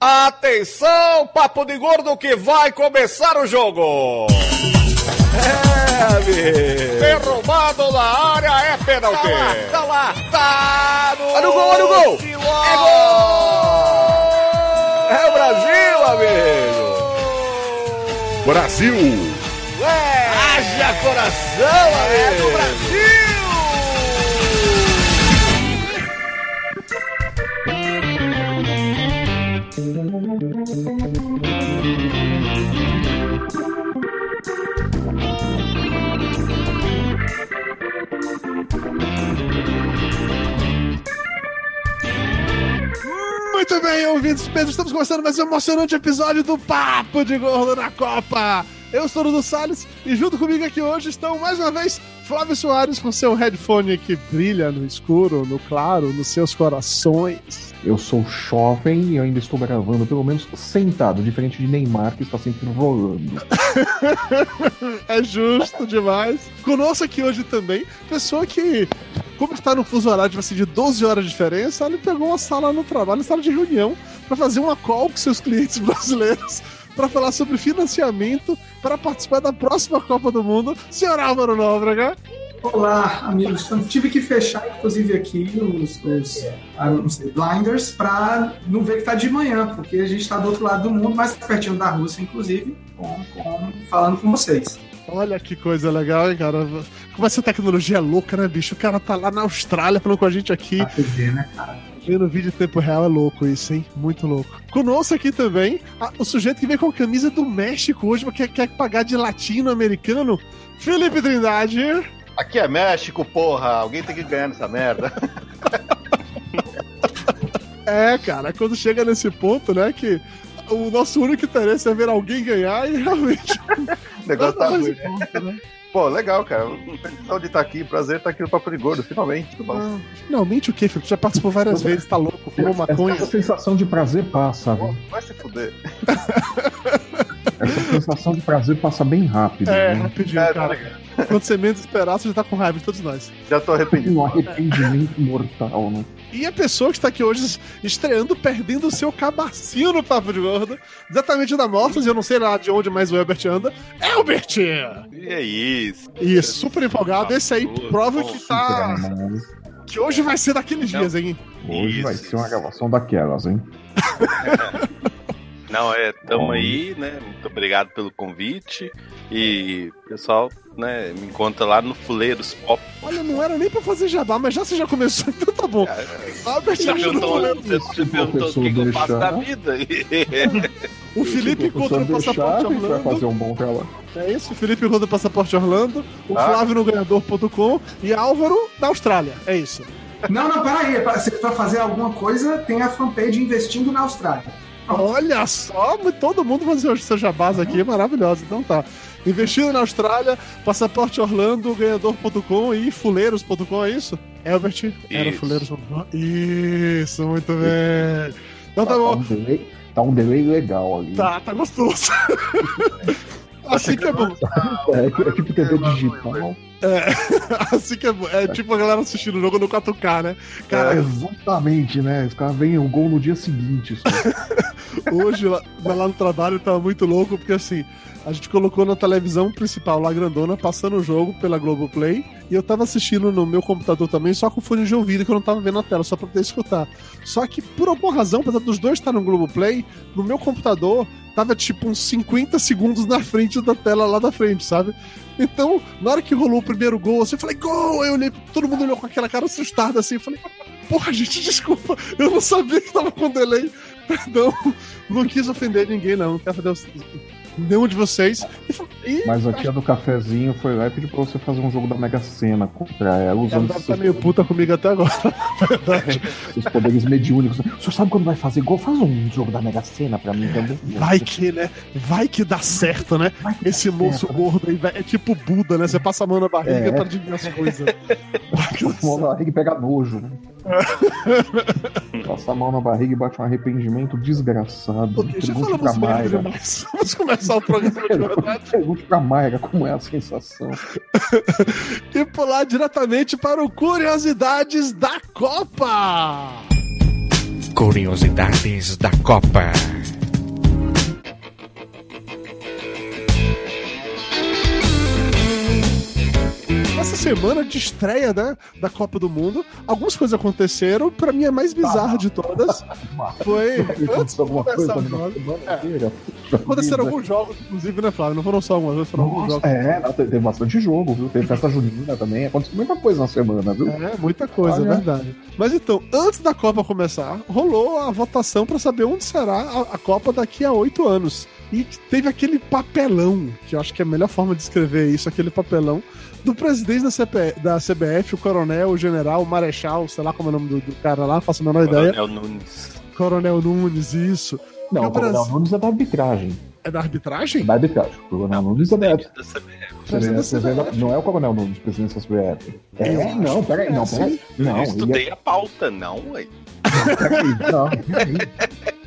Atenção, papo de gordo que vai começar o jogo. É, amigo. Derrubado na área é pênalti. Tá lá, tá lá, tá no, olha o gol, olha o gol. É gol. É o Brasil, amigo. Brasil. É. Haja coração, amigo. É do Brasil. Muito bem, ouvintes Pedro, estamos começando mais um emocionante episódio do Papo de Gordo na Copa. Eu sou o Dudu Salles e junto comigo aqui hoje estão mais uma vez Flávio Soares com seu headphone que brilha no escuro, no claro, nos seus corações. Eu sou jovem e eu ainda estou gravando, pelo menos sentado, diferente de Neymar, que está sempre rolando. é justo demais. Conosco aqui hoje também, pessoa que, como está no fuso horário tipo assim, de 12 horas de diferença, ele pegou uma sala no trabalho, uma sala de reunião, para fazer uma call com seus clientes brasileiros para falar sobre financiamento para participar da próxima Copa do Mundo, senhor Álvaro Nóbrega. Olá, amigos. Então, tive que fechar, inclusive, aqui os, os blinders para não ver que tá de manhã, porque a gente está do outro lado do mundo, mais pertinho da Rússia, inclusive, com, com, falando com vocês. Olha que coisa legal, hein, cara? Como essa tecnologia é louca, né, bicho? O cara tá lá na Austrália falando com a gente aqui. TV, né, cara? Vendo vídeo em tempo real é louco isso, hein? Muito louco. Conosco aqui também, a, o sujeito que veio com a camisa do México hoje, porque quer pagar de latino-americano, Felipe Trindade. Aqui é México, porra. Alguém tem que ganhar nessa merda. é, cara, quando chega nesse ponto, né, que o nosso único interesse é ver alguém ganhar e realmente. o negócio tá ruim, né? Pô, legal, cara. Felicidade de estar aqui. Prazer estar aqui no Papo de Gordo, finalmente. Ah, finalmente o quê, Felipe? Já participou várias vezes, tá louco, fumou maconha. Essa sensação de prazer passa, velho. Vai se fuder. Essa sensação de prazer passa bem rápido. É, né? rapidinho, é, cara. Tá Quando você menos esperar, você já tá com raiva de todos nós. Já tô arrependido. Um arrependimento mortal, né? E a pessoa que está aqui hoje estreando, perdendo o seu cabacinho no Papo de Gordo, exatamente da Mortas, eu não sei lá de onde mais o Herbert anda, é o Bertinho! E é isso? Isso, super empolgado. Esse aí prova que tá. Que hoje vai ser daqueles dias, hein? Hoje isso. vai ser uma gravação daquelas, hein? Não, é, tamo aí, né? Muito obrigado pelo convite. E, pessoal, né, me encontra lá no Fuleiros Pop. Olha, não era nem pra fazer jabá, mas já você já começou, então tá bom. Albert você perguntou, você perguntou o que, que eu faço da vida. o Felipe encontra o Passaporte Orlando. Vai fazer um bom trabalho. É isso, o Felipe encontra o Passaporte Orlando, o ah. Flávio no ganhador.com e Álvaro da Austrália. É isso. Não, não, peraí. Pra fazer alguma coisa, tem a fanpage investindo na Austrália. Olha só, todo mundo fazendo os seus jabás aqui, maravilhoso. Então tá. Investindo na Austrália, passaporte Orlando, ganhador.com e fuleiros.com, é isso? Albert? Isso. Era fuleiros.com. Isso, muito bem. Então tá, tá bom. Tá um, delay, tá um delay legal ali. Tá, tá gostoso. assim que é bom. É, é tipo TV digital. É, assim que é, é tipo a galera assistindo o jogo no 4K, né? Cara, é, exatamente, né? Os caras veem o gol no dia seguinte. Hoje, lá, lá no trabalho, tava muito louco, porque assim, a gente colocou na televisão principal lá grandona, passando o jogo pela Globoplay, e eu tava assistindo no meu computador também, só com fone de ouvido, que eu não tava vendo a tela, só pra poder escutar. Só que, por alguma razão, apesar dos dois estar no Globoplay, no meu computador tava tipo uns 50 segundos na frente da tela lá da frente, sabe? Então, na hora que rolou o primeiro gol, assim, eu falei, gol! Eu olhei, todo mundo olhou com aquela cara assustada assim, eu falei, porra, gente, desculpa, eu não sabia que tava com delay. Perdão, não quis ofender ninguém, não. Não quero fazer nenhum de vocês. E... Mas a tia do cafezinho foi lá e pediu pra você fazer um jogo da Mega Sena contra ela. Usando ela tá meio puta comigo até agora, verdade. Seus poderes mediúnicos. O senhor sabe quando vai fazer gol? Faz um jogo da Mega Sena pra mim também. Vai que, né? Vai que dá certo, né? Esse moço certo. gordo aí é tipo Buda, né? Você passa a mão na barriga é. pra adivinhar as coisas. a mão na barriga pega nojo, né? Passa a mão na barriga e bate um arrependimento desgraçado. Okay, já falamos merda Vamos começar o programa de verdade. Pergunte pra Mayra como é a sensação. e pular diretamente para o Curiosidades da Copa. Curiosidades da Copa. Essa semana de estreia né, da Copa do Mundo, algumas coisas aconteceram. Pra mim, a mais bizarra de todas foi. Antes de alguma coisa é. Aconteceram alguns jogos, inclusive, né, Flávio? Não foram só algumas, foram alguns Nossa, jogos. é, não, teve bastante jogo, viu? Teve festa junina também. Aconteceu muita coisa na semana, viu? É, muita coisa, Olha. é verdade. Mas então, antes da Copa começar, rolou a votação pra saber onde será a, a Copa daqui a oito anos. E teve aquele papelão, que eu acho que é a melhor forma de escrever isso, aquele papelão, do presidente da, CP da CBF, o coronel, o general, o marechal, sei lá como é o nome do, do cara lá, faço a menor ideia. Coronel Nunes. Coronel Nunes, isso. Não, o o Coronel Brasil- Nunes é da arbitragem. É da arbitragem? É da arbitragem. O Coronel Nunes é da CBF. Não é o Coronel Nunes, presidente da CBF. É, acho não, que peraí, é não, assim. peraí. Não, eu ele é estudei a pauta, não, ué. Peraí, não, peraí.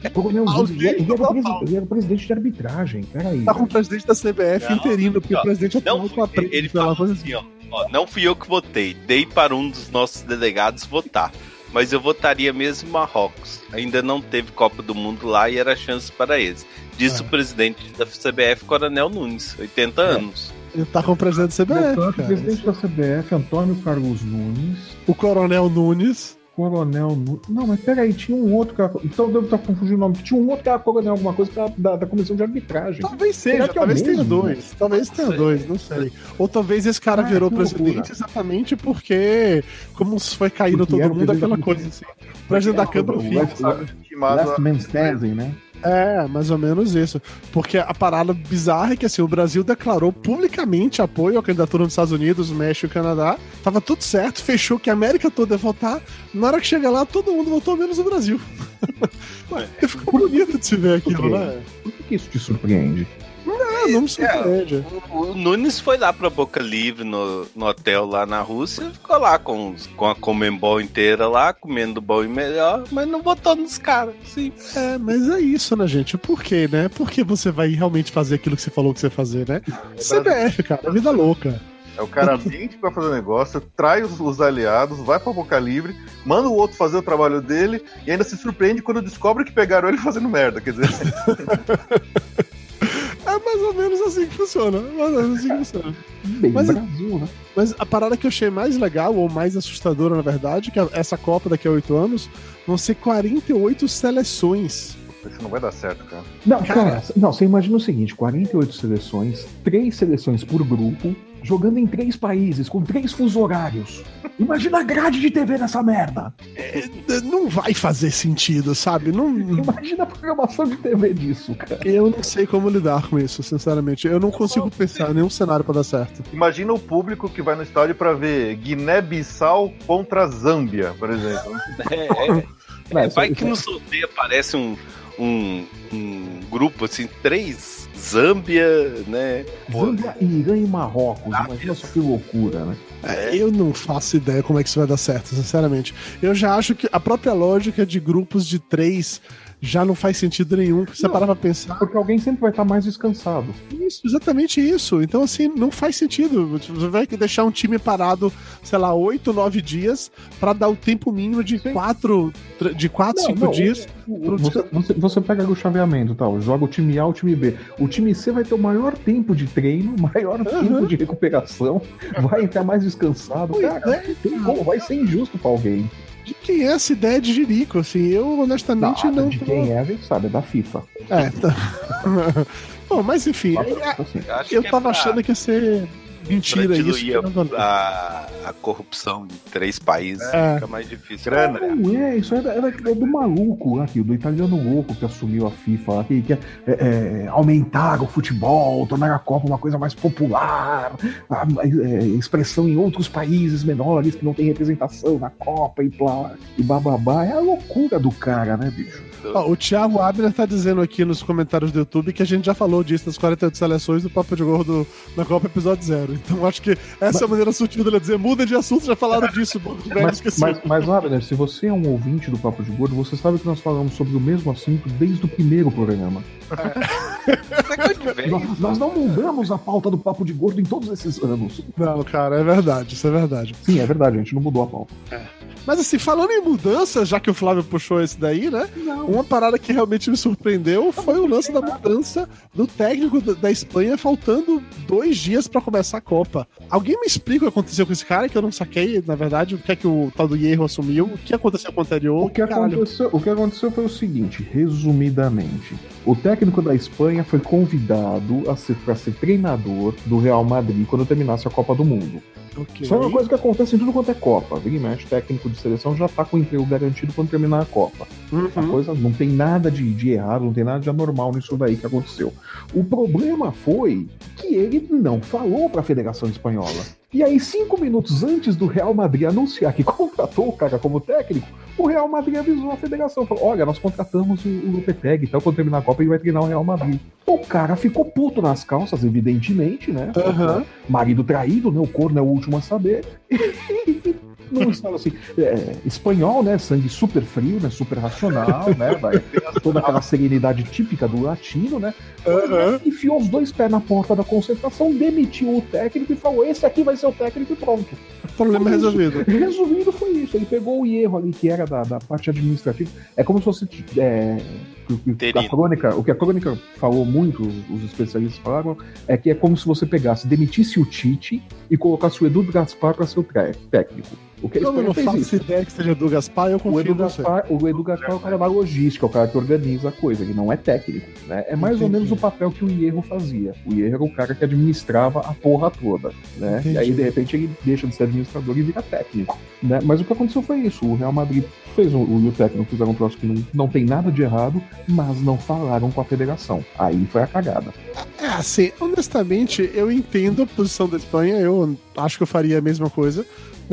O Coronel ele, ele, era Total. presi- ele era presidente de arbitragem. Peraí. Tá com o presidente da CBF Não, interino, porque não, o presidente Não, atual tá preso ele falou assim, ó, ó, não fui eu que votei, dei para um dos nossos delegados votar. Mas eu votaria mesmo em Marrocos. Ainda não teve Copa do Mundo lá e era chance para eles. Disse É. o presidente da CBF, Coronel Nunes, 80 anos. Ele tá com o presidente da CBF, Portanto, cara. presidente da CBF, Antônio Carlos Nunes. O coronel Nunes. Coronel. Não, mas peraí, tinha um outro cara. Então eu devo estar confundindo o nome. Tinha um outro cara, Coronel, alguma coisa da, da, da comissão de arbitragem. Talvez seja, que é talvez tenha mesmo? dois. Talvez tenha dois, não sei. Ou talvez esse cara Ah, virou presidente loucura. exatamente porque, como foi caindo Porque todo mundo, aquela coisa assim. O presidente da Câmara fica, sabe? Last Man Standing, né? É, mais ou menos isso. Porque a parada bizarra é que assim, o Brasil declarou publicamente apoio à candidatura dos Estados Unidos, México e Canadá. Tava tudo certo, fechou que a América toda ia votar. Na hora que chega lá, todo mundo votou menos o Brasil. E ficou bonito de se ver aquilo, né? Por que que isso te surpreende? Ah, não me surpreende. O, o Nunes foi lá pra Boca Livre no, no hotel lá na Rússia, ficou lá com, com a Comembol inteira lá, comendo bom e melhor, mas não votou nos caras. Sim. É, mas é isso, né, gente? Por quê, né? Por que você vai realmente fazer aquilo que você falou que você ia fazer, né? CBF, cara, vida louca. É o cara ambiente pra fazer negócio, trai os, os aliados, vai pra Boca Livre, manda o outro fazer o trabalho dele e ainda se surpreende quando descobre que pegaram ele fazendo merda. Quer dizer, É mais ou menos assim que funciona. é Mais ou menos assim que funciona. Bem Mas- Brasil, né? Mas a parada que eu achei mais legal, ou mais assustadora, na verdade, que essa Copa daqui a oito anos vão ser 48 seleções. isso não vai dar certo, cara. Não, Cara- cara, não, você imagina o seguinte: 48 seleções, três seleções por grupo, jogando em três países, com três fusos horários. Imagina a grade de TV nessa merda! É, não vai fazer sentido, sabe? Não, Imagina a programação de TV disso, cara. eu não sei como lidar com isso, sinceramente. Eu não consigo pensar em nenhum cenário pra dar certo. Imagina o público que vai no estádio pra ver Guiné-Bissau contra Zâmbia, por exemplo. É, é, isso- vai isso- que no sorteio aparece um, um, um grupo assim, três, Zâmbia, né? Zâmbia, Irã e Marrocos. Imagina só que loucura, né? é. Eu não faço ideia como é que isso vai dar certo, sinceramente. Eu já acho que a própria lógica de grupos de três já não faz sentido nenhum. Você Não. parar pra pensar, Porque alguém sempre vai estar mais descansado. Isso, exatamente isso. Então, assim, não faz sentido. Você vai deixar um time parado, sei lá, oito, nove dias pra dar o tempo mínimo de quatro, tr- de quatro, Não, cinco não, dias. O- Você, você, você pega o chaveamento, tal, joga o time A, o time B. O time C vai ter o maior tempo de treino, maior tempo de recuperação, vai entrar mais descansado. Cara, é, como, vai ser injusto pra alguém. De quem é essa ideia de Jerico? Assim, eu honestamente Não, não. de quem é, a gente sabe, é da FIFA. É, tá. Bom, mas enfim, Eu, eu é tava pra- achando que ia ser mentira pra isso. a, a corrupção de três países É. fica mais difícil. Grana. Não, é, isso é, é é do maluco lá, aqui, do italiano louco que assumiu a FIFA lá, que quer é, é, aumentar o futebol, tornar a Copa uma coisa mais popular, a, é, expressão em outros países menores que não tem representação na Copa e blá, e bababá. É a loucura do cara, né, bicho? Ó, o Thiago Abner tá dizendo aqui nos comentários do YouTube que a gente já falou disso das 48 seleções do Papo de Gordo na Copa Episódio Zero. Então acho que essa é a maneira sutil dele dizer muda de assunto, já falaram disso, velho, Mas, esqueci. mas, mas Abner, se você é um ouvinte do Papo de Gordo, você sabe que nós falamos sobre o mesmo assunto desde o primeiro programa. Velho. Nós, nós não mudamos a pauta do Papo de Gordo em todos esses anos. Não, cara, é verdade, isso é verdade. Sim, é verdade, a gente não mudou a pauta. Mas assim, falando em mudança, já que o Flávio puxou esse daí, né? Não. Uma parada que realmente me surpreendeu foi o lance da mudança do técnico da Espanha, faltando dois dias para começar a Copa. Alguém me explica o que aconteceu com esse cara, que eu não saquei, na verdade, o que é que o tal do Hierro assumiu, o que aconteceu com o anterior. O que, aconteceu, o que aconteceu foi o seguinte, resumidamente. O técnico da Espanha foi convidado a ser, para ser treinador do Real Madrid quando terminasse a Copa do Mundo. Okay. Isso é uma coisa que acontece em tudo quanto é Copa. Vira e mexe, técnico de seleção já tá com o emprego garantido quando terminar a Copa. Uhum. A coisa não tem nada de, de errado, não tem nada de anormal nisso daí que aconteceu. O problema foi que ele não falou para a Federação Espanhola. E aí, cinco minutos antes do Real Madrid anunciar que contratou o cara como técnico, o Real Madrid avisou a federação. Falou: olha, nós contratamos o, o Lopetegui, então quando terminar a Copa ele vai treinar o Real Madrid. O cara ficou puto nas calças, evidentemente, né? Uhum. Marido traído, né? O corno é o último a saber. num estado assim, é, espanhol, né? Sangue super frio, né? Super racional, né? Vai, toda aquela serenidade típica do latino, né? Uhum. Enfiou os dois pés na porta da concentração, demitiu o técnico e falou: esse aqui vai ser o técnico e pronto. Problema foi resolvido. Isso. Resolvido foi isso. Ele pegou o erro ali que era da, da parte administrativa. É como se fosse. É, a crônica, o que a crônica falou muito, os especialistas falaram, é que é como se você pegasse, demitisse o Tite e colocasse o Edu Gaspar para ser o técnico. O que eu não faço isso. ideia que seja Edu Gaspar, eu confio o Edu Gaspar, O Edu Gaspar é o cara da logística, é o cara que organiza a coisa, ele não é técnico. Né? É mais Entendi. ou menos o papel que o Hierro fazia. O Hierro era o cara que administrava a porra toda. Né? E aí, de repente, ele deixa de ser administrador e vira técnico. Né? Mas o que aconteceu foi isso. O Real Madrid fez o, o técnico fizeram um troço que não, não tem nada de errado, mas não falaram com a federação. Aí foi a cagada. É, assim, honestamente, eu entendo a posição da Espanha, eu acho que eu faria a mesma coisa.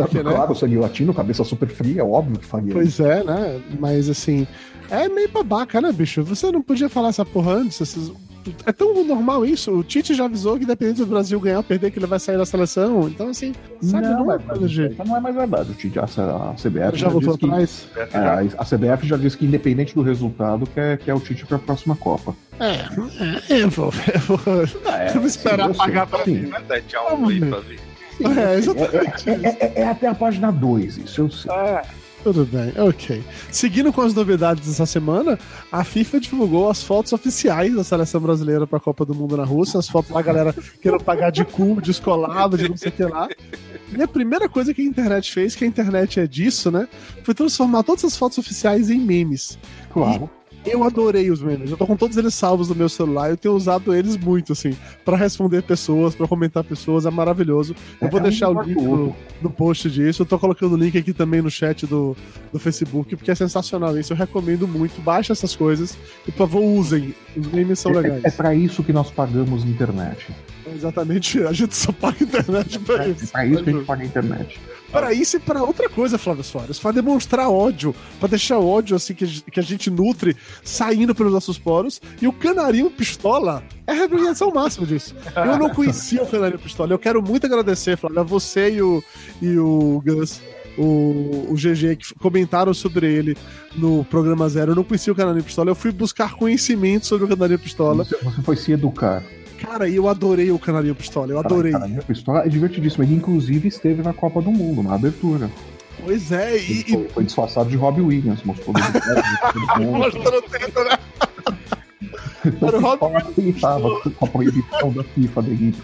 Porque, né? claro, né? sangue latino, cabeça super fria, é óbvio que faria. Pois é, né? Mas assim, é meio babaca, né, bicho? Você não podia falar essa porra antes, esses é tão normal isso. O Tite já avisou que dependendo do Brasil ganhar ou perder, que ele vai sair da seleção. Então, assim, sabe, não, não é coisa de... não é mais verdade. O Tite, a, a CBF já, já voltou atrás. Que, é, a CBF já disse que, independente do resultado, quer, quer o Tite para a próxima Copa. É, é, eu vou, eu vou, é, eu vou esperar sim, pagar para mim. Dar tchau aí pra ver. É, exatamente. É, é, é, até a página 2, isso eu sei. É. Tudo bem, ok. Seguindo com as novidades dessa semana, a FIFA divulgou as fotos oficiais da seleção brasileira para a Copa do Mundo na Rússia, as fotos da galera querendo pagar de cu, descolado, de não sei o que lá. E a primeira coisa que a internet fez, que a internet é disso, né? Foi transformar todas as fotos oficiais em memes. Claro. Eu adorei os memes. Eu tô com todos eles salvos no meu celular. Eu tenho usado eles muito, assim, para responder pessoas, para comentar pessoas. É maravilhoso. Eu vou é, deixar o link no, no, post disso. Eu tô colocando o link aqui também no chat do, do Facebook, porque é sensacional isso. Eu recomendo muito. Baixe essas coisas e, por favor, usem. Os memes são é, legais. É, é para isso que nós pagamos internet. exatamente. A gente só paga internet pra é, isso. É pra isso que a gente paga internet para isso e para outra coisa, Flávio Soares, para demonstrar ódio, para deixar ódio assim que, que a gente nutre saindo pelos nossos poros. E o canarinho pistola é a representação máxima disso. Eu não conhecia o canarinho pistola. Eu quero muito agradecer, Flávio, a você e o, e o Gus. O, o GG que comentaram sobre ele no programa Zero. Eu não conhecia o Canarinho Pistola. Eu fui buscar conhecimento sobre o Canarinho Pistola. Você, foi se educar. Cara, eu adorei o Canarinho Pistola, eu adorei. O Canarinho Pistola é divertidíssimo. Ele, inclusive, esteve na Copa do Mundo, na abertura. Pois é, e. Foi, foi disfarçado de Robbie Williams, mostrou Mostrou o teto, né? Era o tava com a proibição da FIFA dele,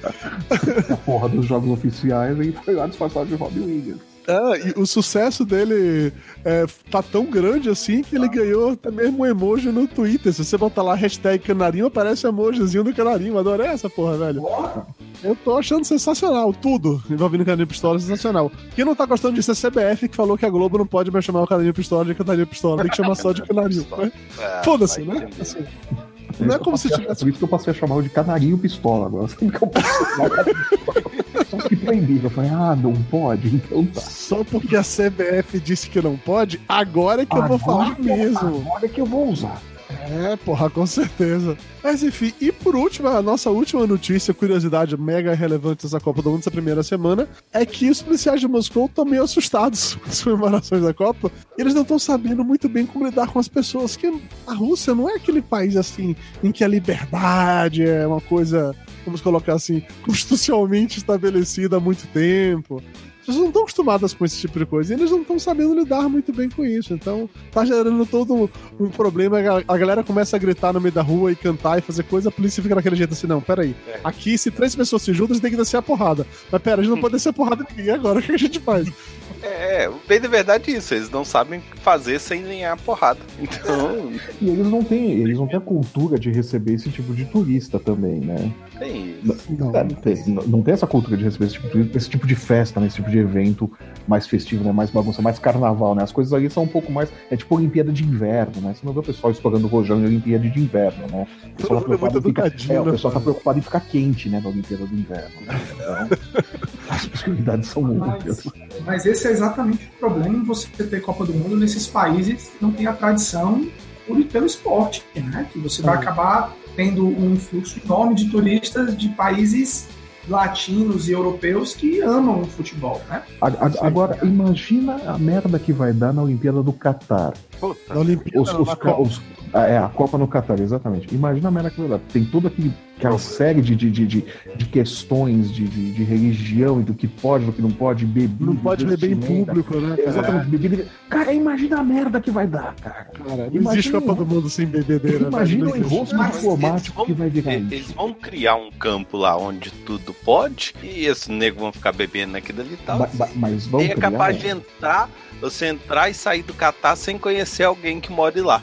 a porra dos jogos oficiais, e foi lá disfarçado de Robbie Williams. É, e o sucesso dele é, tá tão grande assim que ele ganhou até mesmo um emoji no Twitter. Se você botar lá hashtag canarinho, aparece emojizinho do canarinho. Adorei essa porra, velho. Eu tô achando sensacional. Tudo envolvendo Canarinho Pistola é sensacional. Quem não tá gostando disso é a CBF, que falou que a Globo não pode mais chamar o Canarinho Pistola de Canarinho Pistola. Tem que chamar só de Canarinho. Né? Foda-se, né? Assim. Não é como se tivesse. Por isso que eu passei a chamar de canarinho pistola agora. Sabe que eu posso Só que proibido. Eu falei, ah, não pode? Então tá. Só porque a CBF disse que não pode, agora é que agora eu vou falar mesmo. Agora é que eu vou usar. É, porra, com certeza. Mas enfim, e por último, a nossa última notícia, curiosidade mega relevante dessa Copa do Mundo, essa primeira semana, é que os policiais de Moscou estão meio assustados com as comemorações da Copa. E eles não estão sabendo muito bem como lidar com as pessoas, que a Rússia não é aquele país assim em que a liberdade é uma coisa, vamos colocar assim, constitucionalmente estabelecida há muito tempo pessoas não estão acostumadas com esse tipo de coisa e eles não estão sabendo lidar muito bem com isso. Então, tá gerando todo um, um problema. A galera começa a gritar no meio da rua e cantar e fazer coisa, a polícia fica naquele jeito assim: não, peraí. É. Aqui, se três pessoas se juntam, tem que descer a porrada. Mas pera, a gente não pode descer a porrada de ninguém agora. O que a gente faz? É, bem de verdade é isso. Eles não sabem fazer sem lenhar a porrada. Então. e eles não têm, eles não têm a cultura de receber esse tipo de turista também, né? Tem isso. Não, não, tem, não tem essa cultura de receber esse tipo de, esse tipo de festa, né? Esse tipo de evento mais festivo, né? Mais bagunça, mais carnaval, né? As coisas ali são um pouco mais. É tipo Olimpíada de Inverno, né? Você não vê o pessoal estourando rojão em Olimpíada de Inverno, né? O pessoal, tá preocupado, em ficar, é, o pessoal tá né? preocupado em ficar quente, né? Na Olimpíada do Inverno. Né? Então, as possibilidades são muitas. Mas, mas esse é exatamente o problema em você ter Copa do Mundo nesses países que não tem a tradição pelo esporte, né? Que você vai acabar tendo um fluxo enorme de turistas de países latinos e europeus que amam o futebol, né? Agora, imagina a merda que vai dar na Olimpíada do Catar. Na Olimpíada, os, os, os, é, a Copa no Catar, exatamente. Imagina a merda que vai dar. Tem toda aquela série de, de, de, de questões de, de, de, religião e do que pode, do que não pode, beber. Não pode beber em público, né? Cara? Exatamente, bebida. Cara, imagina a merda que vai dar, cara. Cara, não existe Copa do Mundo sem bebedeira. Né? Imagina o enrosco diplomático vão, que vai virar eles, eles vão criar um campo lá onde tudo pode e esses negros vão ficar bebendo naquilo ali e tal. Mas, mas vão e é capaz de entrar, você entrar e sair do Catar sem conhecer alguém que mora lá.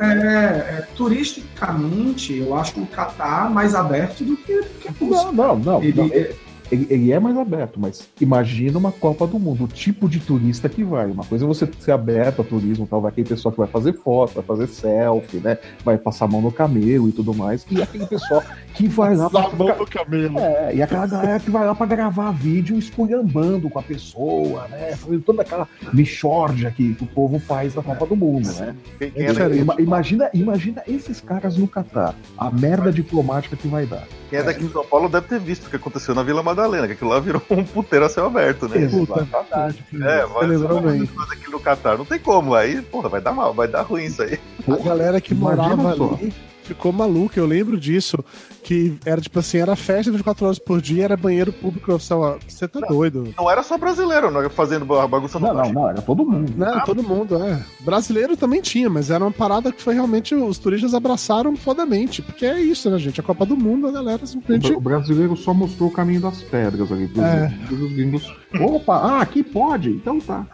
É, é, turisticamente, eu acho o Catar mais aberto do que, do que a Rússia. Não, não, não. Ele, não. Ele, ele, é mais aberto, mas imagina uma Copa do Mundo, o tipo de turista que vai. Uma coisa é você ser aberto a turismo, tal, vai aquele pessoal que vai fazer foto, vai fazer selfie, né? Vai passar a mão no camelo e tudo mais. E aquele pessoal que vai lá pra. Mão no camelo. É, e aquela galera que vai lá pra gravar vídeo esculhambando com a pessoa, né? Fazendo toda aquela mixórdia que, que o povo faz na Copa do Mundo, né? É imagina, imagina esses caras no Catar. A merda diplomática que vai dar. Quem é daqui de São Paulo deve ter visto o que aconteceu na Vila Madalena, que aquilo lá virou um puteiro a céu aberto, né? Puta, verdade. É, vai fazer aquilo no Catar. Não tem como. Aí, porra, vai dar mal, vai dar ruim isso aí. A galera que morava ali ficou maluca, eu lembro disso. Que era tipo assim, era festa 24 horas por dia, era banheiro público. Você tá não, doido. Não era só brasileiro não, fazendo bagunça no Não, não, não, era todo mundo. Não, ah, todo mundo, é. Brasileiro também tinha, mas era uma parada que foi realmente os turistas abraçaram fodamente. Porque é isso, né, gente? A Copa do Mundo, a galera simplesmente. O brasileiro só mostrou o caminho das pedras ali. Pros, é. os gringos. Opa, ah, aqui pode, então tá.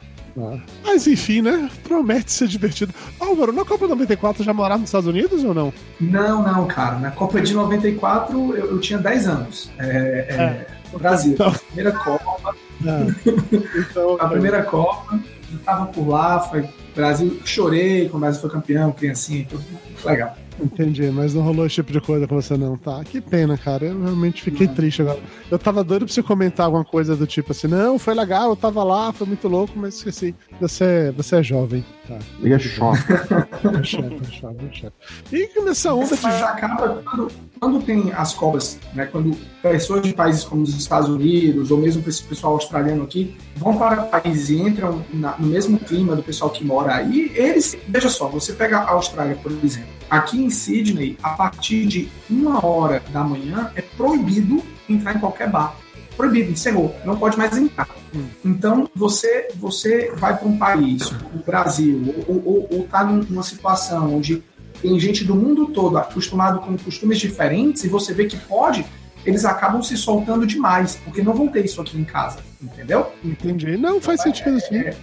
Mas enfim, né? Promete ser divertido. Álvaro, na Copa 94 já morava nos Estados Unidos ou não? Não, não, cara. Na Copa de 94 eu, eu tinha 10 anos. É, é, é. Brasil. Então... Primeira Copa. É. Então, a primeira Copa, eu tava por lá, foi Brasil, chorei quando o Brasil foi campeão, criancinha e tudo. Legal. Entendi, mas não rolou esse tipo de coisa com você, não, tá? Que pena, cara. Eu realmente fiquei não. triste agora. Eu tava doido pra você comentar alguma coisa do tipo assim, não, foi legal, eu tava lá, foi muito louco, mas esqueci. Você, você é jovem, tá? E é choque. é choque, é choque, é choque. E começa a onda de. Mas acaba quando, quando tem as cobras, né? Quando pessoas de países como os Estados Unidos, ou mesmo esse pessoal australiano aqui, vão para países e entram na, no mesmo clima do pessoal que mora aí, eles. Veja só, você pega a Austrália, por exemplo. Aqui em Sydney, a partir de uma hora da manhã, é proibido entrar em qualquer bar. Proibido, encerrou, não pode mais entrar. Hum. Então, você você vai para um país, o Brasil, ou está numa situação onde tem gente do mundo todo acostumado com costumes diferentes e você vê que pode, eles acabam se soltando demais, porque não vão ter isso aqui em casa, entendeu? Entendi. Não, faz sentido é, sim. É,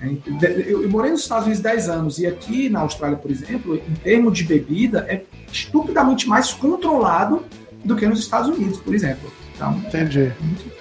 é, eu, morei nos Estados Unidos 10 anos e aqui na Austrália, por exemplo, em termos de bebida, é estupidamente mais controlado do que nos Estados Unidos, por exemplo. Então, Entendi.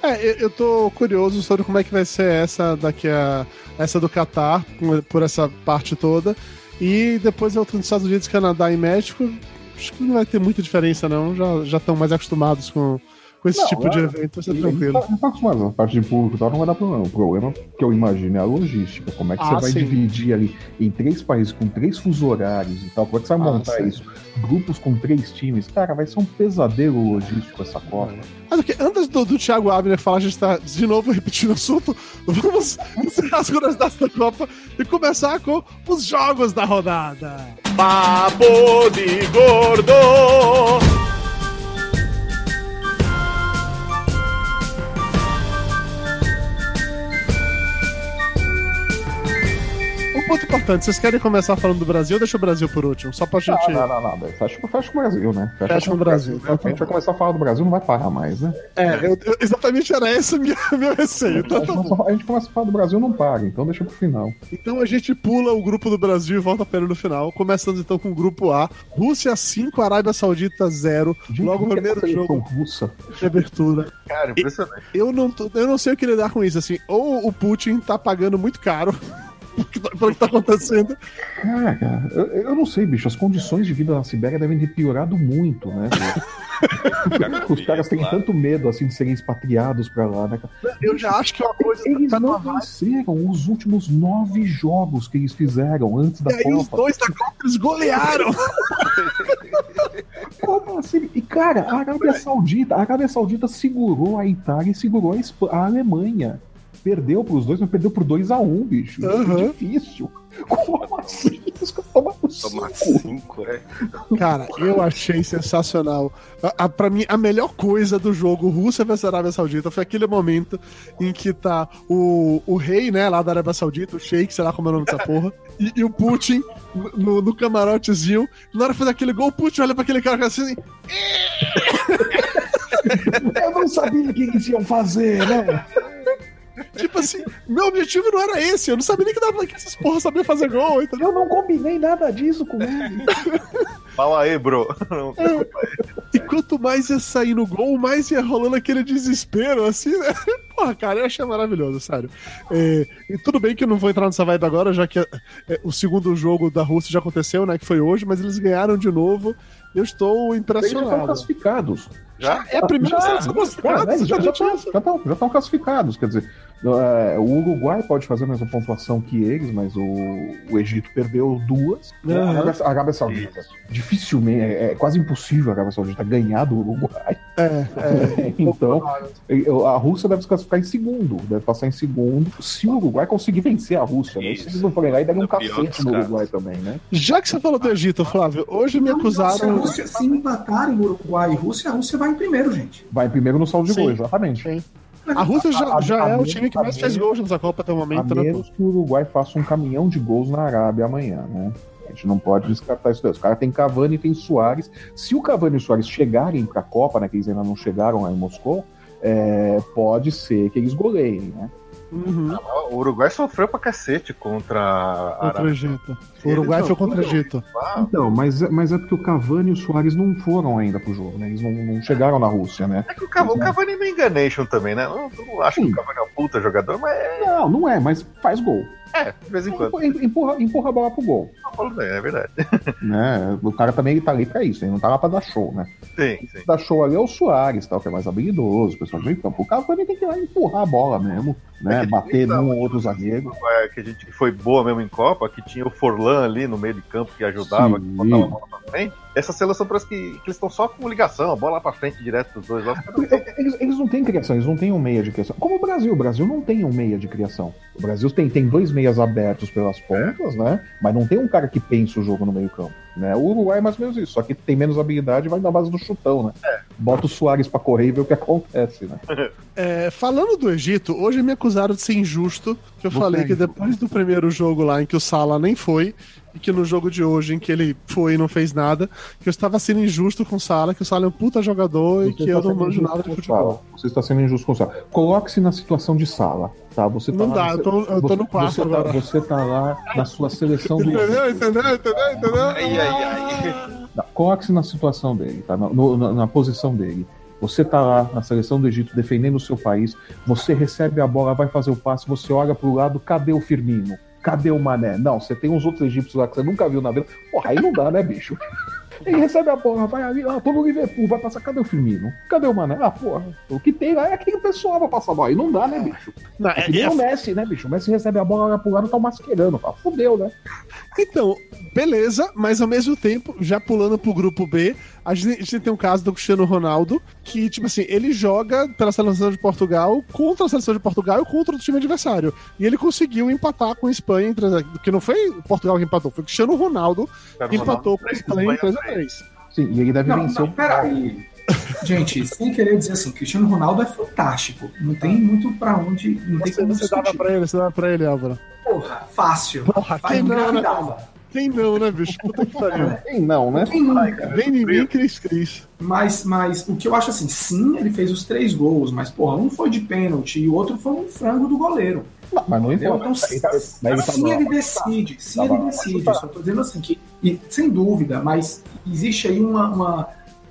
É, é eu tô curioso sobre como é que vai ser essa daqui a essa do Catar, por essa parte toda. E depois a outra nos Estados Unidos, Canadá e México acho que não vai ter muita diferença, não. Já, estão mais acostumados com, com esse não, tipo de evento, vai ser tranquilo. Não tá acostumado, a parte de público tal não vai dar problema. O problema que eu imagino é a logística. Como é que ah, você vai sim. dividir ali em três países com três fuso horários e tal? Como é que você vai ah, montar sim. isso? Grupos com três times? Cara, vai ser um pesadelo logístico essa Copa. Mas okay, antes do, do Thiago Abner falar, a gente está de novo repetindo o assunto. Vamos encerrar as curiosidades da Copa e começar com os jogos da rodada. Papo de Gordo. Ponto importante. Vocês querem começar falando do Brasil ou deixa o Brasil por último? Só pra gente. Não, não, não, não. Fecha, fecha com o Brasil, né? Fecha com o Brasil. A gente vai começar a falar do Brasil, não vai parar mais, né? É, eu- eu- exatamente era esse o meu, meu receio. Então, tá bom. A gente começa a falar do Brasil, não para, então deixa pro final. Então a gente pula o grupo do Brasil e volta pra ele no final. Começando então com o grupo A. Rússia 5, Arábia Saudita 0. Gente, Logo o é primeiro jogo russa. de abertura. Cara, impressionante. Eu não, tô- eu não sei o que lidar com isso. Assim, ou o Putin tá pagando muito caro pelo que tá acontecendo. Cara, eu, eu não sei, bicho. As condições de vida na Sibéria devem ter piorado muito, né? Os caras têm Claro. tanto medo assim de serem expatriados pra lá, né? Eu já acho que é uma coisa Eles tá não vibe. venceram os últimos nove jogos que eles fizeram antes da E aí os Copa. dois da Copa eles golearam. Como assim? E cara, a Arábia Saudita, a Arábia Saudita segurou a Itália e segurou a, Espa- a Alemanha. Perdeu pros dois, mas perdeu por 2 a 1 um, bicho. Isso Aham. é difícil. Como assim? Os caras tomaram Tomar cinco. cinco, é. Cara, eu achei sensacional. A, a, pra mim, a melhor coisa do jogo Rússia versus Arábia Saudita foi aquele momento em que tá o, o rei, né, lá da Arábia Saudita, o Sheik, sei lá como é o nome dessa porra, e, e o Putin no, no camarotezinho. Na hora de fazer aquele gol, o Putin olha pra aquele cara e fala assim: Eu não sabia o que eles iam fazer, né? Tipo assim, meu objetivo não era esse, eu não sabia nem que, dava, que essas porras sabiam fazer gol, entendeu? Eu não combinei nada disso com ele. Fala aí, bro. Não, E quanto mais ia sair no gol, mais ia rolando aquele desespero, assim, né? Porra, cara, eu achei maravilhoso, sério. É, e tudo bem que eu não vou entrar nessa vibe agora, já que é, é, o segundo jogo da Rússia já aconteceu, né? Que foi hoje, mas eles ganharam de novo. Eu estou Eles já estão impressionado. classificados. Já? É a primeira Já, seleção classificada, Cara, já, já, exatamente estão, isso. já, estão, já estão classificados. Quer dizer, é, o Uruguai pode fazer a mesma pontuação que eles, mas o, o Egito perdeu duas. Aham. A, Arábia, Saudita. Dificilmente, é, é quase impossível a Arábia Saudita ganhar do Uruguai. É, é. então, a Rússia deve se classificar em segundo, deve passar em segundo. Se o Uruguai conseguir vencer a Rússia, né? Se eles não forem lá, e um pior cacete no. Uruguai também, né? Já que você falou do Egito, Flávio, hoje me Se a acusaram. Rússia, se empatarem Uruguai e Rússia, a Rússia vai em primeiro, gente. Vai primeiro no saldo de gol, exatamente. Sim. A Rússia já, A- a- já a é o menos- time que a mais fez gols nessa Copa até o A momento, né? menos que o Uruguai faça um caminhão de gols na Arábia amanhã, né? A gente não pode descartar isso daí. Os caras têm Cavani e tem Soares. Se o Cavani e o Soares chegarem para a Copa, né? Que eles ainda não chegaram lá em Moscou, é, pode ser que eles goleiem, né? Uhum. O Uruguai sofreu pra cacete contra a Contra o Arábia. Egito. O Uruguai foi contra o Egito. Ah, Então, mas, é- mas é porque o Cavani e o Soares não foram ainda pro jogo, né? Eles não, não chegaram na Rússia, né? É que o Cavani, o Cavani é meio enganation também, né? Eu não, acho que Sim. o Cavani é um puta jogador, mas é, Não, não é, mas faz gol. é, de vez em quando. Empurra, empurra a bola pro gol. É verdade. Né? O cara também ele tá ali pra isso, ele não tá lá pra dar show, né? Sim, sim. dar show ali é o Soares, tal, que é mais habilidoso, o pessoal campo. O Cavani tem que ir lá empurrar a bola mesmo, né? É que Bater num ou outro zagueiro. É, que a gente que foi boa mesmo em Copa, que tinha o Forlan ali no meio de campo que ajudava, que Sim. botava a bola pra frente. Essa seleção parece que, que eles estão só com ligação, a bola lá pra frente direto dos dois. Lá, não têm- Eles, eles não têm criação, eles não têm um meia de criação. Como o Brasil, o Brasil não tem um meia de criação. O Brasil tem, tem dois meias abertos pelas pontas, né? Mas não tem um cara que pensa o jogo no meio campo. Né? O Uruguai é mais ou menos isso, só que tem menos habilidade e vai na base do chutão, né? Bota o Soares pra correr e vê o que acontece, né? É, falando do Egito, hoje me acusaram de ser injusto. Que eu Você falei é que depois do primeiro jogo lá, em que o Sala nem foi, e que no jogo de hoje, em que ele foi e não fez nada, que eu estava sendo injusto com o Sala, que o Sala é um puta jogador e Você que está eu não manjo nada de o futebol. Você está sendo injusto com o Sala. Coloque-se na situação de sala, tá? Você tá Não lá dá, eu tô- eu tô no quarto você tá, agora. você tá lá na sua seleção do. Entendeu? Entendeu? Entendeu? Entendeu? Ai, ai, ai. Coloque-se na situação dele, tá? Na, no- na- na posição dele. Você tá lá na seleção do Egito defendendo o seu país, você recebe a bola, vai fazer o passe, você olha pro lado, cadê o Firmino? Cadê o Mané? Não, você tem uns outros egípcios lá que você nunca viu na vida. Porra, aí não dá, né, bicho? Ele recebe a bola, vai ali, ah, tô no Liverpool, vai passar, cadê o Firmino? Cadê o Mané? Ah, porra, o que tem lá é aquele pessoal pra passar a bola. Aí não dá, né, bicho? Não, É nem é- o Messi, né, bicho? O Messi recebe a bola, olha pro lado, tá masquerando. Fala, fudeu, né? Então, beleza, mas ao mesmo tempo, já pulando pro grupo B, a gente, a gente tem um caso do Cristiano Ronaldo, que, tipo assim, ele joga pela seleção de Portugal contra a seleção de Portugal e contra o time adversário. E ele conseguiu empatar com a Espanha em 3 Que não foi Portugal que empatou, foi o Cristiano Ronaldo que o Ronaldo empatou com a Espanha em Espanha 3x3. Sim, e ele deve Não, vencer não, o. peraí. Gente, sem querer dizer assim, Cristiano Ronaldo é fantástico. Não tem muito pra onde. Não tem Você, como você dava discutir. pra ele, você dava pra ele, Álvaro. Porra, fácil. Porra, Vai, quem não, né? engravidava. Quem não, né, bicho? Puta que pariu. Quem não, né? Quem nunca? Vem em mim, Cris Cris. Mas, mas o que eu acho assim, sim, ele fez os três gols, mas porra, um foi de pênalti e o outro foi um frango do goleiro. Mas não Entendeu? importa. Então, Ele tá- ele tá ele decide, sim, Tá ele decide. Só tô dizendo assim que, e, sem dúvida, mas existe aí uma, uma-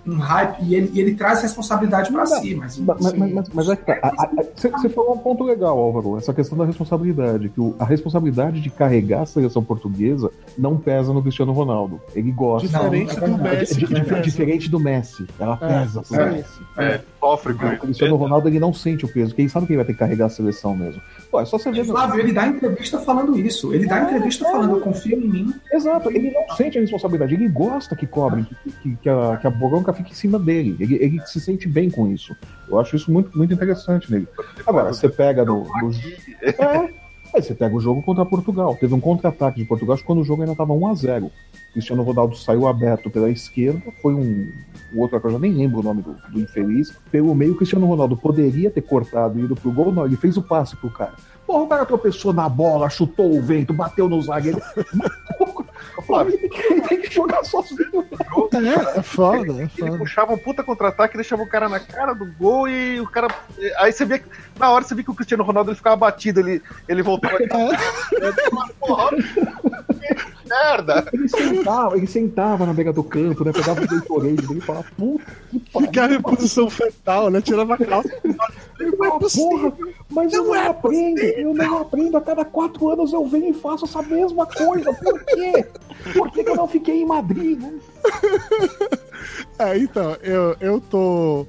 um hype e ele, e ele traz responsabilidade para si. Mas, Mas, mas, mas, mas é que tá. Você falou um ponto legal, Álvaro, essa questão da responsabilidade. Que o- a responsabilidade de carregar a seleção portuguesa não pesa no Cristiano Ronaldo. Ele gosta. Diferente Não, do é Messi. Di- pesa. diferente do Messi. Ela É, pesa pro é. Messi. É, sofre com O isso. Cristiano Ronaldo ele não sente o peso. Quem sabe quem vai ter que carregar a seleção mesmo. Pô, é só você ver. Flávio, ele dá entrevista falando isso. Ele dá entrevista falando, eu confio em mim. Exato, ele não sente a responsabilidade, ele gosta que cobrem, que, que, que a, que a bronca fique em cima dele. Ele, ele se sente bem com isso. Eu acho isso muito, muito interessante nele. Agora, você pega no. no... É, aí você pega o jogo contra Portugal. Teve um contra-ataque de Portugal quando o jogo ainda estava 1x0. Cristiano Ronaldo saiu aberto pela esquerda, foi um, um outro eu já nem lembro o nome do, do infeliz. Pelo meio, Cristiano Ronaldo poderia ter cortado e ido pro gol, não, ele fez o passe pro cara. Porra, o cara tropeçou na bola, chutou o vento, bateu no zagueiro. Flávio, tem que jogar sozinho. É, é foda, é Ele foda. puxava um puta contra-ataque, deixava o cara na cara do gol e o cara. Aí você via que. Na hora você via que o Cristiano Ronaldo ele ficava batido, ele, ele voltava. Porra, que merda! Ele sentava, ele sentava na beira do campo, né? Pegava o Gatorade dele e falava, puta que pariu. Ficava em posição fetal, né? Tirava a calça. Não é possível. Porra, mas eu Não não é aprendo, eu não aprendo. A cada quatro anos eu venho e faço essa mesma coisa. Por quê? Por que, que eu não fiquei em Madrid? né? É, então, eu, eu tô.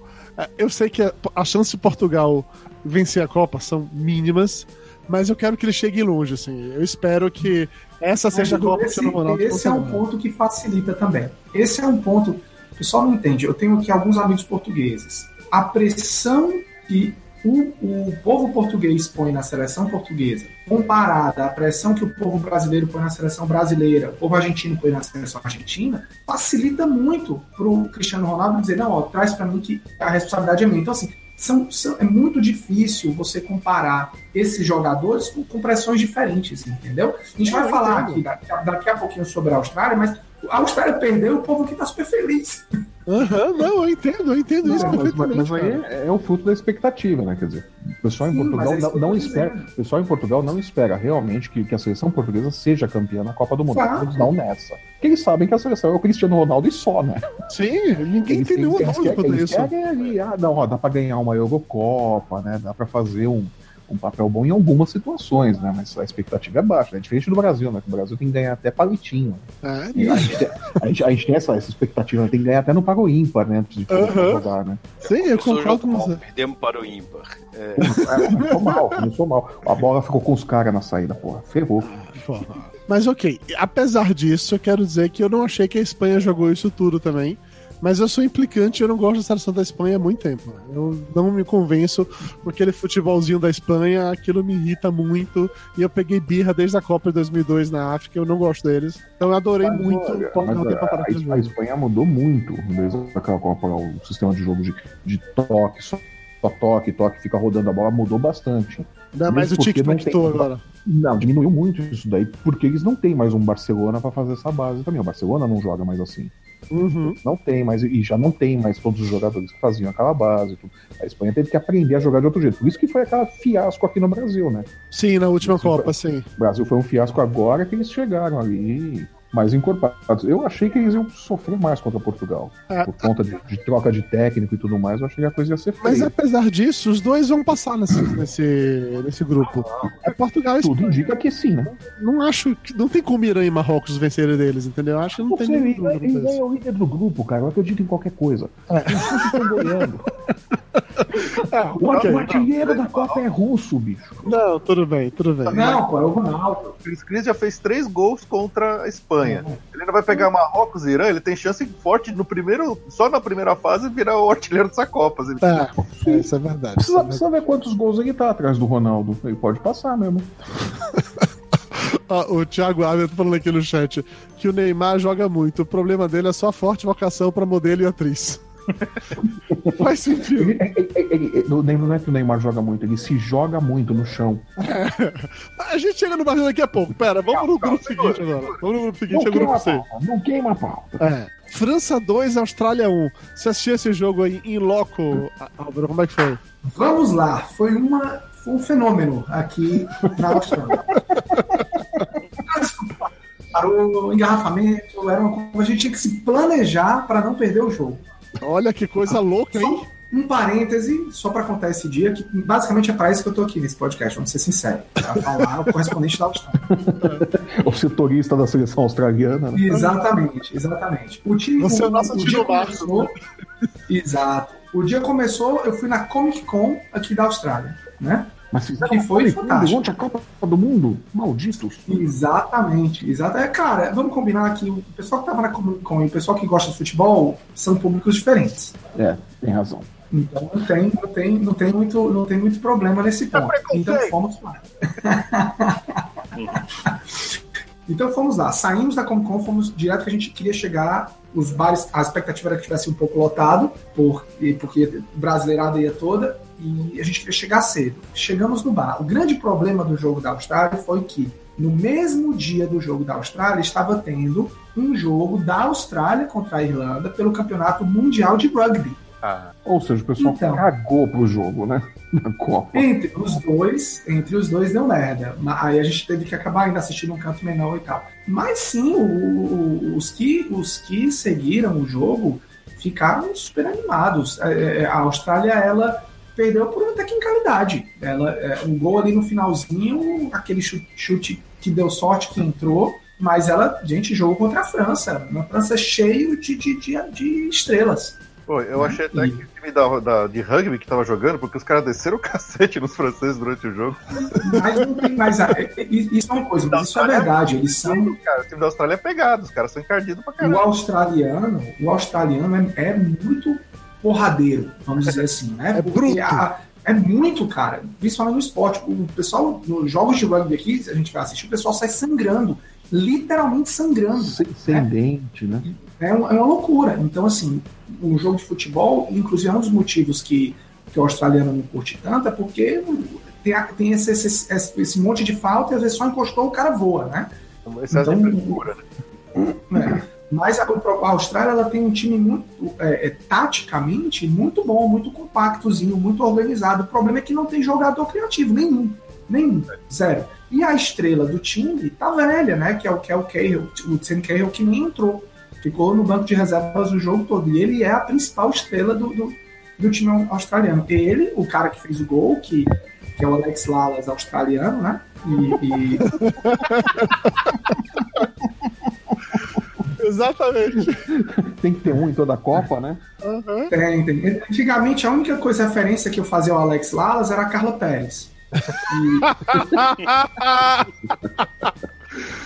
Eu sei que a, a chance de Portugal vencer a Copa são mínimas, mas eu quero que ele chegue longe, assim. Eu espero que essa seja a Copa esse, Ronaldo. esse é um ponto que facilita também. Esse é um ponto. O pessoal não entende. Eu tenho aqui alguns amigos portugueses. A pressão que o, o povo português põe na seleção portuguesa, comparada à pressão que o povo brasileiro põe na seleção brasileira, o povo argentino põe na seleção argentina, facilita muito pro Cristiano Ronaldo dizer: não, ó, traz para mim que a responsabilidade é minha. Então, assim, são, são- é muito difícil você comparar esses jogadores com, com pressões diferentes, entendeu? A gente vai Eu falar entendo. aqui daqui a, daqui a pouquinho sobre a Austrália, mas a Austrália perdeu, o povo aqui tá super feliz. Aham, não, eu entendo, eu entendo isso Mas, mas- perfeitamente. mas aí é, é o fruto da expectativa, né? Quer dizer, o pessoal em Sim, Portugal é isso não, não espera. dizendo. O pessoal em Portugal não espera realmente que, que a seleção portuguesa seja campeã na Copa do Mundo. Claro. Eles não nessa. Porque eles sabem que a seleção é o Cristiano Ronaldo e só, né? Sim, ninguém Eles, tem nenhuma dúvida quanto isso. querem ah, não, ó, dá pra ganhar uma Eurocopa, né? Dá pra fazer um, um papel bom em algumas situações, né? Mas a expectativa é baixa, é diferente do Brasil, né? Que o Brasil tem que ganhar até palitinho. É, E a, gente, a, gente, a gente tem essa, essa expectativa, né? tem que ganhar até no pago ímpar, né? Antes de Aham. jogar, né? sim, eu o concordo com mal, você. perdemos para o ímpar. É, É, começou mal, começou mal. A bola ficou com os caras na saída, porra. Ferrou. Porra. Mas ok, apesar disso, eu quero dizer que eu não achei que a Espanha jogou isso tudo também. Mas eu sou implicante e eu não gosto da seleção da Espanha há muito tempo. Eu não me convenço por aquele futebolzinho da Espanha, aquilo me irrita muito. E eu peguei birra desde a Copa de 2002 na África, eu não gosto deles. Então eu adorei Mas, muito olha, mas tempo a, para a. Espanha mudou muito desde aquela Copa, o sistema de jogo de, de toque, só, toque, toque, fica rodando a bola, mudou bastante. Ainda mais o não tic-tac-toe tem- agora. Não, diminuiu muito isso daí, porque eles não têm mais um Barcelona pra fazer essa base também. O Barcelona não joga mais assim. Uhum. Não tem mais, e já não tem mais todos os jogadores que faziam aquela base. tudo. A Espanha teve que aprender a jogar de outro jeito. Por isso que foi aquela fiasco aqui no Brasil, né? Sim, na última Copa, sim. O Brasil foi um fiasco agora que eles chegaram ali mais encorpados. Eu achei que eles iam sofrer mais contra Portugal. É. Por conta de, de troca de técnico e tudo mais, eu achei que a coisa ia ser feia. Mas apesar disso, os dois vão passar nesse, nesse, nesse grupo. É Portugal e Tudo indica que sim, né? Não acho que. Não tem como Irã e Marrocos vencerem deles, entendeu? Eu Acho que não tem Você, nenhum ele, é o líder do grupo, cara. Eu acredito em qualquer coisa. É. Estão ganhando. O, ok. o artilheiro da Copa é russo, bicho. Não, tudo bem, tudo bem. Não, pô, é o Ronaldo. O Cris Cris já fez três gols contra a Espanha. Ele ainda vai pegar Marrocos e Irã, ele tem chance forte no primeiro, só na primeira fase virar o artilheiro dessa Copa. Ele- É, é, isso é verdade. Precisa, é verdade. precisa ver quantos gols ele tá atrás do Ronaldo. Ele pode passar mesmo. Ó, o Thiago Ávila tá falando aqui no chat que o Neymar joga muito. O problema dele é só a forte vocação pra modelo e atriz. Faz sentido. Ele, é, é, é, é, não é que o Neymar joga muito, ele se joga muito no chão. A gente chega no Brasil daqui a pouco. Pera, vamos no grupo seguinte agora. Vamos no grupo seguinte, é Não o grupo C. pauta, não queima a pauta. É. França 2, Austrália 1. Você assistiu esse jogo aí em loco, Álvaro? Como é que foi? Vamos lá, foi, uma, foi um fenômeno aqui na Austrália. Parou o engarrafamento, era uma coisa, a gente tinha que se planejar para não perder o jogo. Olha que coisa louca, hein? Só um parêntese, só para contar esse dia, que basicamente é para isso que eu tô aqui nesse podcast, vamos ser sinceros. Para falar o correspondente da Austrália. O setorista da seleção australiana, né? Exatamente, exatamente. O time Você é o nosso dia Tino Marcos, começou. Exato. O dia começou, eu fui na Comic Con aqui da Austrália, né? Mas fizeram Que foi fantástico. durante a Copa do Mundo? Malditos. Exatamente, exato. É, cara, vamos combinar que o pessoal que tava na Comic Con e o pessoal que gosta de futebol são públicos diferentes. É, tem razão. Então não tem, não tem, não tem, muito, não tem muito problema nesse ponto. Então fomos lá. então fomos lá. Saímos da Comic Con, fomos direto que a gente queria chegar. Os bares, a expectativa era que tivesse um pouco lotado, por, e- porque brasileirada ia toda, e a gente queria chegar cedo. Chegamos no bar. O grande problema do jogo da Austrália foi que no mesmo dia do jogo da Austrália estava tendo um jogo da Austrália contra a Irlanda pelo Campeonato Mundial de Rugby. Ah, Ou seja, o pessoal Então. cagou pro jogo, né? Na Copa. Entre os dois, entre os dois deu merda. Aí a gente teve que acabar ainda assistindo um canto menor e tal. Mas sim, o- o- os, que, os que seguiram o jogo ficaram super animados. É, é, A Austrália, ela perdeu por uma tecnicalidade. Ela, é, um gol ali no finalzinho, aquele chu- chute que deu sorte que entrou. Mas ela, gente, jogou contra a França. Uma França cheio de, de, de, de estrelas. pô, eu achei até que o time da, da- de rugby que tava jogando, porque os caras desceram o cacete nos franceses durante o jogo. Mas não tem mais. é- é- Isso é uma coisa, mas isso é verdade. Eles são Cara, o time da Austrália é pegado, os caras são encardidos pra O caralho. australiano, o australiano é, é muito porradeiro, vamos dizer assim, né? É Porque bruto. a- é muito, cara. Principalmente no esporte. O pessoal, nos jogos de rugby aqui, a gente vai assistir, o pessoal sai sangrando. Literalmente sangrando. Sem, sem dente, né? É, um- é uma loucura. Então, assim, o jogo de futebol, inclusive, é um dos motivos que, que o australiano não curte tanto, é porque tem, a- tem esse, esse, esse- esse monte de falta e às vezes só encostou, o cara voa, né? Esse é então- a frescura, né? É. Mas a, a Austrália ela tem um time muito, é, é, taticamente, muito bom, muito compactozinho, muito organizado. O problema é que não tem jogador criativo, nenhum. Nenhum. Zero. E a estrela do time tá velha, né? Que é o, que é o Cahill, o Tim Cahill, que nem entrou. Ficou no banco de reservas o jogo todo. E ele é a principal estrela do, do, do time australiano. Ele, o cara que fez o gol, que, que é o Alex Lalas australiano, né? E, e- Exatamente. Tem que ter um em toda a Copa, né? Aham. Tem, tem. Antigamente, a única coisa referência que eu fazia ao Alex Lalas era a Carla Pérez. E-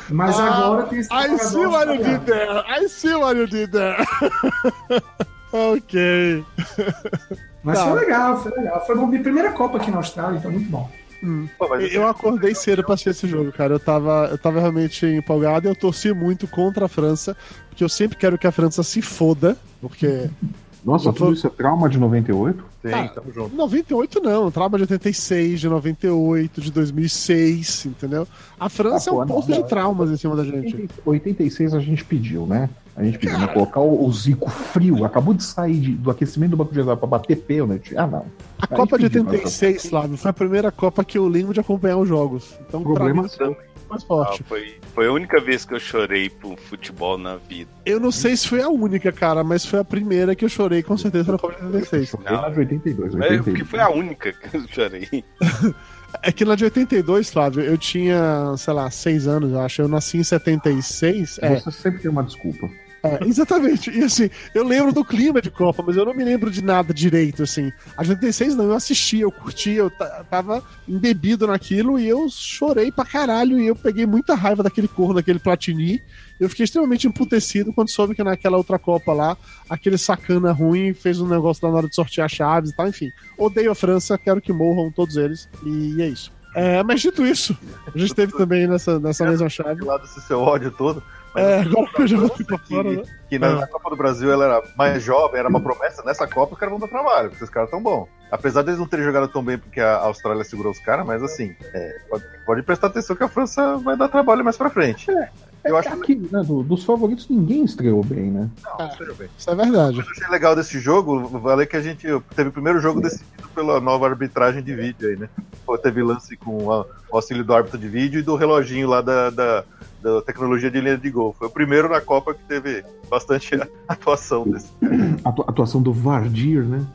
Mas Ah, agora tem esse I see what you did there. I see what you did there. ok. Mas Tá. foi legal, foi legal. Foi bom. Minha primeira Copa aqui na Austrália, então muito bom. Pô, mas Eu acordei cedo pra assistir esse jogo, cara. Eu tava, eu tava realmente empolgado e eu torci muito contra a França, porque eu sempre quero que a França se foda, porque Nossa, tudo isso é trauma de 98? sim, Ah, tamo junto. 98 não, trauma de 86, de 98, de 2006, entendeu? A França Ah, pô, é um não. de traumas em cima da gente. 86 a gente pediu, né? A gente pediu né? colocar o, o Zico frio. Acabou de sair de- do aquecimento do banco de reserva pra bater pênalti. Ah, não. A Aí Copa de pediu, 86, Flávio, foi a primeira Copa que eu lembro de acompanhar os jogos. Então, pra Problema mim, mais Ah, forte. foi, foi a única vez que eu chorei por futebol na vida. Eu não sei se foi a única, cara, mas foi a primeira que eu chorei com certeza na Copa de 86. Chorei na de 82, É, 82. porque foi a única que eu chorei. É que na de 82, Flávio, eu tinha, sei lá, 6 anos, eu acho. Eu nasci em 76. É, Você sempre tem uma desculpa. É, exatamente. E assim, eu lembro do clima de Copa, mas eu não me lembro de nada direito, assim. A de 86 não, eu assistia, eu curtia, eu ta- tava embebido naquilo e eu chorei pra caralho. E eu peguei muita raiva daquele corno, daquele Platini. Eu fiquei extremamente emputecido quando soube que naquela outra Copa lá, aquele sacana ruim fez um negócio lá na hora de sortear chaves e tal. Enfim, odeio a França, quero que morram todos eles. E é isso. É, mas dito isso, a gente teve também nessa, nessa mesma chave. De lado esse seu ódio todo. É, agora que eu já voltei pra fora, né? Que na, É. na Copa do Brasil ela era mais jovem, era uma promessa. Nessa Copa os caras vão dar trabalho, porque os caras tão bons. Apesar deles não terem jogado tão bem porque a Austrália segurou os caras, mas assim, é, pode, pode prestar atenção que a França vai dar trabalho mais pra frente. Eu acho que Aqui, né, do- dos favoritos, ninguém estreou bem, né? não, seja bem. Isso é verdade. O que eu achei legal desse jogo, valeu que a gente teve o primeiro jogo decidido pela nova arbitragem de vídeo aí, né? Teve lance com o auxílio do árbitro de vídeo e do reloginho lá da, da, da tecnologia de linha de gol. Foi o primeiro na Copa que teve bastante atuação desse Atu- atuação do Vardir, né?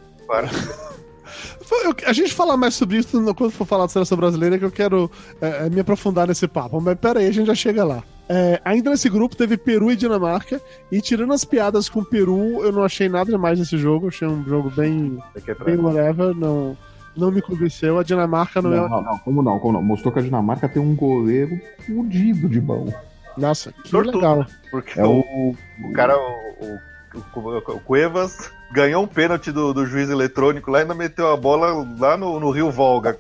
eu- A gente falar mais sobre isso quando for falar da seleção brasileira, que eu quero é, é, me aprofundar nesse papo. Mas pera aí, a gente já chega lá. É, ainda nesse grupo teve Peru e Dinamarca. E tirando as piadas com o Peru, eu não achei nada demais nesse jogo. Achei um jogo bem, que entrar. bem whatever. Não, não me convenceu. A Dinamarca não, Não, é. não, não, como não, como não? Mostrou que a Dinamarca tem um goleiro fudido de bom. Nossa, que legal. Porque É o, o. o cara, o, o, o, o Cuevas, ganhou um pênalti do, do juiz eletrônico lá e ainda meteu a bola lá no, no Rio Volga.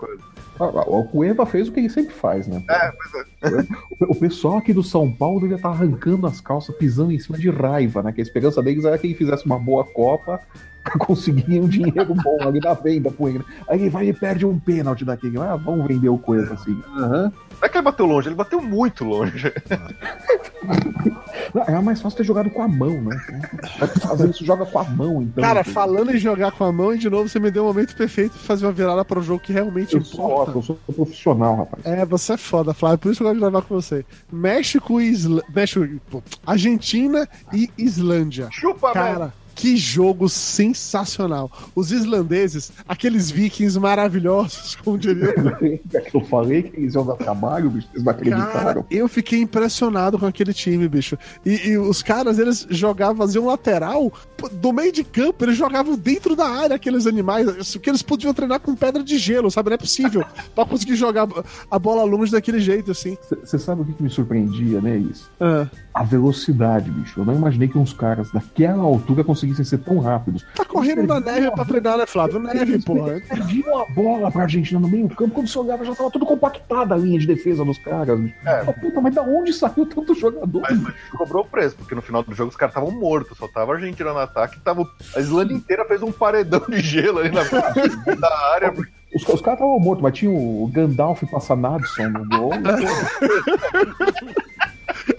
O Cueva fez o que ele sempre faz, né? É, pois é. O pessoal aqui do São Paulo devia estar arrancando as calças, pisando em cima de raiva, né? Que a esperança deles era que ele fizesse uma boa Copa pra conseguir um dinheiro bom ali na venda com ele. Aí ele vai e perde um pênalti daquele. Ah, vamos vender o Cueva assim. Não é que ele bateu longe, ele bateu muito longe. Não, Era mais fácil ter jogado com a mão, né? Vai fazer isso, joga com a mão, então. Cara, falando em jogar com a mão, e de novo você me deu o momento perfeito pra fazer uma virada para o jogo que realmente eu sou importa. ótimo, eu sou profissional, rapaz. É, você é foda, Flávio. Por isso que eu gosto de gravar com você. México e Isla... México, Argentina e Islândia. Chupa, velho. Cara, que jogo sensacional. Os islandeses, aqueles vikings maravilhosos, como diria. Eu falei que eles iam dar trabalho, bicho, eles não Cara, acreditaram. eu fiquei impressionado com aquele time, bicho. E, e os caras, eles jogavam, faziam lateral do meio de campo, eles jogavam dentro da área, aqueles animais, que eles podiam treinar com pedra de gelo, sabe? Não é possível pra conseguir jogar a bola longe daquele jeito, assim. Você sabe o que, que me surpreendia, né, isso? Ah, A velocidade, bicho. Eu não imaginei que uns caras daquela altura conseguissem ser tão rápidos. tá correndo na neve pra treinar, né, Flávio? Neve, porra. Perdiam a bola pra Argentina no meio campo, quando você olhava já tava tudo compactada a linha de defesa dos caras. bicho. É. Ah, Puta, mas da onde saiu tanto jogador? Mas, mas cobrou o preço, porque no final do jogo os caras estavam mortos, só tava a Argentina no ataque, tava, a Islândia inteira fez um paredão de gelo ali na da área. Os, os caras estavam mortos, mas tinha o Gandalf Passanadson no gol.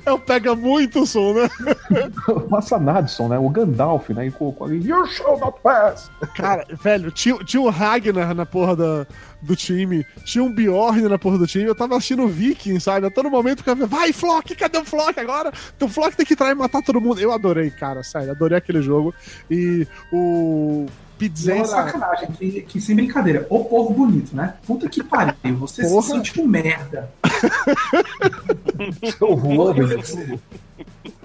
É pega muito som, né? o Passanadson, né? O Gandalf, né? E colocou ali, You shall not pass! Cara, velho, tinha, tinha o Ragnar na porra da, do time, tinha um Bjorn na porra do time, eu tava assistindo o Viking, sabe? A todo momento o cara vai, Flock, cadê o Flock agora? Então o Flock tem que entrar e matar todo mundo. Eu adorei, cara, sério, adorei aquele jogo. E o E é uma sacanagem, que, que sem brincadeira. Ô povo bonito, né? Puta que pariu. Você Porra. se sente um merda. Juan,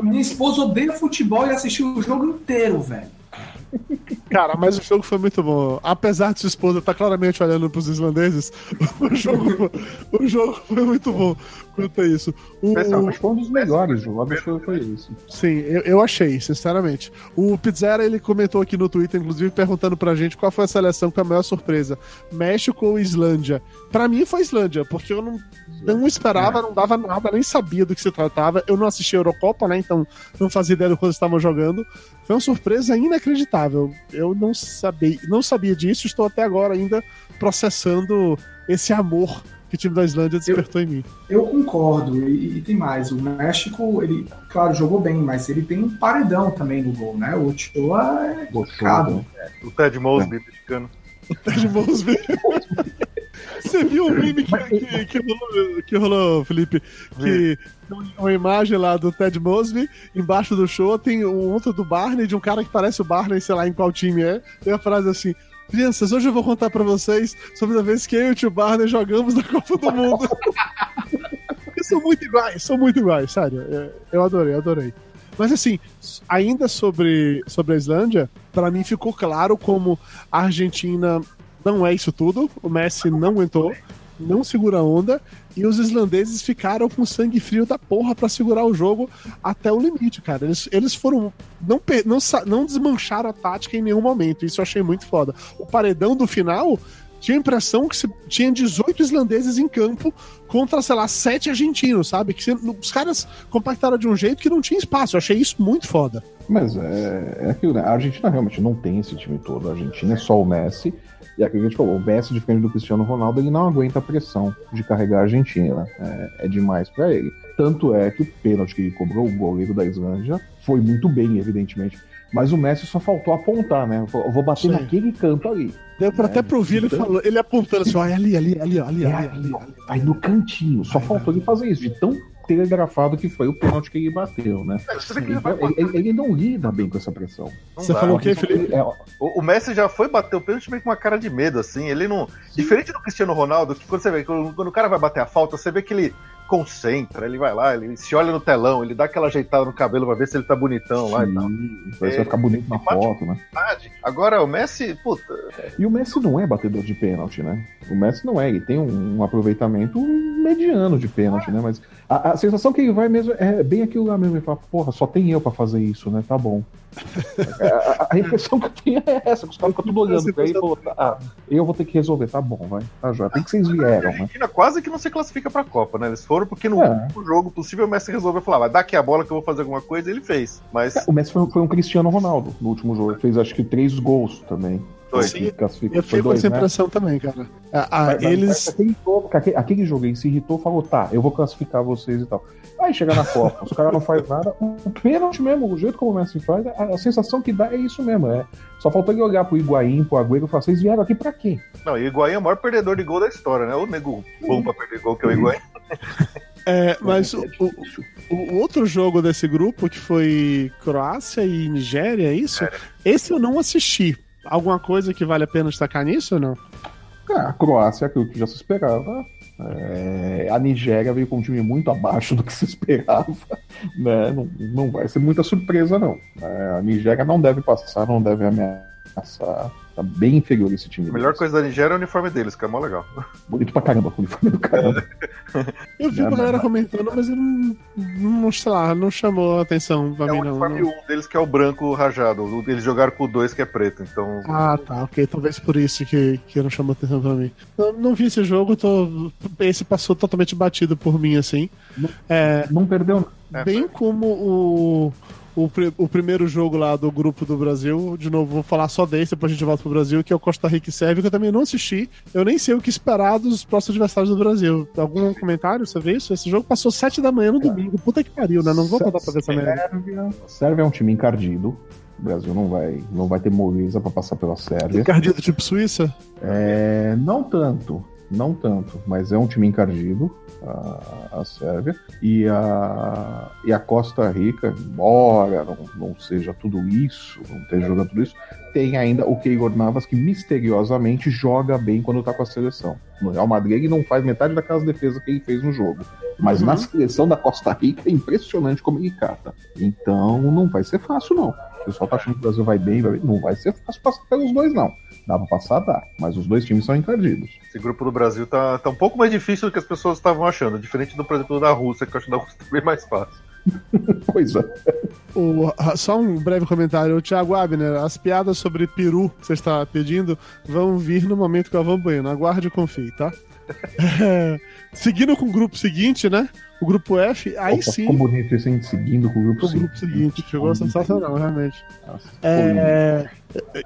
Minha esposa odeia futebol e assistiu o jogo inteiro, velho. Cara, mas o jogo foi muito bom. Apesar de sua esposa estar claramente olhando pros islandeses, o jogo, o jogo foi muito bom quanto a isso. O, Pessoal, Acho que foi um dos melhores jogos, foi, foi isso. Sim, eu, eu achei, sinceramente. O Pizzera, ele comentou aqui no Twitter, inclusive, perguntando pra gente qual foi a seleção com a maior surpresa. México ou Islândia? Pra mim foi Islândia, porque eu não, não esperava, não dava nada, nem sabia do que se tratava. Eu não assisti a Eurocopa, né, então não fazia ideia do quando estavam jogando. Foi uma surpresa inacreditável. Eu não sabia, não sabia disso, estou até agora ainda processando esse amor que o time da Islândia despertou em mim. Eu concordo, e, e tem mais. O México, ele, claro, jogou bem, mas ele tem um paredão também no gol, né? O Ochoa é complicado. O Ted Mosby mexicano. Ted Mosby. Você viu o meme que, que, que rolou, que rolou, Felipe? Que tem uma imagem lá do Ted Mosby, embaixo do show tem um outro do Barney, de um cara que parece o Barney, sei lá em qual time é. Tem a frase assim: Crianças, hoje eu vou contar pra vocês sobre a vez que eu e o tio Barney jogamos na Copa do Mundo. Porque são muito iguais, são muito iguais, sério. É, Eu adorei, adorei. Mas assim, ainda sobre, sobre a Islândia, pra mim ficou claro como a Argentina não é isso tudo. O Messi não aguentou, não segura a onda. E os islandeses ficaram com sangue frio da porra pra segurar o jogo até o limite, cara. Eles, eles foram. Não, não, não desmancharam a tática em nenhum momento. Isso eu achei muito foda. O paredão do final tinha a impressão que se, tinha 18 islandeses em campo contra, sei lá, 7 argentinos, sabe? Que se, os caras compactaram de um jeito que não tinha espaço. Eu achei isso muito foda. Mas é, é aquilo, né? A Argentina realmente não tem esse time todo. A Argentina é só o Messi. E que a gente falou, o Messi, diferente do Cristiano Ronaldo, ele não aguenta a pressão de carregar a Argentina. É, é demais para ele. Tanto é que o pênalti que ele cobrou, o goleiro da Islândia, foi muito bem, evidentemente. Mas o Messi só faltou apontar, né? Eu vou bater Sim. naquele canto ali. Deu pra é, até pro ele, então... falou, ele apontando assim, olha ali, ali, ali, ali, é, ali, ali, ali. Vai no cantinho. Só faltou ele fazer isso, de tão telegrafado que foi o pênalti que ele bateu, né? É, ele, ele, ele, não lida bem com essa pressão. Não Você dá. falou o quê, Felipe? É, o, o, Messi já foi bater o pênalti meio com uma cara de medo, assim. Ele não. Diferente do Cristiano Ronaldo, que quando você vê, quando, quando o cara vai bater a falta, você vê que ele concentra, ele vai lá, ele se olha no telão, ele dá aquela ajeitada no cabelo pra ver se ele tá bonitão Sim, lá e tal. Vai é, ficar bonito na foto, né? Agora, o Messi, puta. E o Messi não é batedor de pênalti, né? O Messi não é, ele tem um, um aproveitamento mediano de pênalti, né? Mas a, a, sensação que ele vai mesmo é bem aquilo lá mesmo. Ele fala, porra, só tem eu pra fazer isso, né? Tá bom. A, a, impressão que eu tenho é essa, que os caras ficam tudo olhando pra ele e falam, tá, eu vou ter que resolver, tá bom, vai. Tá já. Tem que vocês vieram, né? quase que não se classifica pra Copa, né? Eles foram porque no é. jogo possível o Messi resolveu falar, vai dar aqui a bola que eu vou fazer alguma coisa, e ele fez. Mas... É, o Messi foi, foi um Cristiano Ronaldo no último jogo, ele fez acho que três gols também. Sim, eu fiquei com essa né? impressão né? também, cara. Ah, mas, eles. Aquele, aquele, aquele jogo aí se irritou falou: tá, eu vou classificar vocês e tal. Aí chega na Copa, os caras não fazem nada. O pênalti mesmo, o jeito como o Messi faz, a, a, sensação que dá é isso mesmo. É. Só faltou ele olhar pro Higuaín, pro Agüero e falar: vocês vieram aqui pra quê? Não, o Higuaín é o maior perdedor de gol da história, né? O nego bom pra perder gol que é o Higuaín. É, mas o, o, o, outro jogo desse grupo, que foi Croácia e Nigéria, é isso? Esse eu não assisti. Alguma coisa que vale a pena destacar nisso ou não? É, a Croácia é aquilo que já se esperava. É, a Nigéria veio com um time muito abaixo do que se esperava. Né? Não, não vai ser muita surpresa, não. É, a Nigéria não deve passar, não deve ameaçar Tá bem inferior esse time. A melhor coisa da Nigéria é o uniforme deles, que é mó legal. Bonito pra caramba o uniforme do caramba. eu vi é, a galera comentando, mas eu não, não, sei lá, não chamou a atenção pra é mim, não. É o uniforme não. um deles que é o branco rajado. Eles jogaram com o dois que é preto, então... Ah, tá, ok. Talvez por isso que, que não chamou atenção pra mim. Eu não vi esse jogo, tô... esse passou totalmente batido por mim, assim. Não, é... não perdeu. Bem é, como o o, o primeiro jogo lá do grupo do Brasil. De novo, vou falar só desse, depois a gente volta pro Brasil, que é o Costa Rica e Sérvia, que eu também não assisti. Eu nem sei o que esperar dos próximos adversários do Brasil. Algum comentário sobre isso? Esse jogo passou sete da manhã no domingo. Puta que pariu, né? Não vou contar pra ver essa merda. Sérvia é um time encardido. O Brasil não vai, não vai ter moleza para passar pela Sérvia. Encardido tipo Suíça? É, não tanto, não tanto, mas é um time encardido a, a Sérvia, e a, e a Costa Rica, embora não, não seja tudo isso, não esteja jogando tudo isso, tem ainda o Keylor Navas que misteriosamente joga bem quando tá com a seleção. No Real Madrid ele não faz metade daquelas defesas que ele fez no jogo. Mas uhum. na seleção da Costa Rica é impressionante como ele cata. Então não vai ser fácil, não. O pessoal tá achando que o Brasil vai bem, vai bem. não vai ser fácil passar pelos dois, não. Dá pra passar, dá. Mas os dois times são encardidos. Esse grupo do Brasil tá, tá um pouco mais difícil do que as pessoas estavam achando. Diferente do, por exemplo, da Rússia, que eu acho da Rússia bem mais fácil. pois é. O, só um breve comentário. O Thiago Abner, as piadas sobre peru que você está pedindo vão vir no momento que eu vou Bueno. Aguarde e confie, tá? Seguindo com o grupo seguinte, né? O grupo F, aí Opa, sim. Ficou bonito hein? seguindo com o grupo, o grupo seguinte. Ficou sensacional, realmente. Nossa, é,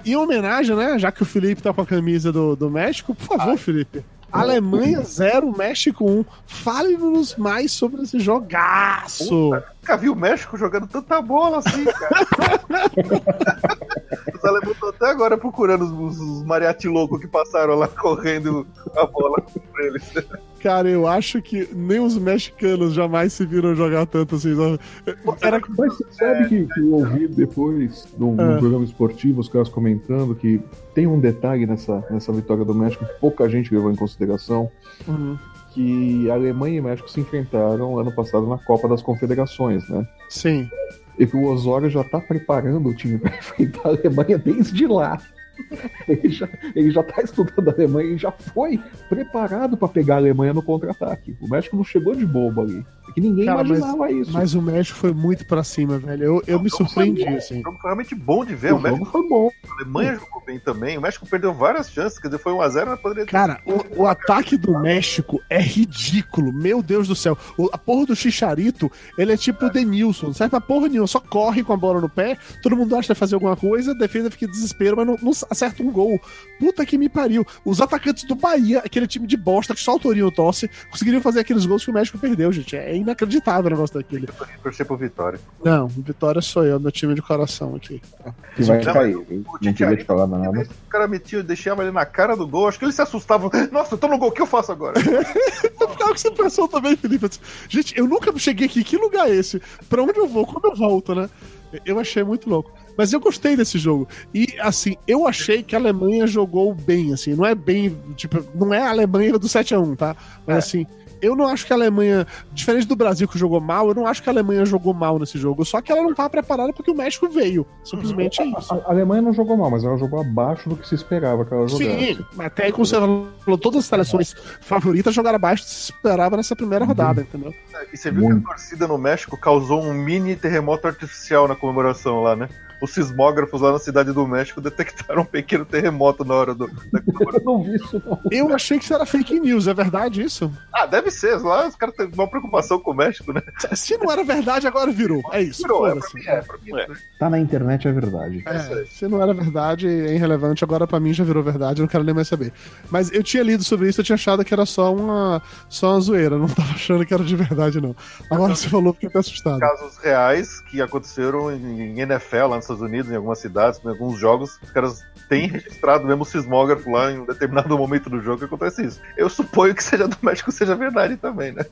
em homenagem, né? Já que o Felipe tá com a camisa do, do México, por favor, Ai. Felipe. Alemanha 0, México 1. Um. Fale-nos mais sobre esse jogaço. Puta, nunca vi o México jogando tanta bola assim, cara. os alemães estão até agora procurando os, os mariachi loucos que passaram lá correndo a bola pra eles. Cara, eu acho que nem os mexicanos jamais se viram jogar tanto assim. Era... Mas você sabe que, que eu ouvi depois de um, é. programa esportivo, os caras comentando que tem um detalhe nessa, nessa vitória do México que pouca gente levou em consideração. Uhum. Que a Alemanha e o México se enfrentaram ano passado na Copa das Confederações, né? Sim. E que o Osório já tá preparando o time para enfrentar a Alemanha desde lá. Ele já, ele já tá estudando a Alemanha e já foi preparado para pegar a Alemanha no contra-ataque. O México não chegou de bobo ali. É que ninguém Cara, imaginava mas, isso. Mas o México foi muito para cima, velho. Eu, eu não, me surpreendi, assim. Foi realmente bom de ver. O, o jogo foi bom. A Alemanha jogou bem também. O México perdeu várias chances, quer dizer, foi 1x0, mas poderia ter. Cara, o, o ataque do México é ridículo. Meu Deus do céu. O- a porra do Chicharito, ele é tipo o Denilson. Não serve pra porra nenhuma. Só corre com a bola no pé. Todo mundo acha que vai fazer alguma coisa. A defesa fica em desespero, mas não, não acerta um gol. Puta que me pariu. Os atacantes do Bahia, aquele time de bosta que só o Torino tosse, conseguiriam fazer aqueles gols que o México perdeu, gente. É inacreditável o negócio daquele. torcer pro Vitória. Não, Vitória sou eu, meu time de coração aqui. Que vai Não, cair. Não queria te falar nada. O cara metia, deixava ele na cara do gol. Acho que ele se assustava. Nossa, eu tô no gol, o que eu faço agora? Eu ficava com essa impressão também, Felipe. Gente, eu nunca cheguei aqui. Que lugar é esse? Pra onde eu vou? Como eu volto, né? Eu achei muito louco. Mas eu gostei desse jogo. E, assim, eu achei que a Alemanha jogou bem, assim. Não é bem. Tipo, não é a Alemanha do 7x1, tá? Mas, assim. Eu não acho que a Alemanha, diferente do Brasil que jogou mal, eu não acho que a Alemanha jogou mal nesse jogo. Só que ela não tava preparada porque o México veio. Simplesmente é isso. A, a Alemanha não jogou mal, mas ela jogou abaixo do que se esperava que ela jogasse. Sim, até aí, como você falou, todas as seleções favoritas jogaram abaixo do que se esperava nessa primeira rodada, entendeu? E você viu que a torcida no México causou um mini terremoto artificial na comemoração lá, né? Os sismógrafos lá na cidade do México detectaram um pequeno terremoto na hora do, da. Eu não vi isso, não. Eu achei que isso era fake news, é verdade isso? Ah, deve ser. Lá os caras têm uma preocupação com o México, né? Se não era verdade, agora virou. É isso. Virou, é, pra mim é, pra mim é. Tá na internet, é verdade. É, se não era verdade, é irrelevante. Agora pra mim já virou verdade, eu não quero nem mais saber. Mas eu tinha lido sobre isso, eu tinha achado que era só uma, só uma zoeira. eu Não tava achando que era de verdade, não. Agora você falou, fiquei até assustado. Casos reais que aconteceram em NFL lá nos Estados Unidos, em algumas cidades, em alguns jogos, os caras têm registrado mesmo o sismógrafo lá em um determinado momento do jogo que acontece isso. Eu suponho que seja do México seja verdade também, né?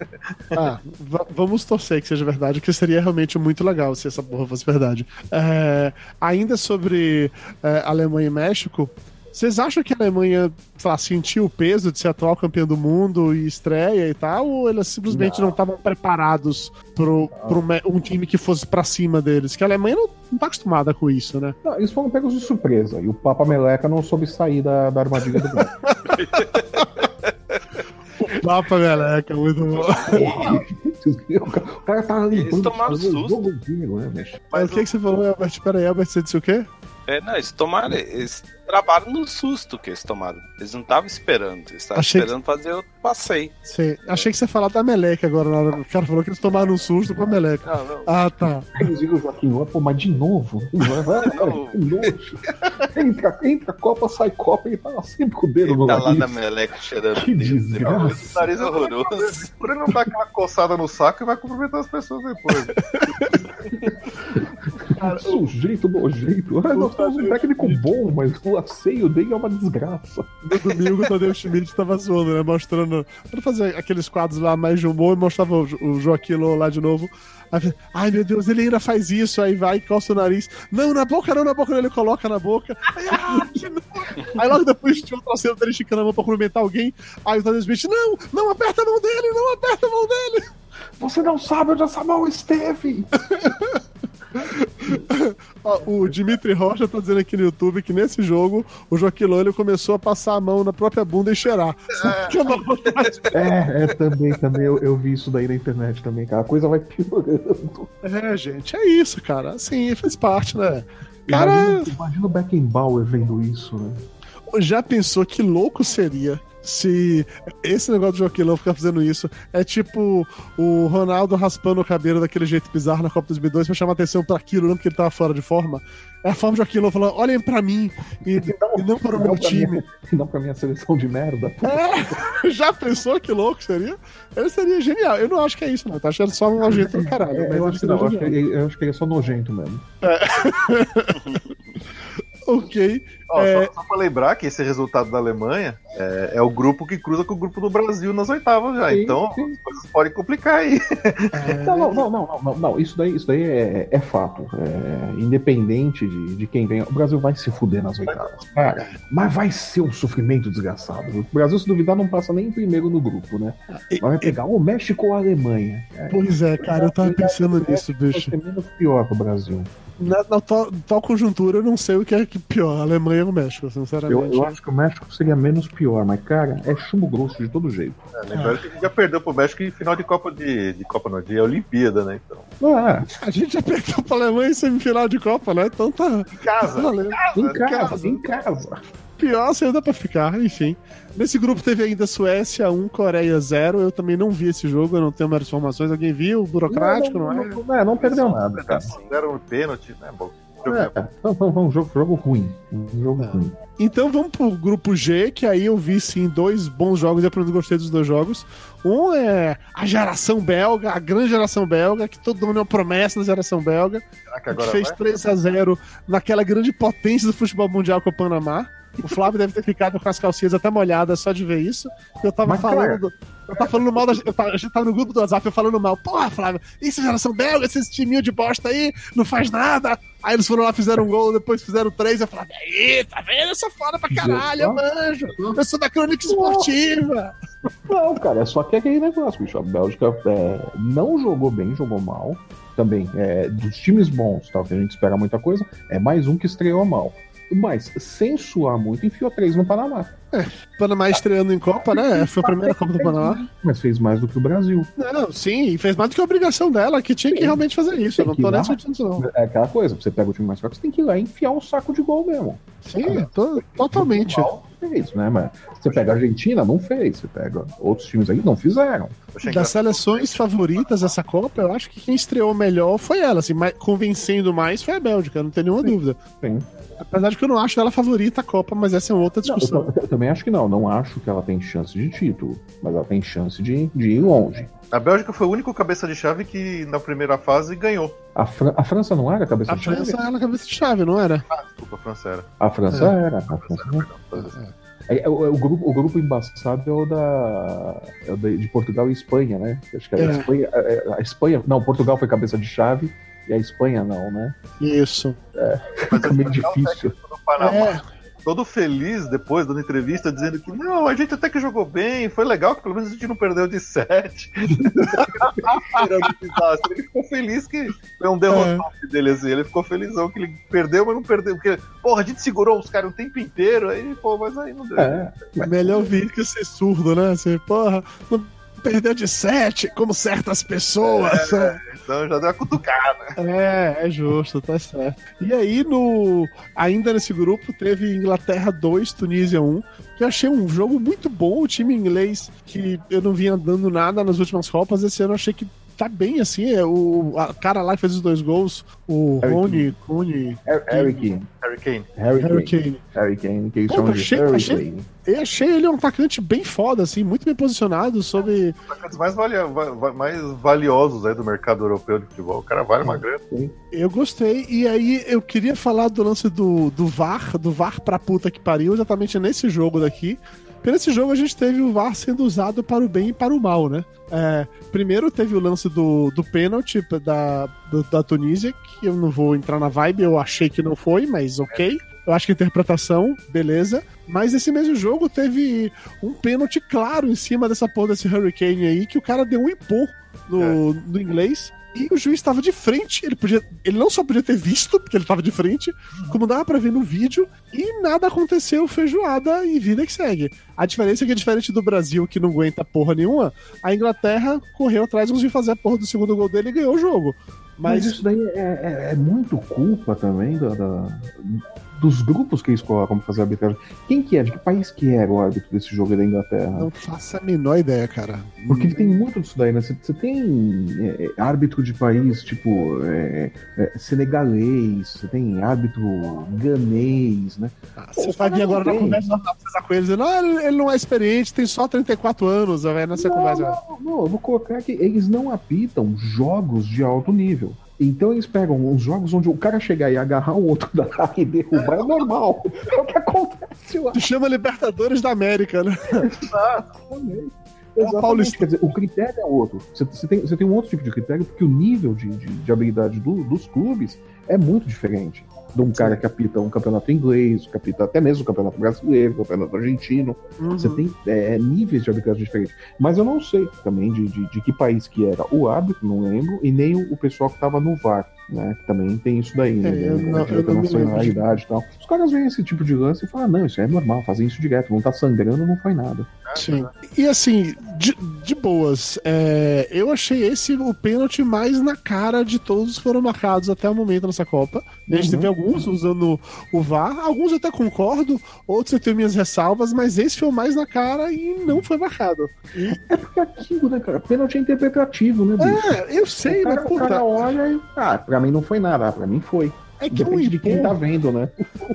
Ah, va- vamos torcer que seja verdade, porque seria realmente muito legal se essa porra fosse verdade. É, ainda sobre é, Alemanha e México, vocês acham que a Alemanha, sei lá, sentiu o peso de ser atual campeã do mundo e estreia e tal, ou eles simplesmente não estavam preparados pro, pro um time que fosse pra cima deles? Que a Alemanha não, não tá acostumada com isso, né? Não, eles foram pegos de surpresa. E o Papa Meleca não soube sair da, da armadilha do México. Papa Meleca, muito bom. o cara tá ali. Eles tomaram susto. Né, bicho? Mas o que, que você falou, Albert? Pera aí, Albert, você disse o quê? É, não, eles tomaram. Eles trabalharam no susto que eles tomaram. Eles não estavam esperando. Eles estavam Achei que- esperando fazer o passeio. Sei. Achei que você ia falar da Meleca agora, na hora. o cara falou que eles tomaram um susto com a Meleca. Não, não. Ah, tá. Inclusive o Joaquim pô, mas de novo? Vai, que nojo. Entra, entra Copa, sai Copa, ele tá lá sempre com o dedo no tá lá nariz. na meleca cheirando Que desgraça. O nariz é horroroso. Por ele não dar aquela coçada no saco e vai cumprimentar as pessoas depois. Sujeito nojento. Ah, nós temos um técnico bom, mas o asseio dele é uma desgraça. No domingo o Tadeu Schmidt tava zoando, né? Mostrando. Pra fazer aqueles quadros lá mais de humor mostrava o, Jo- o Joaquim lá de novo. Aí, Ai meu Deus, ele ainda faz isso, aí vai coça o nariz. Não, na boca não, na boca não, ele coloca na boca. Aí, ah, que nojo. aí logo depois tinha outra cena dele esticando a mão pra cumprimentar alguém. Aí o Tadeu Schmidt, não, não aperta a mão dele, não aperta a mão dele. Você não sabe onde essa mão esteve. O Dimitri Rocha tá dizendo aqui no YouTube que nesse jogo o Joaquim ele começou a passar a mão na própria bunda e cheirar. É vontade. É, é, também, também. Eu, eu vi isso daí na internet também, cara. A coisa vai piorando. É, gente, é isso, cara. Assim, faz parte, né? Cara, Imagina, imagina o Beckenbauer vendo isso, né? já pensou que louco seria se esse negócio do Joaquim Lô ficar fazendo isso é tipo o Ronaldo raspando o cabelo daquele jeito bizarro na Copa 2002 pra chamar atenção pra aquilo, não porque ele tava fora de forma. É a forma de Joaquim Lô falando, olhem pra mim e, e não para o meu Não time. minha- Não pra minha seleção de merda. É, já pensou que louco seria? Ele seria genial. Eu não acho que é isso, não. Tá achando só um nojento do caralho. É, eu, acho não, eu acho que, eu acho que ele é só nojento mesmo. Ok. Ó, É. só, só pra lembrar que esse resultado da Alemanha é, é o grupo que cruza com o grupo do Brasil nas oitavas já. Sim, então sim. as coisas podem complicar aí. Não, não, não, não, não, não, não. Isso daí, isso daí é, é fato. É, independente de, de quem ganha, o Brasil vai se fuder nas oitavas. Cara, mas vai ser um sofrimento desgraçado. O Brasil, se duvidar, não passa nem em primeiro no grupo, né? Vai pegar o México ou a Alemanha. É, Pois é, cara, eu tava pensando nisso, vai bicho. ser menos pior pro Brasil. Na, na tal, tal conjuntura, eu não sei o que é que pior, a Alemanha o México, Eu, sinceramente. eu acho que o México seria menos pior, mas, cara, é chumbo grosso de todo jeito. É, lembrando que a gente já perdeu pro México em final de Copa de, de Copa no dia, Olimpíada, né? Então. Ah, A gente já perdeu pra Alemanha em semifinal de Copa, né? Então tá. Em casa. tá em Casa, casa, em casa. Pior, assim, dá pra ficar, enfim. Nesse grupo teve ainda Suécia 1, Coreia 0. Eu também não vi esse jogo, eu não tenho mais informações. Alguém viu? Burocrático, não, é? não, não, não perdeu nada, cara. Deram um pênalti, né? Bom, É, não, não, não, um jogo, jogo ruim. Um jogo É. ruim. Então vamos pro grupo G, que aí eu vi sim dois bons jogos eu pelo menos gostei dos dois jogos. Um é a geração belga, a grande geração belga, que todo mundo é uma promessa da geração belga. será que fez vai? 3 a 0 naquela grande potência do futebol mundial com o Panamá. O Flávio deve ter ficado com as calcinhas até molhadas só de ver isso. Eu tava Mas, falando. cara- eu tava falando mal da. Eu tava, a gente tava no grupo do WhatsApp eu falando mal. Porra, Flávio, isso é geração belga, esses timinho de bosta aí, não faz nada. Aí eles foram lá, fizeram um gol, depois fizeram três. Eu falei, aí, tá vendo? Eu sou foda pra caralho, eu manjo. Eu sou da crônica esportiva. Não, cara, é só que é aquele negócio, bicho. A Bélgica é, não jogou bem, jogou mal. Também, é, dos times bons, tal, que a gente espera muita coisa, é mais um que estreou mal. Mas, sem suar muito, enfiou três no Panamá. Panamá estreando em Copa, né? Foi a primeira Copa do Panamá. Mas fez mais do que o Brasil. Não, sim, fez mais do que a obrigação dela, que tinha que realmente fazer isso. Eu não tô nem lá. discutindo isso, não. É aquela coisa, você pega o time mais fraco, você tem que ir lá e enfiar um saco de gol mesmo. Sim, tô- totalmente. Mal fez, né? Mas você pega a Argentina, não fez. Você pega outros times aí, não fizeram. Das seleções favoritas dessa Copa, eu acho que quem estreou melhor foi ela, assim, mais- convencendo mais foi a Bélgica, não tem nenhuma dúvida. Sim. Apesar de que eu não acho ela favorita a Copa, mas essa é outra Não, eu, discussão. eu também acho que não. Não acho que ela tem chance de título, mas ela tem chance de, de ir longe. A Bélgica foi o único cabeça de chave que na primeira fase ganhou. A, Fran- a França não era a cabeça A de chave? França era a cabeça de chave, não era? Desculpa, a França era. A França É. era. A França era. É, é o, é o grupo, o grupo embaçado é o da, é o de Portugal e Espanha, né? Acho que a, É. Espanha, a, a Espanha. Não, Portugal foi cabeça de chave e a Espanha não, né? Isso. Fica meio difícil. No Panamá, É, todo feliz depois, dando entrevista, dizendo que não, a gente até que jogou bem, foi legal, que pelo menos a gente não perdeu de sete. Esperando o desastre. Ele ficou feliz que foi um derrotante dele, assim. Ele ficou felizão que ele perdeu, mas não perdeu. Porque, porra, a gente segurou os caras o tempo inteiro, aí, pô, mas aí não deu. É, melhor ouvir que ser surdo, né? Assim, porra, não perdeu de sete, como certas pessoas. né? Então já deu uma cutucada. É, é justo, tá certo. E aí, no ainda nesse grupo, teve Inglaterra 2, Tunísia 1, que eu achei um jogo muito bom. O time inglês, que eu não vinha dando nada nas últimas Copas, esse ano eu achei que tá bem assim. É, o a cara lá que fez os dois gols, o Harry Rony, Rony Harry Kane. Harry Kane. Harry Harry Kane. Harry Kane, que eles Pô, chamam de achei- Harry achei- Kane. Eu achei ele um atacante bem foda, assim, muito bem posicionado sobre. Um dos atacantes mais, valia- va- va- mais valiosos aí do mercado europeu de futebol. O cara vale uma grana. Eu gostei, e aí eu queria falar do lance do, do VAR, do VAR pra puta que pariu, exatamente nesse jogo daqui. Porque nesse jogo a gente teve o VAR sendo usado para o bem e para o mal, né? É, primeiro teve o lance do, do pênalti da, do- da Tunísia, que eu não vou entrar na vibe, eu achei que não foi, mas ok. Eu acho que a interpretação, beleza. Mas esse mesmo jogo teve um pênalti claro em cima dessa porra desse Hurricane aí, que o cara deu um empurro no, no inglês. E o juiz estava de frente, ele podia. Ele não só podia ter visto, porque ele estava de frente, como dava pra ver no vídeo, e nada aconteceu, feijoada e vida que segue. A diferença é que, diferente do Brasil, que não aguenta porra nenhuma, a Inglaterra correu atrás conseguiu fazer a porra do segundo gol dele e ganhou o jogo. Mas Mas isso daí é, é- é muito culpa também da, da- dos grupos que eles colocam pra fazer a arbitragem. Quem que é? De que país que era o árbitro desse jogo da Inglaterra? não faço a menor ideia, cara. Porque tem muito disso daí, né? Você, tem é, é, árbitro de país, tipo, é, é, senegalês, você tem árbitro ganês, né? Ah, Você vai vir agora na conversa com eles dizendo, ah, ele ele não é experiente, tem só 34 anos, vai nessa não, conversa. não, não, eu vou colocar que eles não apitam jogos de alto nível. Então eles pegam uns jogos onde o cara chegar e agarrar o outro da área e derrubar é normal. É o que acontece lá. Se chama Libertadores da América, né? A Exatamente. Quer dizer, o critério é outro. Você, você tem, você tem um outro tipo de critério porque o nível de, de, de habilidade do- dos clubes é muito diferente. De um cara que apita um campeonato inglês, que apita até mesmo o campeonato brasileiro, o campeonato argentino. Uhum. Você tem é, níveis de arbitragem diferentes. Mas eu não sei também de, de, de que país que era o árbitro, não lembro, e nem o, o pessoal que estava no VAR. Né, que também tem isso daí, né? É, eu não- eu nacionalidade e tal. Os caras veem esse tipo de lance e falam, não, isso é normal, fazem isso direto, não tá sangrando, não foi nada. Sim. E assim, de, de boas, é, eu achei esse o pênalti mais na cara de todos que foram marcados até o momento nessa Copa. A gente Uhum. teve alguns usando o VAR, alguns eu até concordo, outros eu tenho minhas ressalvas, mas esse foi o mais na cara e não foi marcado. É porque aquilo, né, cara? Pênalti é interpretativo, né, bicho? É, eu sei, o, cara, mas o puta, cara olha e. Ah, pra mim não foi nada, ah, pra mim foi. É que o Depende de quem tá vendo, né?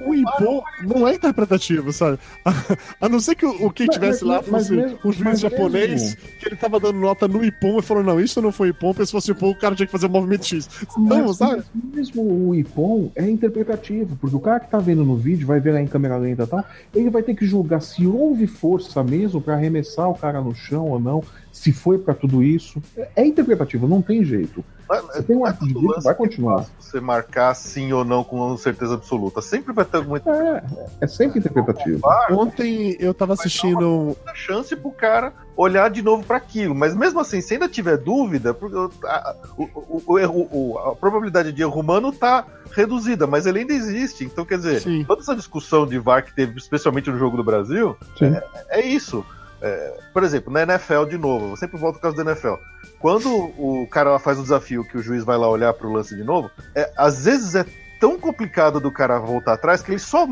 o Ipô não é interpretativo, sabe? A não ser que o, o quem Mas- tivesse lá fosse mesmo- um juiz japonês, mesmo- que ele tava dando nota no Ipom e falou: não, isso não foi Ipom, porque se fosse Ipom, o cara tinha que fazer o movimento X. Não, Mas sabe? Mesmo o Ipom é interpretativo, porque o cara que tá vendo no vídeo, vai ver lá em câmera lenta e tal, ele vai ter que julgar se houve força mesmo pra arremessar o cara no chão ou não, se foi pra tudo isso. É- É interpretativo, não tem jeito. Você tem um é de lance vai continuar. Você marcar sim ou não com certeza absoluta. Sempre vai ter alguma É, é sempre interpretativo. Ontem eu tava assistindo. chance pro cara olhar de novo para aquilo. Mas mesmo assim, se ainda tiver dúvida, porque o- a, o- o- o erro- o- a probabilidade de erro humano tá reduzida, mas ele ainda existe. Então, quer dizer, Sim. toda essa discussão de VAR que teve, especialmente no jogo do Brasil, é, é isso. É, por exemplo, na NFL, de novo, eu sempre volto ao caso da NFL. Quando o cara faz o desafio que o juiz vai lá olhar pro lance de novo, é, às vezes é tão complicado do cara voltar atrás que ele só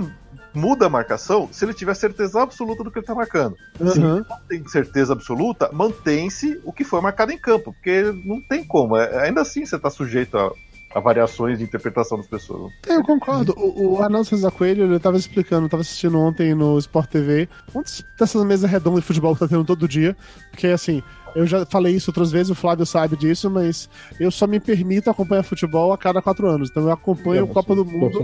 muda a marcação se ele tiver certeza absoluta do que ele tá marcando. Aham. tem certeza absoluta, mantém-se o que foi marcado em campo, porque não tem como. É- ainda assim você está sujeito a, a variações de interpretação das pessoas. É, Eu concordo. O, o Arnaldo César Coelho, ele tava explicando, eu tava assistindo ontem no Sport TV, um dessas mesas redondas de futebol que tá tendo todo dia, porque assim, eu já falei isso outras vezes, o Flávio sabe disso, mas eu só me permito acompanhar futebol a cada quatro anos. Então eu acompanho a Copa do Mundo.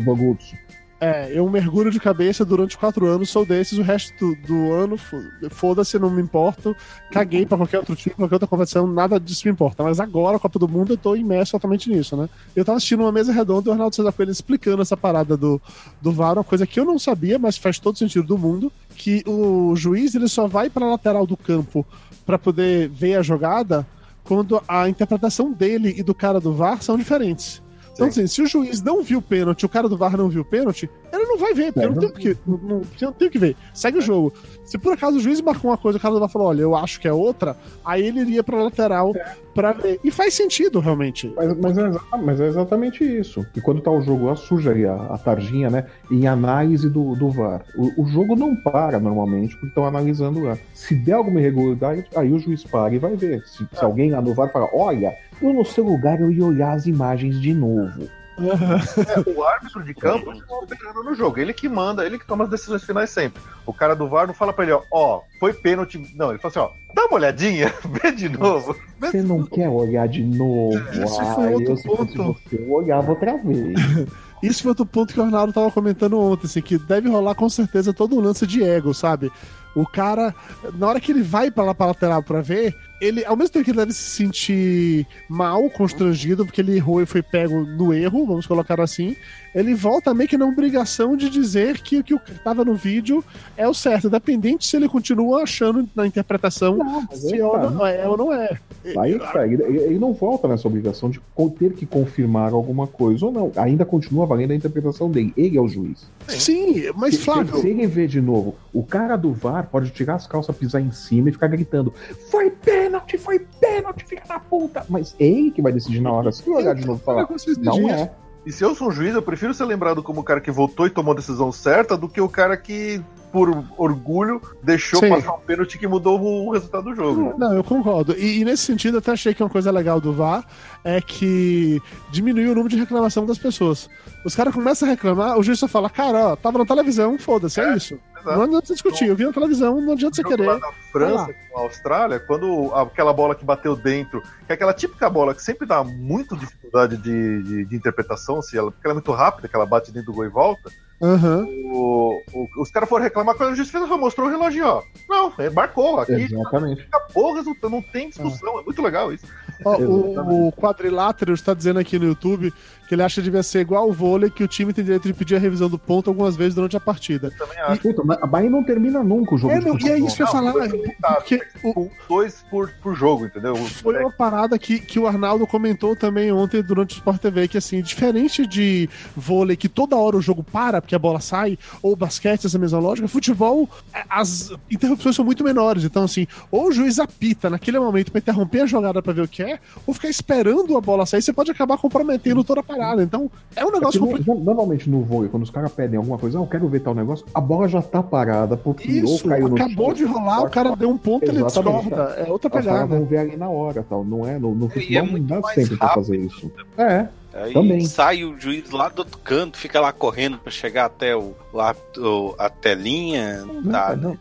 É, eu mergulho de cabeça durante quatro anos, sou desses, o resto do, do ano, fo- foda-se, não me importo, caguei pra qualquer outro time, qualquer outra competição, nada disso me importa. Mas agora, Copa do Mundo, eu tô imerso totalmente nisso, né? Eu tava assistindo uma mesa redonda e o Arnaldo César Coelho explicando essa parada do, do VAR, uma coisa que eu não sabia, mas faz todo sentido do mundo, que o juiz ele só vai pra lateral do campo pra poder ver a jogada quando a interpretação dele e do cara do VAR são diferentes. Então, assim, se o juiz não viu o pênalti, o cara do VAR não viu o pênalti, ele não vai ver, porque É, não, não- tem o que, não, não, não tem o que ver. Segue o jogo. Se por acaso o juiz marcou uma coisa, o cara do VAR falou, olha, eu acho que é outra, aí ele iria pra lateral pra ver. E faz sentido, realmente. Mas, mas é, mas é exatamente isso. E quando tá o jogo suja aí a, a tarjinha, né? Em análise do, do VAR. O, o jogo não para normalmente, porque estão analisando lá. Se der alguma irregularidade, aí o juiz para e vai ver. Se, se alguém lá no VAR fala, olha, eu no seu lugar eu ia olhar as imagens de novo. É, o árbitro de campo está operando no jogo. Ele que manda, ele que toma as decisões finais sempre. O cara do VAR não fala pra ele, ó, ó, foi pênalti. Não, ele fala assim, ó, dá uma olhadinha, vê de novo. Vê Você não quer olhar de novo? Esse ah, foi outro eu, ponto. você, eu olhava outra vez. Isso foi outro ponto que o Arnaldo tava comentando ontem, assim, que deve rolar com certeza todo um lance de ego, sabe? O cara, na hora que ele vai pra lá pra lateral pra ver, ele, ao mesmo tempo que ele deve se sentir mal, constrangido, porque ele errou e foi pego no erro, vamos colocar assim, ele volta meio que na obrigação de dizer que o que tava no vídeo é o certo, independente se ele continua achando na interpretação Não, se aí ou tá. não é ou não é. Aí tá, ele, ele não volta nessa obrigação de ter que confirmar alguma coisa ou não. Ainda continua valendo a interpretação dele. Ele é o juiz. Sim, mas Se- Flávio, Se, ele ver de novo, o cara do VAR pode tirar as calças, pisar em cima e ficar gritando: Foi pênalti, foi pênalti, filha da puta! Mas é ele que vai decidir na hora. Se ele olhar de novo e falar: Não é. E se eu sou um juiz, eu prefiro ser lembrado como o cara que votou e tomou a decisão certa do que o cara que, por orgulho, deixou Sim. passar um pênalti que mudou o resultado do jogo. né? Não, eu concordo. E, e nesse sentido, eu até achei que uma coisa legal do VAR é que diminuiu o número de reclamação das pessoas. Os caras começam a reclamar, o juiz só fala, cara, ó, tava na televisão, foda-se, é, isso. Exato. Não adianta você discutir, eu vi na televisão, não adianta você lá querer. da França Vai com a Austrália, quando aquela bola que bateu dentro, que é aquela típica bola que sempre dá muito dificuldade de, de, de interpretação, se ela, porque ela é muito rápida, que ela bate dentro do gol e volta. Aham. O- o- os caras foram reclamar quando o juiz fez, mostrou o relógio, ó. Não, marcou aqui, Exatamente. acabou o resultado, não tem discussão, é muito legal isso. Ó, o, o quadrilátero está dizendo aqui no YouTube que ele acha que devia ser igual ao vôlei, que o time tem direito de pedir a revisão do ponto algumas vezes durante a partida. Também acho. Puta, mas a Bahia não termina nunca o jogo. É, de não, e é isso que eu ia falar. Porque o, Um, dois por, por jogo, entendeu? Foi uma parada que, que o Arnaldo comentou também ontem durante o Sport TV, que assim, diferente de vôlei, que toda hora o jogo para porque a bola sai, ou basquete, essa mesma lógica, futebol, é, as interrupções são muito menores. Então, assim, ou o juiz apita naquele momento pra interromper a jogada pra ver o que é, ou ficar esperando a bola sair, você pode acabar comprometendo toda a parada. Então, é um É negócio no- complicado. normalmente no vôlei, quando os caras pedem alguma coisa, ah, eu quero ver tal negócio, a bola já tá parada, porque Isso, ou caiu no acabou chão, de rolar, o cara deu um ponto, ele Exatamente. discorda. É outra Os pegada. vão ver ali na hora, tal. Não é no, no E futebol é não muito dá tempo pra rápido. fazer isso. É, Aí Também. sai o juiz lá do outro canto, fica lá correndo pra chegar até o, lá, o- a telinha. Não Não, dá, não.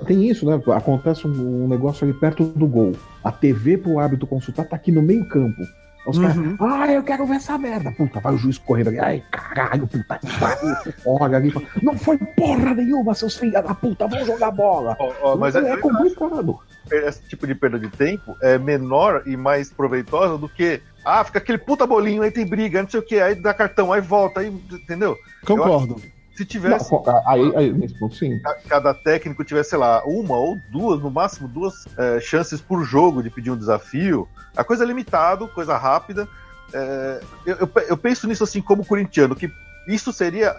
Tem isso, né? Acontece um, um negócio ali perto do gol. A TV pro árbitro consultar tá aqui no meio campo. Os caras, Uhum. ah, eu quero ver essa merda. Puta, vai o juiz correndo ali. Ai, caralho, puta que pariu. Olha ali. fala, Não foi porra nenhuma, seus filhos da puta, vão jogar bola. Ó, ó, mas é, é, é complicado. esse tipo de perda de tempo é menor e mais proveitosa do que. Ah, fica aquele puta bolinho, aí tem briga, não sei o que, aí dá cartão, aí volta, aí. Entendeu? Concordo. Se tivesse. Não, aí, aí, nesse ponto, sim. ca- cada técnico tivesse, sei lá, uma ou duas, no máximo duas é, chances por jogo de pedir um desafio, a coisa é limitado, coisa rápida. É, eu, eu eu penso nisso assim como corintiano, que isso seria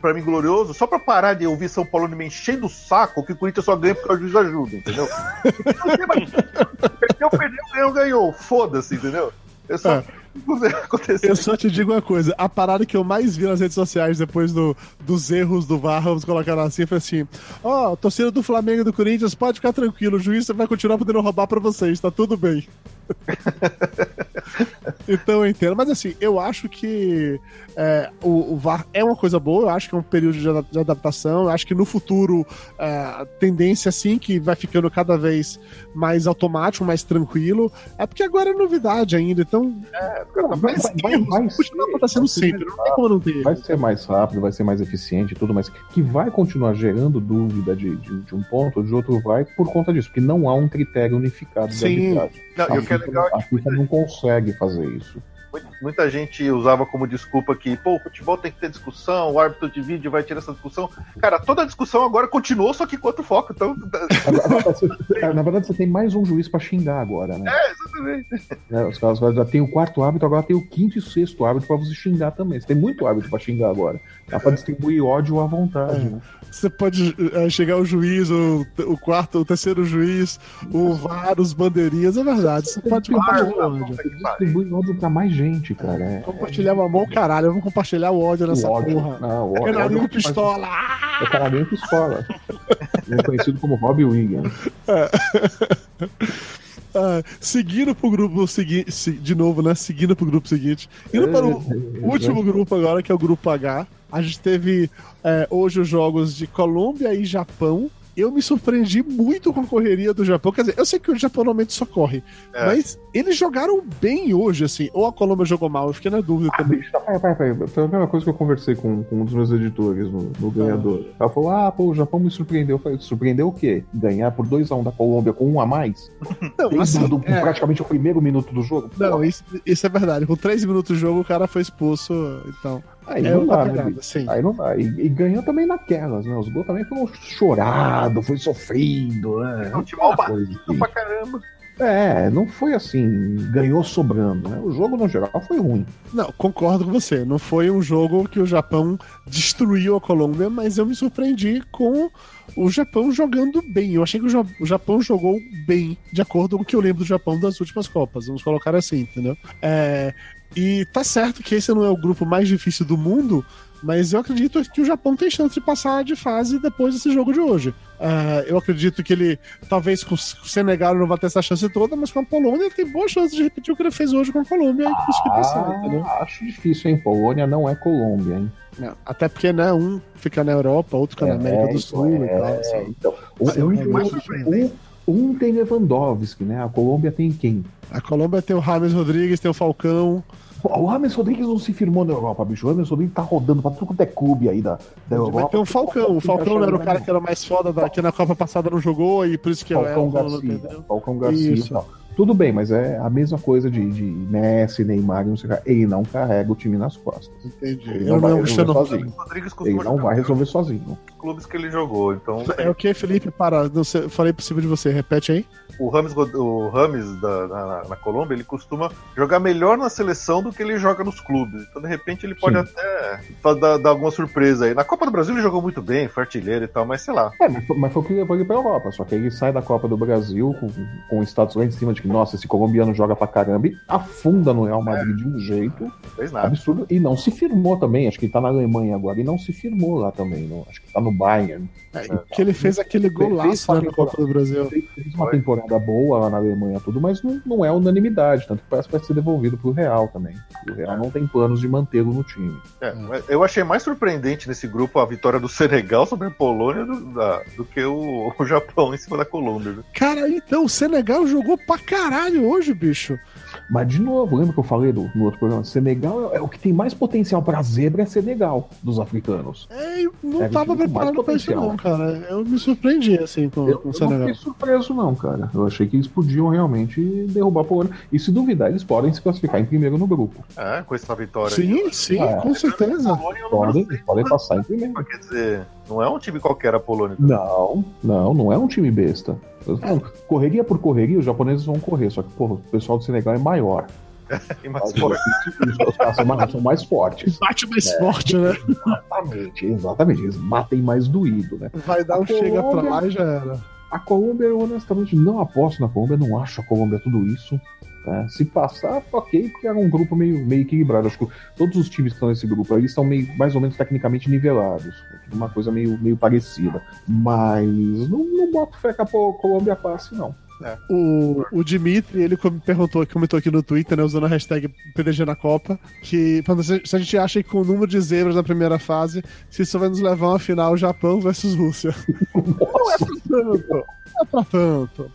pra mim glorioso só pra parar de ouvir São Paulo me enchendo o saco que o Corinthians só ganha porque o juiz ajuda, entendeu? Perdeu, perdeu, ganhou, ganhou. Foda-se, entendeu? Eu só É. acontecer. Eu só te digo uma coisa, a parada que eu mais vi nas redes sociais depois do, dos erros do VAR, vamos colocar assim, foi assim, ó, torcida do Flamengo e do Corinthians, pode ficar tranquilo, o juiz vai continuar podendo roubar pra vocês, tá tudo bem. então eu entendo, mas assim, eu acho que é, o, o VAR é uma coisa boa, eu acho que é um período de, de adaptação, eu acho que no futuro é, a tendência assim que vai ficando cada vez mais automático, mais tranquilo, é porque agora é novidade ainda, então Não, vai, vai, vai, vai continua ser- acontecendo sempre, não tem como não ter. Vai ser mais rápido, vai ser mais eficiente e tudo, mas que vai continuar gerando dúvida de, de, de um ponto ou de outro vai por conta disso, porque não há um critério unificado de Sim. arbitragem. Não, a e o que é FIFA, legal é a FIFA não consegue fazer isso. Muita- gente usava como desculpa que, pô, o futebol tem que ter discussão, o árbitro de vídeo vai tirar essa discussão. Cara, toda a discussão agora continuou, só que com outro foco. Então, Na verdade, você- na verdade, você tem mais um juiz pra xingar agora, né? é, exatamente. Né, Os caras já tem o quarto árbitro, agora tem o quinto e o sexto árbitro pra você xingar também. Você tem muito árbitro pra xingar agora. Dá pra distribuir ódio à vontade. É. né? Você pode é, chegar o juiz, o, o quarto, o terceiro juiz, o VAR, os bandeirinhas, é verdade. Você pode compartilhar o ódio. Pariu. Distribui ódio pra mais gente, cara. É, Compartilhar uma mão, caralho. Vamos compartilhar o ódio nessa o ódio. porra. Não, o ódio, Canarinho ódio pistola. É canarinho pistola. É conhecido como Robbie Williams. Ah, seguindo pro grupo seguinte, de novo, né? Seguindo pro grupo seguinte. Indo para o último grupo agora, que é o grupo H. A gente teve é, hoje os jogos de Colômbia e Japão. Eu me surpreendi muito com a correria do Japão. Quer dizer, eu sei que o Japão normalmente só corre, É. mas eles jogaram bem hoje, assim. Ou a Colômbia jogou mal, eu fiquei na dúvida Ah, também. tá, peraí, peraí, peraí. Foi a mesma coisa que eu conversei com, com um dos meus editores no, no ganhador. Ela falou: Ah, pô, o Japão me surpreendeu. Eu falei: Surpreendeu o quê? Ganhar por 2x1 da Colômbia com um a mais? Não, Desde assim, do- é, praticamente o primeiro minuto do jogo? não isso, isso é verdade. Com três minutos de jogo, o cara foi expulso. Então, Aí é não dá, né, pegada, bicho? sim. Aí não dá. E, e ganhou também naquelas, né? Os gols também foram chorados, foi sofrido, né? O futebol Aquela coisa bateu que- pra caramba. É, não foi assim, ganhou sobrando, né? O jogo, no geral, foi ruim. Não, concordo com você. Não foi um jogo que o Japão destruiu a Colômbia, mas eu me surpreendi com o Japão jogando bem. Eu achei que o Japão jogou bem, de acordo com o que eu lembro do Japão das últimas Copas. Vamos colocar assim, entendeu? É, e tá certo que esse não é o grupo mais difícil do mundo, mas eu acredito que o Japão tem chance de passar de fase depois desse jogo de hoje. É, eu acredito que ele, talvez com o Senegal não vai ter essa chance toda, mas com a Polônia ele tem boa chance de repetir o que ele fez hoje com a Colômbia e conseguir passar, entendeu? Ah, acho difícil, hein? Polônia não é Colômbia, hein? Não, até porque, né, um fica na Europa, outro fica na América do Sul e tal. é, assim. então, um, Mas é um- mais um- surpreendente. Um tem Lewandowski, né? A Colômbia tem quem? A Colômbia tem o James Rodrigues, tem o Falcão. O Rames Rodrigues não se firmou na Europa, bicho. O Rames Rodrigues tá rodando pra tudo quanto é clube aí da, da Europa. Mas tem o Falcão. O Falcão era o cara que era mais foda da, que na Copa passada não jogou e por isso que é Falcão o Falcão Garcia. Falcão Garcia Isso. e tal. Tudo bem, mas é a mesma coisa de, de Messi, Neymar, não sei o que. Ele não carrega o time nas costas. Entendi. Ele Eu não vai não, resolver não, sozinho. Ele não vai resolver sozinho. clubes que ele jogou. Então, É o que, Felipe? Para, não sei, falei por cima de você, repete aí. o Rames, o Rames da, na, na Colômbia, ele costuma jogar melhor na seleção do que ele joga nos clubes. Então, de repente, ele pode Sim. até dar, dar alguma surpresa aí. Na Copa do Brasil ele jogou muito bem, foi artilheiro e tal, mas sei lá. É, mas, foi- mas foi o que ele pra Europa. Só que ele sai da Copa do Brasil com, com o status lá em cima de que, nossa, esse colombiano joga pra caramba e afunda no Real Madrid de um jeito fez nada. absurdo. E não se firmou também. Acho que ele tá na Alemanha agora e não se firmou lá também. Não. Acho que tá no Bayern. É, que ele fez aquele golaço né, na Copa do Brasil. Fez fez uma temporada boa lá na Alemanha, tudo, mas não, não é unanimidade. Tanto que parece que vai ser devolvido pro Real também. O Real não tem planos de mantê-lo no time. É, eu achei mais surpreendente nesse grupo a vitória do Senegal sobre a Polônia do, da- do que o, o Japão em cima da Colômbia. Cara, então, o Senegal jogou pra caralho hoje, bicho. Mas, de novo, lembra que eu falei do, no outro programa? Senegal é, é o que tem mais potencial pra zebra é Senegal, dos africanos. É, eu não É, tava preparado pra isso, não, cara. Eu me surpreendi, assim, com, Eu, com o eu não Senegal. fiquei surpreso, não, cara. Eu achei que eles podiam realmente derrubar a Polônia. E se duvidar, eles podem se classificar em primeiro no grupo. É, com essa vitória. aí. Sim, sim, É. com certeza. Podem, podem passar em primeiro. Quer dizer, não é um time qualquer a Polônia. Não, não, não é um time besta. Falando, Correria por correria, os japoneses vão correr, só que porra, o pessoal do Senegal é maior. Tem mais forte. os caras são mais, são mais fortes. Bate mais forte, né? Exatamente, exatamente. Eles batem mais doído, né? Vai dar um chega pra lá e já era. A Colômbia, eu honestamente não aposto na Colômbia, não acho a Colômbia tudo isso. Né? Se passar, ok, porque era um grupo meio, meio equilibrado. Acho que todos os times que estão nesse grupo aí são meio, mais ou menos tecnicamente nivelados. É Uma coisa meio, meio parecida. Mas não, não boto fé que a Colômbia passe, não. O, o Dimitri, ele com- perguntou, comentou aqui no Twitter, né, usando a hashtag PDG na Copa, que se se a gente acha que com o número de zebras na primeira fase, se isso vai nos levar a uma final Japão versus Rússia. Não é pra tanto. Não é pra tanto.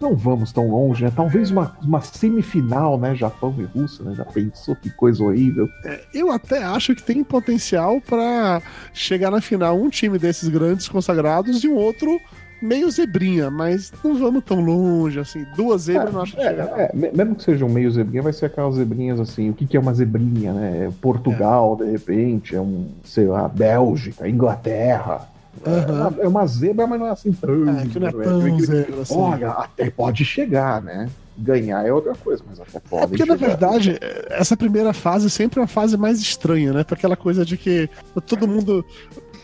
Não vamos tão longe, né? Talvez uma, uma semifinal, né? Japão e Rússia, né? Já pensou que coisa horrível. Eu até acho que tem potencial pra chegar na final um time desses grandes consagrados e um outro meio zebrinha, mas não vamos tão longe, assim. Duas zebras eu não acho que chega. não. É, me- mesmo que seja um meio zebrinha, vai ser aquelas zebrinhas assim. O que, que é uma zebrinha, né? É Portugal, de repente, é um, sei lá, Bélgica, Inglaterra. Aham. É, uma, é zebra, mas não é assim tão. É, que não é tão zebra assim. Olha, até pode chegar, né? Ganhar é outra coisa, mas até pode É porque, na chegar. verdade, essa primeira fase sempre é uma fase mais estranha, né? Pra aquela coisa de que todo mundo.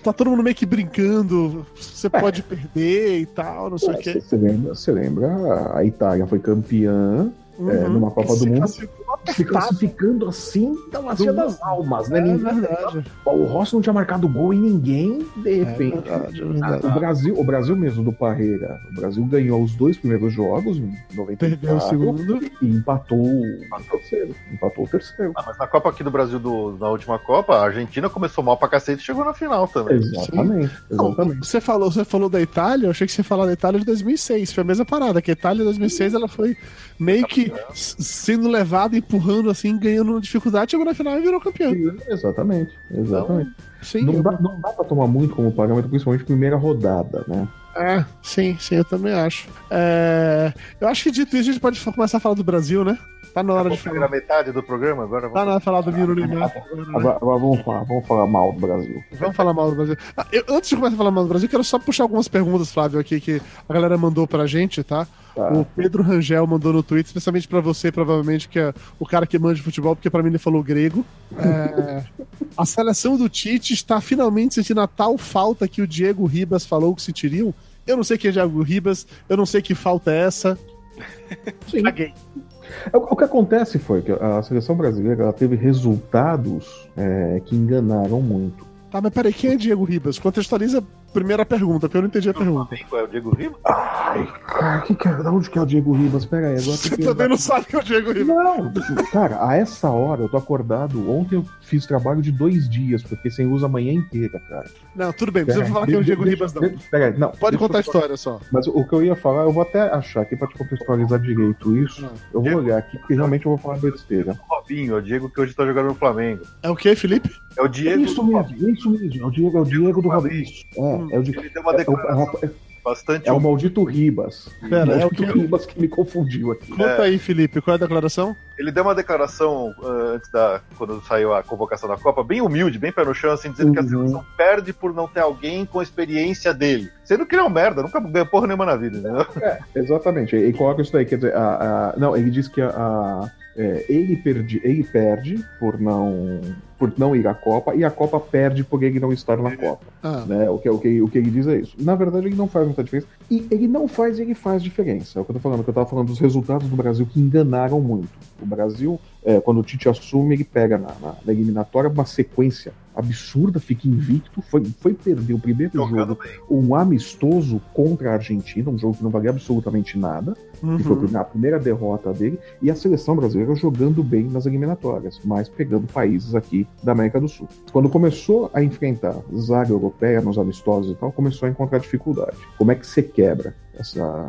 Tá todo mundo meio que brincando, você pode perder e tal, não sei o É, quê. Você lembra, você lembra, a Itália foi campeã é, Uhum. numa Copa do Mundo, classificou apertado. classificando assim da Bacia das Almas, né? É Ninguém- verdade. O Rossi não tinha marcado gol em ninguém, de É repente. verdade, é verdade. O Brasil, o Brasil mesmo do Parreira, o Brasil ganhou os dois primeiros jogos em 94 Perdeu o segundo. e empatou o terceiro. Empatou o terceiro. Ah, mas na Copa aqui do Brasil, do- na última Copa, a Argentina começou mal pra cacete e chegou na final também. Exatamente, Não, exatamente. você falou, você falou da Itália, eu achei que você ia falar da Itália de 2006. Foi a mesma parada, que a Itália de 2006 ela foi meio que s- sendo levada, empurrando assim, ganhando dificuldade, chegou na final e virou campeão. Exatamente, exatamente. Sim, Não eu- dá, não dá pra tomar muito como parâmetro, principalmente primeira rodada, né? É, sim, sim, eu também acho. É, eu acho que dito isso, a gente pode começar a falar do Brasil, né? Tá na hora de falar. metade do programa agora? Tá na hora de falar do Miro Neymar. Agora, agora vamos, falar, vamos falar mal do Brasil. Vamos falar mal do Brasil. Ah, eu- antes de começar a falar mal do Brasil, eu quero só puxar algumas perguntas, Flávio, aqui que a galera mandou pra gente, tá? Tá. O Pedro Rangel mandou no Twitter, especialmente pra você, provavelmente, que é o cara que manda de futebol, porque pra mim ele falou grego. É, a seleção do Tite está finalmente sentindo a tal falta que o Diego Ribas falou que sentiriam. Eu não sei quem é Diego Ribas, eu não sei que falta é essa. Sim. Caguei. O o que acontece foi que a seleção brasileira teve resultados é, que enganaram muito. Tá, mas peraí, quem é Diego Ribas? Contextualiza primeira pergunta, porque eu não entendi a pergunta. É o Diego Ribas? Ai, cara, que que é, da onde que é o Diego Ribas? Pera aí, agora Você também não sabe que é o Diego Ribas. Não, cara, a essa hora eu tô acordado. Ontem eu fiz trabalho de dois dias, porque sem luz a manhã inteira, cara. Não, tudo bem, não precisa falar que é o Diego Ribas, não. Pera aí, não. Pode contar a história só. Mas o que eu ia falar, eu vou até achar aqui pra te contextualizar direito isso. Ah. Eu vou olhar aqui, porque realmente eu vou falar besteira. O Robinho, é o Diego que hoje tá jogando no Flamengo. É o que, Felipe? É o É Diego. isso mesmo, é isso mesmo. É o Diego, é o Diego do Fabrício. É, é o Diego. Ele deu uma É, o- declaração é, Bastante. É o maldito Ribas. Pera, o é o que? maldito Ribas que me confundiu aqui. Conta aí, Felipe, qual é a declaração? Ele deu uma declaração ah, antes da. quando saiu a convocação da Copa, bem humilde, bem pé no chão, assim, dizendo que a Uhum. seleção perde por não ter alguém com a experiência dele. Sendo que ele é um merda, nunca ganhou porra nenhuma na vida, entendeu? Exatamente, ele coloca isso daí, quer dizer, a, a- não, ele diz que a, a- é, ele, perdi, ele perde por não, por não ir à Copa e a Copa perde por ele não estar na Copa. Ah, Né? O, que, o, que, o que ele diz é isso. Na verdade, ele não faz muita diferença. E ele não faz, ele faz diferença. É o que eu tô falando, que eu tava falando dos resultados do Brasil que enganaram muito. O Brasil, é, quando o Tite assume, ele pega na, na- na eliminatória uma sequência absurda, fica invicto, foi, foi perder o primeiro Jogando jogo, bem. um amistoso contra a Argentina, um jogo que não valia absolutamente nada, que foi uhum. a primeira derrota dele, e a seleção brasileira jogando bem nas eliminatórias, mas pegando países aqui da América do Sul. Quando começou a enfrentar zaga europeia nos amistosos e tal, começou a encontrar dificuldade. Como é que você quebra essa,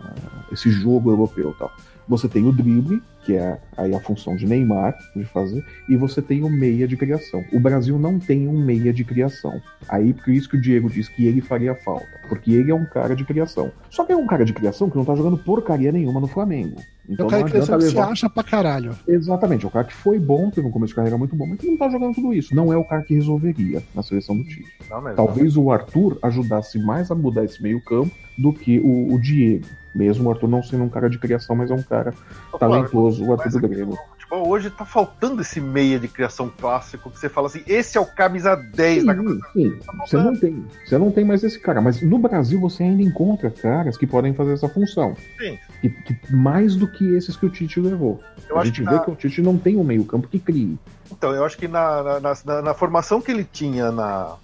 esse jogo europeu e tal? Você tem o drible, que é aí a função de Neymar de fazer, e você tem o meia de criação. O Brasil não tem um meia de criação. Aí por isso que o Diego diz que ele faria falta, porque ele é um cara de criação. Só que é um cara de criação que não tá jogando porcaria nenhuma no Flamengo. É Então o cara não que cresceu adianta que se levar. acha pra caralho. Exatamente, é o cara que foi bom, teve um começo de carreira muito bom, mas que não tá jogando tudo isso. Não é o cara que resolveria na seleção do Tite. Não mesmo. Talvez o Arthur ajudasse mais a mudar esse meio-campo do que o, o Diego. Mesmo o Arthur não sendo um cara de criação, mas é um cara talentoso, o Arthur do aqui Grêmio. futebol hoje tá faltando esse meia de criação clássico que você fala assim, esse é o camisa 10 da Sim, sim. Você não tem. Você não tem mais esse cara. Mas no Brasil você ainda encontra caras que podem fazer essa função. Sim. Que, que- mais do que esses que o Tite levou. Eu a gente que vê na- que o Tite não tem um meio-campo que crie. Então, eu acho que na- na- na formação que ele tinha na,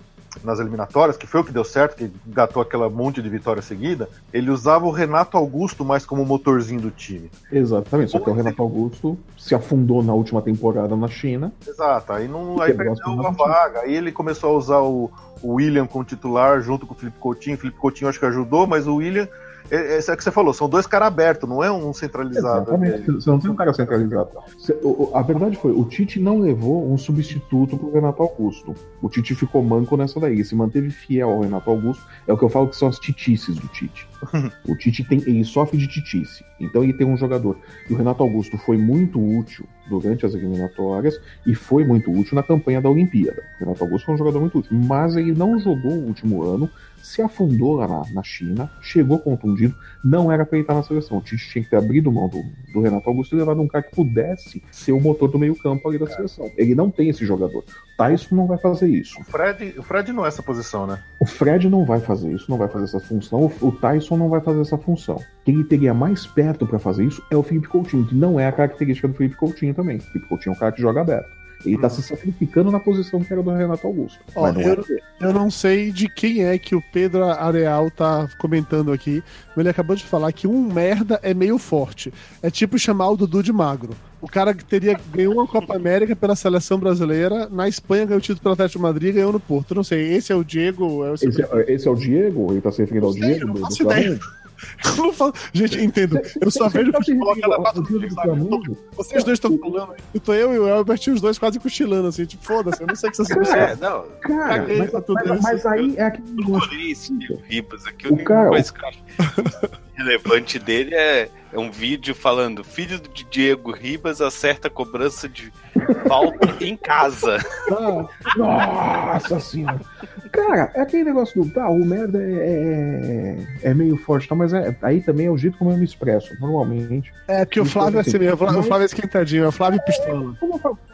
nas eliminatórias, que foi o que deu certo, que gatou aquela monte de vitória seguida, ele usava o Renato Augusto mais como motorzinho do time. Exatamente. Só que o Renato Augusto se afundou na última temporada na China. Exato, aí, não, aí perdeu a pernas do time. vaga. Aí ele começou a usar o, o William como titular junto com o Felipe Coutinho. O Felipe Coutinho acho que ajudou, mas o William. É, é isso que você falou, são dois caras abertos, não é um centralizado. Exatamente. Você não tem um cara centralizado. A verdade foi, o Tite não levou um substituto pro Renato Augusto. O Tite ficou manco nessa daí, se manteve fiel ao Renato Augusto. É o que eu falo que são as titices do Tite. o Tite tem, ele sofre de titice. Então ele tem um jogador. E o Renato Augusto foi muito útil durante as eliminatórias e foi muito útil na campanha da Olimpíada. O Renato Augusto foi um jogador muito útil, mas ele não jogou o último ano, se afundou lá na, na China, chegou contundido, não era pra ele estar na seleção. O Tite tinha que ter abrido mão do, do Renato Augusto e levado um cara que pudesse ser o motor do meio-campo ali da seleção. Ele não tem esse jogador. Tyson não vai fazer isso. O Fred, o Fred não é essa posição, né? O Fred não vai fazer isso, não vai fazer essa função. O, o Tyson não vai fazer essa função. Quem teria mais perto pra fazer isso é o Felipe Coutinho, que não é a característica do Felipe Coutinho também. O Felipe Coutinho é um cara que joga aberto. Ele tá se sacrificando na posição que era do Renato Augusto. Ó, não eu-. Eu não sei de quem é que o Pedro Areal tá comentando aqui, mas ele acabou de falar que um merda é meio forte. É tipo chamar o Dudu de magro. O cara que teria ganhou uma Copa América pela seleção brasileira, na Espanha ganhou o título pelo Atlético de Madrid e ganhou no Porto. Não sei, esse é o Diego? É o Esse é, esse é o Diego? Ele tá se referindo ao sei, Diego? não faço ideia. Eu não falo- Gente, entendo. Eu só vejo futebol do Flamengo? Vocês dois estão falando. Eu tô eu e o Elbert e os dois quase cochilando, assim, tipo, foda-se, eu não sei o que vocês É, não. Cara, Caguei mas, tudo mas- isso. mas aí é aquele negócio. Ribas aqui. Único cara- coisa eu acho relevante dele é, é um vídeo falando: filho de Diego Ribas acerta a cobrança de falta em casa. Ah, Nossa senhora. Cara, é aquele negócio do. Tá, o merda é, é, é meio forte, tá, mas é, aí também é o jeito como eu me expresso, normalmente. É, porque o Flávio é assim mesmo, o Flávio- o Flávio é esquentadinho, é o Flávio Pistola.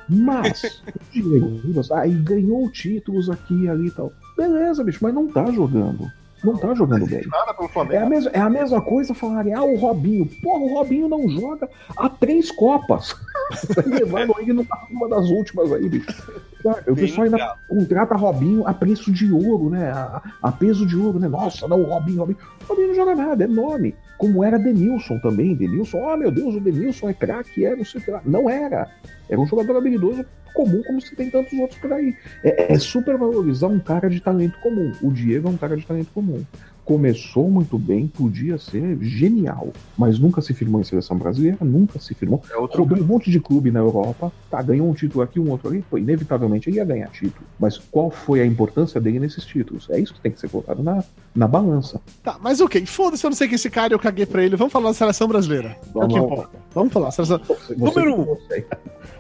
Mas, o Diego Ribas, aí ganhou títulos aqui ali e tal. Beleza, bicho, mas não tá jogando. Não tá jogando bem. É a, mesma, é a mesma coisa falarem, ah, o Robinho. Porra, o Robinho não joga há três Copas. Levando ele numa das últimas aí, bicho. O pessoal ainda legal. contrata Robinho a preço de ouro, né? A, a peso de ouro, né? Nossa, não, o Robinho, Robinho. O Robinho não joga nada, é nome. Como era Denilson também. Denilson, oh meu Deus, o Denilson é craque, é não sei o que lá. Não era. Era um jogador habilidoso comum como se tem tantos outros por aí. É, é super valorizar um cara de talento comum. O Diego é um cara de talento comum começou muito bem, podia ser genial, mas nunca se firmou em seleção brasileira, nunca se firmou. É outro... Rodou um monte de clube na Europa, tá, ganhou um título aqui, um outro ali, pô, inevitavelmente ele ia ganhar título. Mas qual foi a importância dele nesses títulos? É isso que tem que ser colocado na, na balança. Tá, mas ok, foda-se, eu não sei quem esse cara, eu caguei pra ele. Vamos falar da seleção brasileira. Vamos, é que importa. Vamos falar. Seleção... Você, Número um.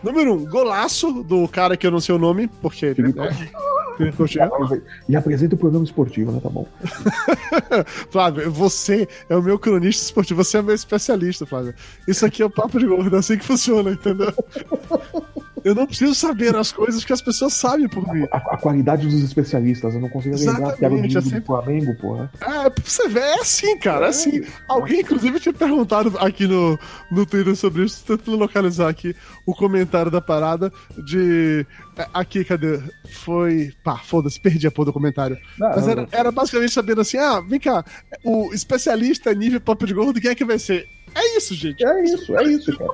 Número um, golaço do cara que eu não sei o nome, porque. Felipe? E apresenta o programa esportivo, né? Tá bom. Flávio, você é o meu cronista esportivo, você é meu especialista, Flávio. Isso aqui é o papo de gordo, é assim que funciona, entendeu? Eu não preciso saber as coisas que as pessoas sabem por mim. A, a qualidade dos especialistas, eu não consigo lembrar que era o é sempre... do Flamengo, porra. É, você vê, é assim, cara, é assim. Alguém, inclusive, tinha perguntado aqui no, no Twitter sobre isso, tentando localizar aqui o comentário da parada de. É, aqui, cadê? Foi. Pá, foda-se, perdi a porra do comentário. Não, Mas era, era basicamente sabendo assim: ah, vem cá, o especialista nível pop de gordo, quem é que vai ser? É isso, gente. É isso, é isso, cara.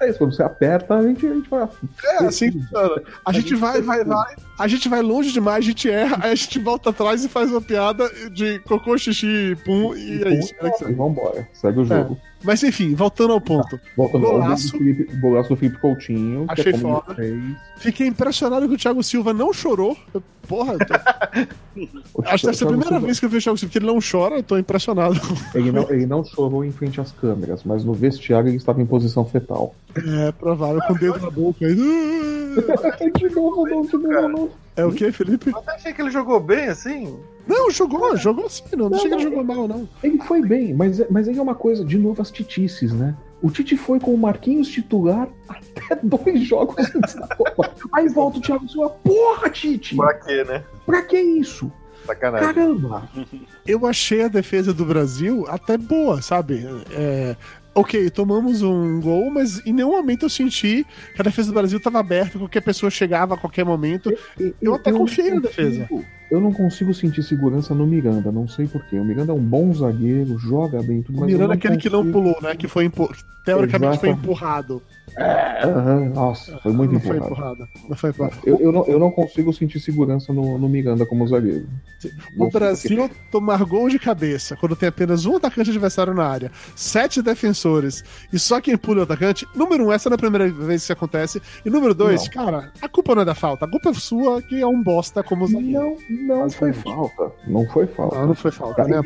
é isso. Quando você aperta, a gente, a gente vai. É, assim, cara. A, a gente, gente vai, vai, vai. A gente vai longe demais, a gente erra, aí a gente volta atrás e faz uma piada de cocô, xixi, pum, e, e é isso. É e vambora. Segue o jogo. É. Mas enfim, voltando ao ponto. Tá, voltando golaço, ao Felipe, golaço do Felipe Coutinho. Achei é foda. Fiquei impressionado que o Thiago Silva não chorou. Porra, tô... acho que essa é a primeira vez que eu vejo o Thiago Silva que ele não chora, eu tô impressionado. Ele não, ele não chorou em frente às câmeras, mas no vestiário ele estava em posição fetal. É, provável, com o dedo na boca. De novo, não, de novo, não. É o que, Felipe? Eu até achei que ele jogou bem assim. Não, jogou, jogou sim, não, não achei que ele jogou mal, não. Ele foi bem, mas, mas aí é uma coisa, de novo, as titices, né? O Tite foi com o Marquinhos titular até dois jogos antes da Copa. Aí volta o Thiago Silva, porra, Tite! Pra quê, né? Pra que isso? Sacanagem. Caramba! Eu achei a defesa do Brasil até boa, sabe? É, ok, tomamos um gol, mas em nenhum momento eu senti que a defesa do Brasil estava aberta, qualquer pessoa chegava a qualquer momento. Eu, eu, eu até confiei na defesa. Eu não consigo sentir segurança no Miranda, não sei porquê. O Miranda é um bom zagueiro, joga bem tudo, O Miranda é aquele consigo... que não pulou, né? Que foi impu... teoricamente Exatamente. foi empurrado. É, nossa, foi muito não empurrado. Foi empurrado. Não foi. Eu, eu, não, eu não consigo sentir segurança no, no Miranda como zagueiro. O Brasil tomar gol de cabeça quando tem apenas um atacante adversário na área, sete defensores e só quem pula o atacante. Número um, essa não é a primeira vez que isso acontece. E número dois, não. cara, a culpa não é da falta, a culpa é sua que é um bosta como zagueiro. Não, não foi falta. Não foi falta. Não, não foi falta, né?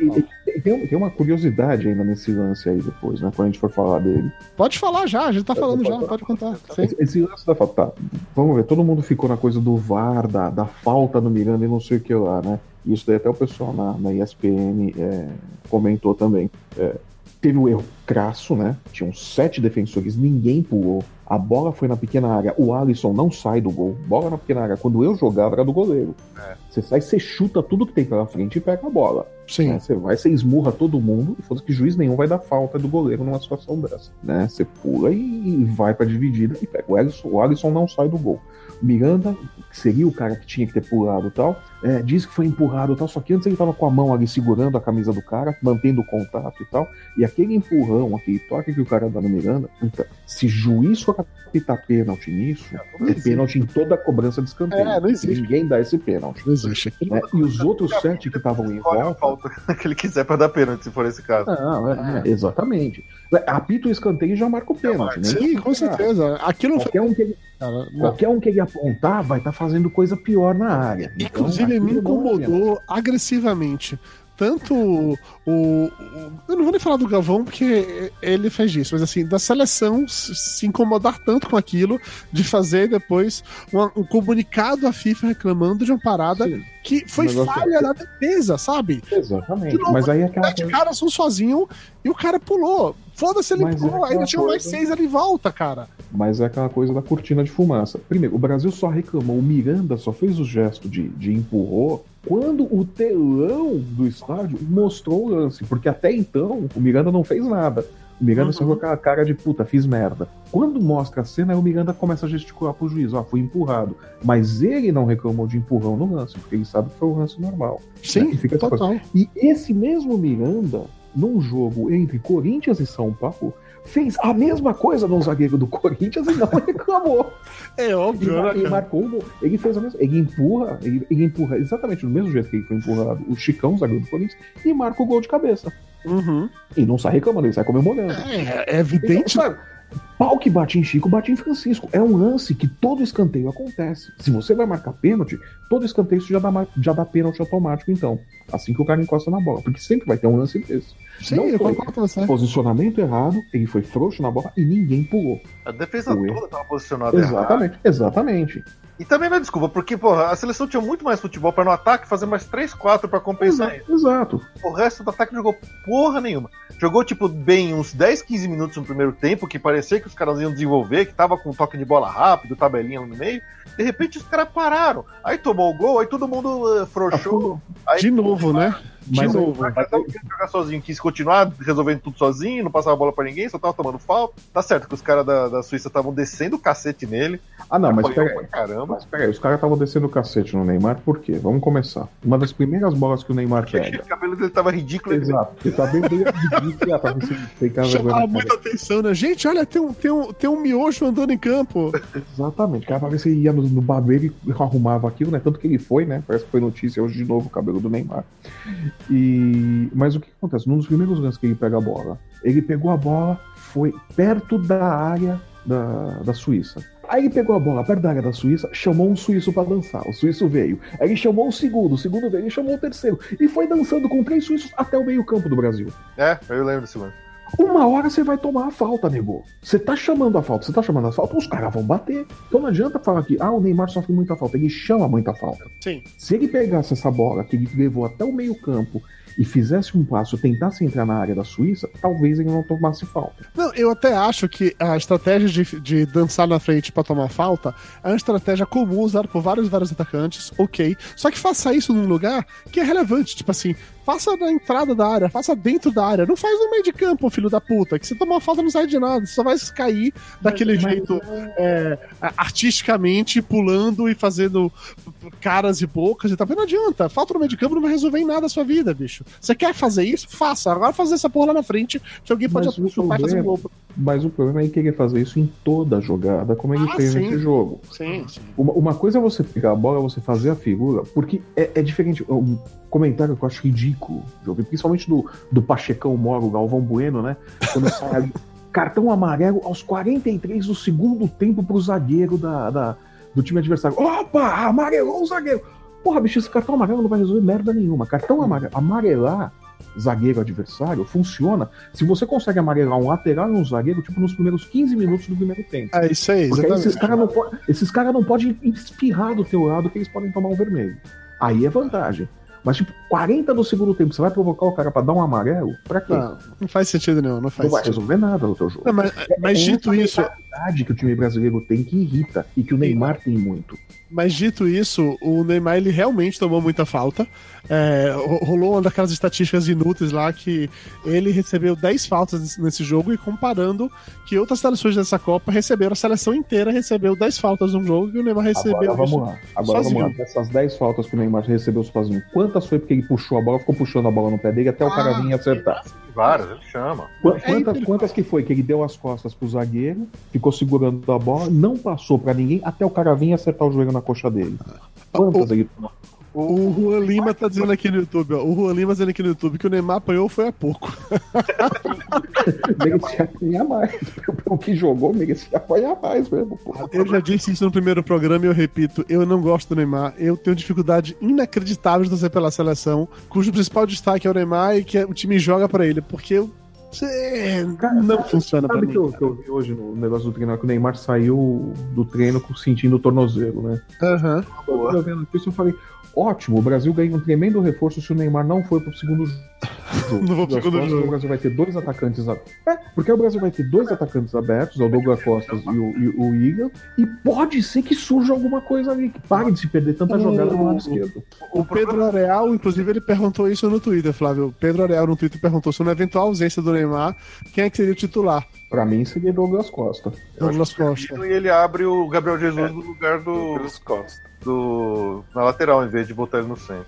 E, tem, tem uma curiosidade ainda nesse lance aí depois, né? Quando a gente for falar dele. Pode falar já, a gente tá falando já, pode contar. Esse, esse lance da falta. Tá, vamos ver, todo mundo ficou na coisa do VAR, da, da falta no Miranda e não sei o que lá, né? Isso daí até o pessoal na, na ESPN é, comentou também. É, teve o um erro crasso, né? Tinham sete defensores, ninguém pulou. A bola foi na pequena área. O Alisson não sai do gol. Bola na pequena área. Quando eu jogava, era do goleiro. É. Você sai, você chuta tudo que tem pela frente e pega a bola. Sim. Né? Você vai, você esmurra todo mundo. E foda que juiz nenhum vai dar falta do goleiro numa situação dessa. Né? Você pula e vai pra dividida e pega. O Alisson, o Alisson não sai do gol. Miranda, que seria o cara que tinha que ter pulado e tal, é, diz que foi empurrado e tal, só que antes ele tava com a mão ali segurando a camisa do cara, mantendo o contato e tal, e aquele empurrão, aquele toque que o cara dá no Miranda, então, se juiz for apitar pênalti nisso, é, é pênalti em toda a cobrança de escanteio. É, não existe. Ninguém dá esse pênalti. Não existe. É, e os outros sete que estavam em volta... falta que ele quiser pra dar pênalti, se for esse caso. Não, é, é. exatamente. Apita o escanteio e já marca o pênalti, né? Sim, com certeza. Aquilo Qualquer um que ele Cara, Qualquer um que ele apontar vai estar tá fazendo coisa pior na área. Inclusive, então, me incomodou agressivamente. Tanto o, o, Eu não vou nem falar do Galvão, porque ele fez isso, mas assim, da seleção se incomodar tanto com aquilo, de fazer depois um, um comunicado à FIFA reclamando de uma parada Sim. que foi falha da defesa, sabe? Exatamente. Novo, mas aí é aquela. Sete caras são sozinhos e o cara pulou. Foda-se, ele Mas pulou, é ainda tinha mais seis ali em volta, cara. Mas é aquela coisa da cortina de fumaça. Primeiro, o Brasil só reclamou, o Miranda só fez o gesto de, de empurrou quando o telão do estádio mostrou o lance. Porque até então, o Miranda não fez nada. O Miranda uhum. só com aquela cara de puta, fiz merda. Quando mostra a cena, aí o Miranda começa a gesticular pro juiz, ó, fui empurrado. Mas ele não reclamou de empurrão no lance, porque ele sabe que foi um lance normal. Sim, né? e fica total. E esse mesmo Miranda num jogo entre Corinthians e São Paulo, fez a mesma coisa no zagueiro do Corinthians e não reclamou. É óbvio, Ele, né, ele marcou um gol. Ele fez a mesma. Ele empurra, ele, ele empurra exatamente do mesmo jeito que ele foi empurrado o Chicão, o zagueiro do Corinthians, e marca o gol de cabeça. Uhum. E não sai reclamando, ele sai comemorando. É, é evidente. Então, sabe, pau que bate em Chico, bate em Francisco. É um lance que todo escanteio acontece. Se você vai marcar pênalti, todo escanteio isso já dá, já dá pênalti automático, então. Assim que o cara encosta na bola. Porque sempre vai ter um lance desse. Sim, não eu concordo com você. Posicionamento errado, ele foi frouxo na bola e ninguém pulou. A defesa Ué. toda tava posicionada errado. Exatamente, exatamente. E também não é desculpa, porque, porra, a seleção tinha muito mais futebol pra no ataque fazer mais 3, 4 pra compensar isso. Exato. O resto do ataque não jogou porra nenhuma. Jogou, tipo, bem uns 10, 15 minutos no primeiro tempo, que parecia que os caras iam desenvolver, que tava com um toque de bola rápido, tabelinha no meio. De repente os caras pararam. Aí tomou o gol, aí todo mundo uh, frouxou. Aí, De novo, né? De Mas- novo. Mas um quis jogar sozinho, quis continuar resolvendo tudo sozinho, não passava bola pra ninguém, só tava tomando falta. Tá certo que os caras da, da Suíça estavam descendo o cacete nele. Ah, não, mas pera pra aí. caramba. Mas peraí, os caras estavam descendo o cacete no Neymar, por quê? Vamos começar. Uma das primeiras bolas que o Neymar pega. O cabelo dele tava ridículo. Exato, ele tá bem bem ridículo, ah, vergonha Chamava muita cara. atenção, né? Gente, olha, tem um, tem um, tem um miojo andando em campo. Exatamente, cara, pra ver se ele ia no, no barbeiro e arrumava aquilo, né? Tanto que ele foi, né? Parece que foi notícia hoje de novo o cabelo do Neymar. E... Mas o que acontece? Num dos primeiros lances que ele pega a bola, ele pegou a bola, foi perto da área da, da Suíça. Aí ele pegou a bola perto da área da Suíça, chamou um suíço pra dançar. O suíço veio. Aí ele chamou o segundo, o segundo veio, ele chamou o terceiro. E foi dançando com três suíços até o meio-campo do Brasil. É, eu lembro desse lance. Uma hora você vai tomar a falta, nego. Você tá chamando a falta, você tá chamando a falta, os caras vão bater. Então não adianta falar que, ah, o Neymar sofre muita falta. Ele chama muita falta. Sim. Se ele pegasse essa bola que ele levou até o meio-campo e fizesse um passo, tentasse entrar na área da Suíça, talvez ele não tomasse falta. Não, eu até acho que a estratégia de, de dançar na frente pra tomar falta é uma estratégia comum usada por vários vários atacantes, ok. Só que faça isso num lugar que é relevante, tipo assim, faça na entrada da área, faça dentro da área, não faz no meio de campo, filho da puta, que você tomar falta não sai de nada, você só vai cair daquele Mas- jeito é, artisticamente, pulando e fazendo caras e bocas e tal. Mas não adianta, falta no meio de campo não vai resolver em nada a sua vida, bicho. Você quer fazer isso? Faça. Agora fazer essa porra lá na frente, que alguém pode Mas chutar e fazer um gol. Mas o problema é ele querer fazer isso em toda a jogada, como ele Ah, fez sim. nesse jogo. Sim, sim. Uma, uma coisa é você pegar a bola, você fazer a figura, porque é, é diferente. Um comentário que eu acho ridículo, eu vi, principalmente do, do Pachecão Moro, Galvão Bueno, né? Quando sai ali, cartão amarelo aos 43 do segundo tempo pro zagueiro da, da- do time adversário. Opa, amarelou o zagueiro. Porra, bicho, esse cartão amarelo não vai resolver merda nenhuma. Cartão amarelo, amarelar zagueiro adversário funciona se você consegue amarelar um lateral e um zagueiro, tipo, nos primeiros 15 minutos do primeiro tempo. É isso aí, Porque aí esses caras não, po- cara não podem espirrar do teu lado que eles podem tomar um vermelho. Aí é vantagem. Mas, tipo, 40 do segundo tempo, você vai provocar o cara pra dar um amarelo? Pra quê? Não, não faz sentido nenhum, não faz não vai sentido. resolver nada no teu jogo. Não, mas, mas É dito isso, mentalidade que o time brasileiro tem que irrita e que o Neymar tem muito. mas dito isso, o Neymar ele realmente tomou muita falta. É, ro- rolou uma daquelas estatísticas inúteis lá que ele recebeu 10 faltas nesse- jogo e comparando que outras seleções dessa Copa receberam, a seleção inteira recebeu 10 faltas num jogo e o Neymar recebeu. Agora vamos lá. Agora sozinho. vamos lá. Dessas 10 faltas que o Neymar recebeu sozinho, quantas foi porque ele puxou a bola, ficou puxando a bola no pé dele até o cara Ah, vir acertar? Várias, ele chama. É Quantas, quantas que foi que ele deu as costas pro zagueiro, ficou segurando a bola, não passou pra ninguém até o cara vir acertar o joelho na coxa dele? Quantas ele tomou? O Juan Lima tá dizendo aqui no YouTube, ó. O Juan Lima dizendo aqui no YouTube que o Neymar apanhou foi há pouco. Merecia apanhar mais. O que jogou merecia apanhar mais mesmo. Eu já disse isso no primeiro programa e eu repito, eu não gosto do Neymar. Eu tenho dificuldade inacreditável de torcer pela seleção, cujo principal destaque é o Neymar e que o time joga pra ele, porque eu é, não funciona pra Sabe mim. que eu, que eu vi hoje no negócio do treino, que o Neymar saiu do treino com- sentindo o tornozelo, né? Aham. Eu tava vendo isso eu falei, ótimo, o Brasil ganha um tremendo reforço se o Neymar não for pro segundo jogo. Não vou pro segundo jogo. O Brasil vai ter dois atacantes abertos. É, porque o Brasil vai ter dois atacantes abertos, é o Douglas Costas e o, e o Igor, e pode ser que surja alguma coisa ali, que pare de se perder tanta O- jogada do lado esquerdo. O Pedro Areal, inclusive, ele perguntou isso no Twitter, Flávio. O Pedro Areal no Twitter perguntou se na eventual ausência do Neymar, quem é que seria o titular? Pra mim seria Douglas Costa. Douglas Costa. E ele abre o Gabriel Jesus no lugar do, Douglas Costa. Do. na lateral, em vez de botar ele no centro.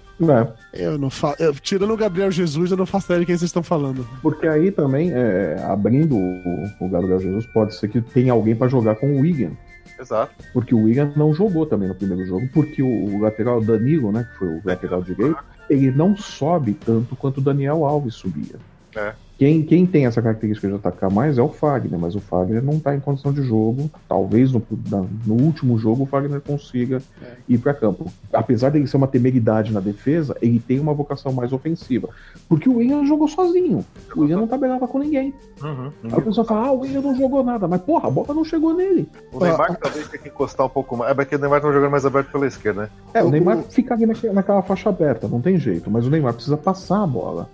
É, Eu não faço. Tirando o Gabriel Jesus, eu não faço ideia de quem vocês estão falando. porque aí também, é, abrindo o, o Gabriel Jesus, pode ser que tenha alguém pra jogar com o Wigan. Exato. Porque o Wigan não jogou também no primeiro jogo, porque o, o lateral Danilo, né, que foi o lateral direito, ele não sobe tanto quanto o Daniel Alves subia. É. Quem, quem tem essa característica de atacar mais é o Fagner, mas o Fagner não está em condição de jogo. Talvez no, no último jogo o Fagner consiga ir para campo. Apesar dele ser uma temeridade na defesa, ele tem uma vocação mais ofensiva. Porque o William jogou sozinho. O William não tabelava com ninguém. Uhum. Aí o pessoal fala, ah, o William não jogou nada. Mas porra, a bola não chegou nele. O Neymar talvez tenha que encostar um pouco mais. É porque o Neymar tá jogando mais aberto pela esquerda, né? É, o, O- Neymar fica ali naque- naquela faixa aberta, não tem jeito. Mas o Neymar precisa passar a bola.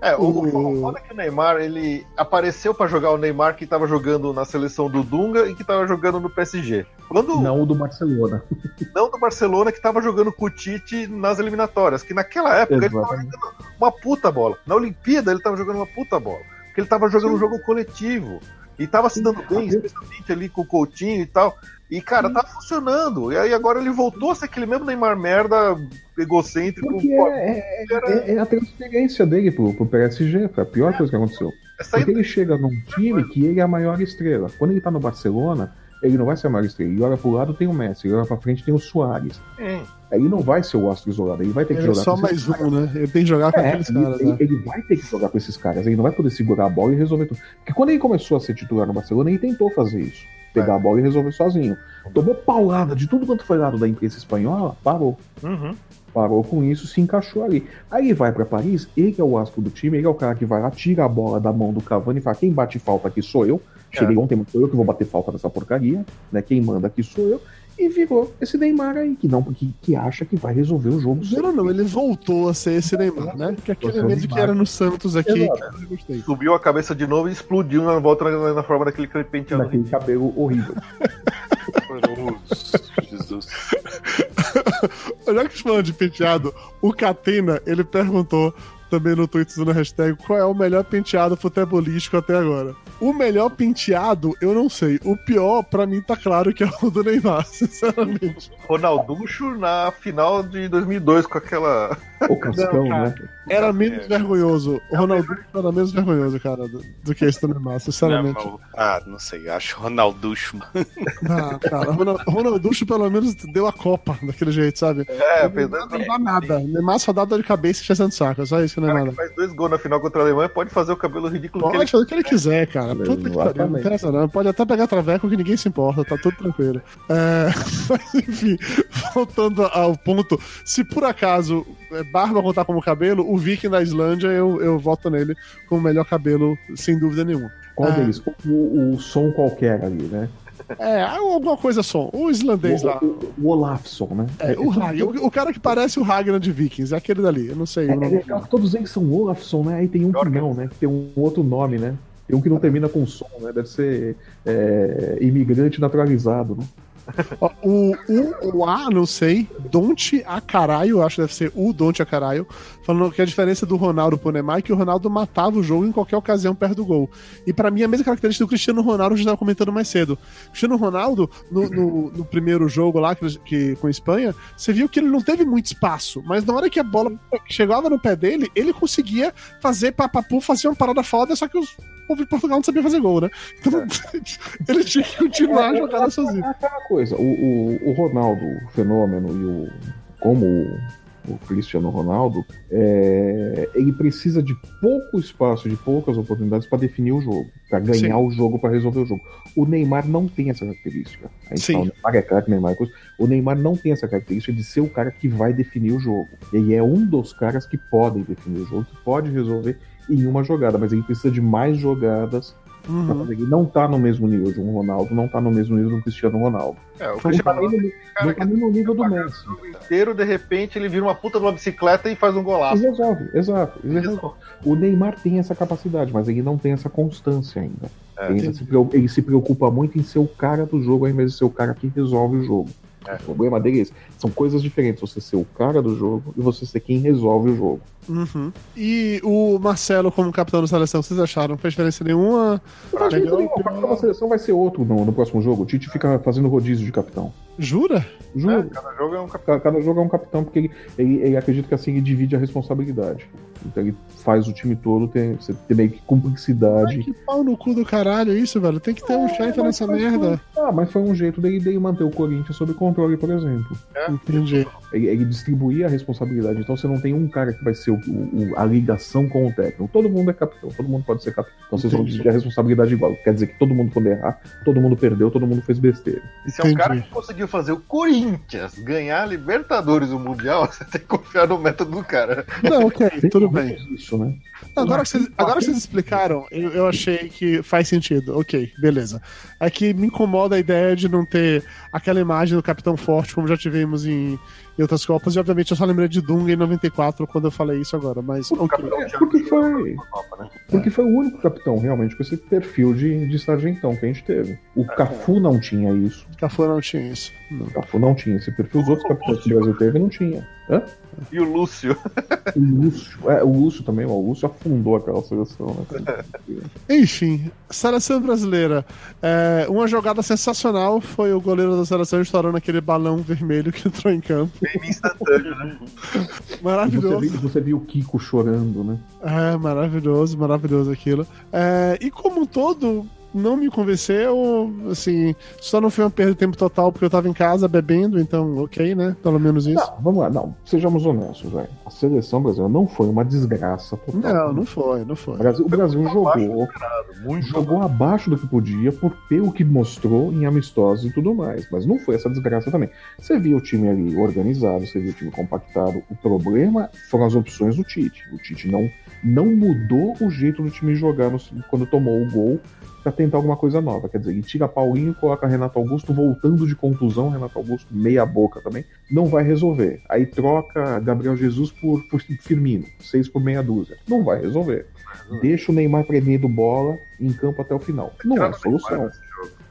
É, o, O- o foda é que o Neymar, ele apareceu pra jogar o Neymar que tava jogando na seleção do Dunga e que tava jogando no PSG. Quando não, Não o do Barcelona. do Barcelona, que tava jogando com o Tite nas eliminatórias, que naquela época ele tava jogando uma puta bola. Na Olimpíada ele tava jogando uma puta bola. Porque ele tava jogando um jogo coletivo. E tava se dando bem, especialmente ali com o Coutinho e tal. E, cara, tava funcionando. E aí agora ele voltou a ser aquele mesmo Neymar merda, egocêntrico. Porque pô, é, é- é- é a transferência dele pro, pro PSG. Foi a pior coisa que aconteceu. é Porque ele chega num time que ele é a maior estrela. Quando ele tá no Barcelona, ele não vai ser a maior estrela. Ele olha pro lado tem o Messi, ele olha pra frente tem o Soares. Hum. Aí ele não vai ser o astro isolado, ele vai ter que Ele é jogar só com mais esses um, né? Ele tem que jogar com É, aqueles ele, caras, ele- né? ele vai ter que jogar com esses caras, ele não vai poder segurar a bola e resolver tudo. Porque quando ele começou a ser titular no Barcelona, ele tentou fazer isso. Pegar a bola e resolver sozinho. Tomou paulada de tudo quanto foi lado da imprensa espanhola, parou. Uhum. Parou com isso, se encaixou ali. Aí ele vai pra Paris, ele é o astro do time, ele é o cara que vai lá, tira a bola da mão do Cavani e fala: quem bate falta aqui sou eu. Cheguei ontem, mas sou eu que vou bater falta nessa porcaria, né? Quem manda aqui sou eu. E virou esse Neymar aí, que não, que, que acha que vai resolver o jogo. Não, não, ele voltou a ser esse Neymar, né? Que aquele é mesmo que era no Santos aqui. Subiu a cabeça de novo e explodiu na volta na, na forma daquele penteado. Naquele cabelo horrível. Jesus. Já que falando de penteado, o Catena, ele perguntou também no Twitter usando a hashtag qual é o melhor penteado futebolístico até agora. O melhor penteado, eu não sei. O pior, pra mim, tá claro que é o do Neymar, sinceramente. Ronalducho na final de 2002 com aquela. O Cascão, Não, né? Era menos vergonhoso. O Ronaldo era menos vergonhoso, cara, do, do que esse do Neymar, Não, sinceramente. mas- ah, não sei, acho Ronalducho. Ah, cara, o Ronald- Ronalducho pelo menos deu a Copa daquele jeito, sabe? É, Não apesar dá- não dá nada. O Neymar só dá dor de cabeça e de saco. É só isso que o O cara Neymar que dá. faz dois gols na final contra a Alemanha pode fazer o cabelo ridículo que ele Pode fazer o que ele quiser, cara. Puta que pariu, não interessa não. Pode até pegar traveco que ninguém se importa, tá tudo tranquilo. É, Mas enfim, voltando ao ponto, se por acaso é, barba contar como cabelo, o Viking da Islândia eu, eu voto nele como o melhor cabelo, sem dúvida nenhuma. Qual Ah. deles? O, o som qualquer ali, né? É, alguma coisa só. O islandês O, lá. o, o Olafson, né? É, o, o, o cara que parece o Ragnar de Vikings, é aquele dali, eu não sei É, o é todos eles são Olafson, né? Aí tem um que não, né? Que tem um outro nome, né? Tem um que não termina com som, né? Deve ser é, imigrante naturalizado, né? O, o, o A, não sei. Don't a caralho, acho que deve ser o Don't a caralho. Falando que a diferença do Ronaldo pro Neymar é que o Ronaldo matava o jogo em qualquer ocasião perto do gol. E pra mim, a mesma característica do Cristiano Ronaldo, a gente estava comentando mais cedo. O Cristiano Ronaldo, no, no, no primeiro jogo lá que, que- com a Espanha, você viu que ele não teve muito espaço, mas na hora que a bola chegava no pé dele, ele conseguia fazer papapu, fazer uma parada foda, só que os o povo de Portugal não sabia fazer gol, né? Então, ele tinha que continuar jogando sozinho. É aquela coisa, o, o, o Ronaldo, o fenômeno, e o. Como o, o Cristiano Ronaldo, é, ele precisa de pouco espaço, de poucas oportunidades para definir o jogo, para ganhar Sim. o jogo, para resolver o jogo. O Neymar não tem essa característica. A gente Sim. fala, o Neymar é craque, Neymar é coisa. O Neymar não tem essa característica de ser o cara que vai definir o jogo. Ele é um dos caras que podem definir o jogo, que pode resolver em uma jogada, mas ele precisa de mais jogadas Uhum. Ele não tá no mesmo nível de um Ronaldo, não tá no mesmo nível do Cristiano Ronaldo. É, o Não Cristiano tá nem Ronaldo no, cara não tá no nível do Messi. o inteiro, de repente, ele vira uma puta de uma bicicleta e faz um E golaço. resolve, exato. ele resolve. O Neymar tem essa capacidade, mas ele não tem essa constância ainda. É, ele, se, ele se preocupa muito em ser o cara do jogo ao invés de ser o cara que resolve o jogo. O problema dele é esse. São coisas diferentes. Você ser o cara do jogo e você ser quem resolve o jogo. Uhum. E o Marcelo, como capitão da seleção, vocês acharam? Não fez diferença nenhuma? Melhor, o capitão da seleção vai ser outro no, no próximo jogo. O Tite fica fazendo rodízio de capitão. Jura? Juro. Cada jogo é um capitão. Cada, cada jogo é um capitão, porque ele, ele, ele acredita que assim ele divide a responsabilidade. Então ele faz o time todo ter, você ter meio que Ai, cumplicidade. que pau no cu do caralho isso, velho. Tem que ter um chefe nessa merda. Foi, ah, mas foi um jeito dele, dele manter o Corinthians sob controle, por exemplo. Entendi. Ele, ele distribuía a responsabilidade. Então você não tem um cara que vai ser o, o- a ligação com o técnico. Todo mundo é capitão, todo mundo pode ser capitão. Então vocês vão Entendi. dividir a responsabilidade igual. Quer dizer que todo mundo quando errar, todo mundo perdeu, todo mundo fez besteira. E se é um cara que conseguiu fazer o Corinthians ganhar a Libertadores o Mundial, você tem que confiar no método do cara. Não, ok, tudo bem. Isso, né? Agora que vocês, agora que vocês explicaram, eu, eu achei que faz sentido. Ok, beleza. É que me incomoda a ideia de não ter aquela imagem do Capitão Forte, como já tivemos em, em outras Copas. E obviamente eu só lembrei de Dunga em 94 quando eu falei isso agora. Mas ok. É, porque foi, né? porque foi o único capitão realmente com esse perfil de, de sargentão que a gente teve. O Cafu não tinha isso. Cafu não tinha isso. Não. O Cafu não tinha esse perfil. Os outros capitães que o Brasil teve não tinha. Hã? E o Lúcio. O Lúcio, é, o Lúcio também, o Lúcio afundou aquela seleção, né? Enfim, seleção brasileira. É, uma jogada sensacional foi o goleiro da seleção estourando aquele balão vermelho que entrou em campo. Game instantâneo, né? E você, Maravilhoso. viu, você viu o Kiko chorando, né? É, maravilhoso, maravilhoso aquilo. É, e como um todo, não me convenceu, assim, só não foi uma perda de tempo total porque eu tava em casa bebendo, então ok, né? Pelo menos isso. Não, vamos lá, não, sejamos honestos, velho. A seleção brasileira não foi uma desgraça total. Não, não foi, não O foi. Brasil, o Brasil jogou, esperado, jogou abaixo do que podia por pelo que mostrou em amistosos e tudo mais. Mas não foi essa desgraça também. Você viu o time ali organizado, você viu o time compactado. O problema foram as opções do Tite. O Tite não, não mudou o jeito do time jogar no- quando tomou o gol pra tentar alguma coisa nova. Quer dizer, ele tira Paulinho e coloca Renato Augusto voltando de contusão, Renato Augusto meia boca também, não vai resolver. Aí troca Gabriel Jesus por, por Firmino, seis por meia dúzia. Não vai resolver. Deixa o Neymar prendendo bola em campo até o final. Não é solução.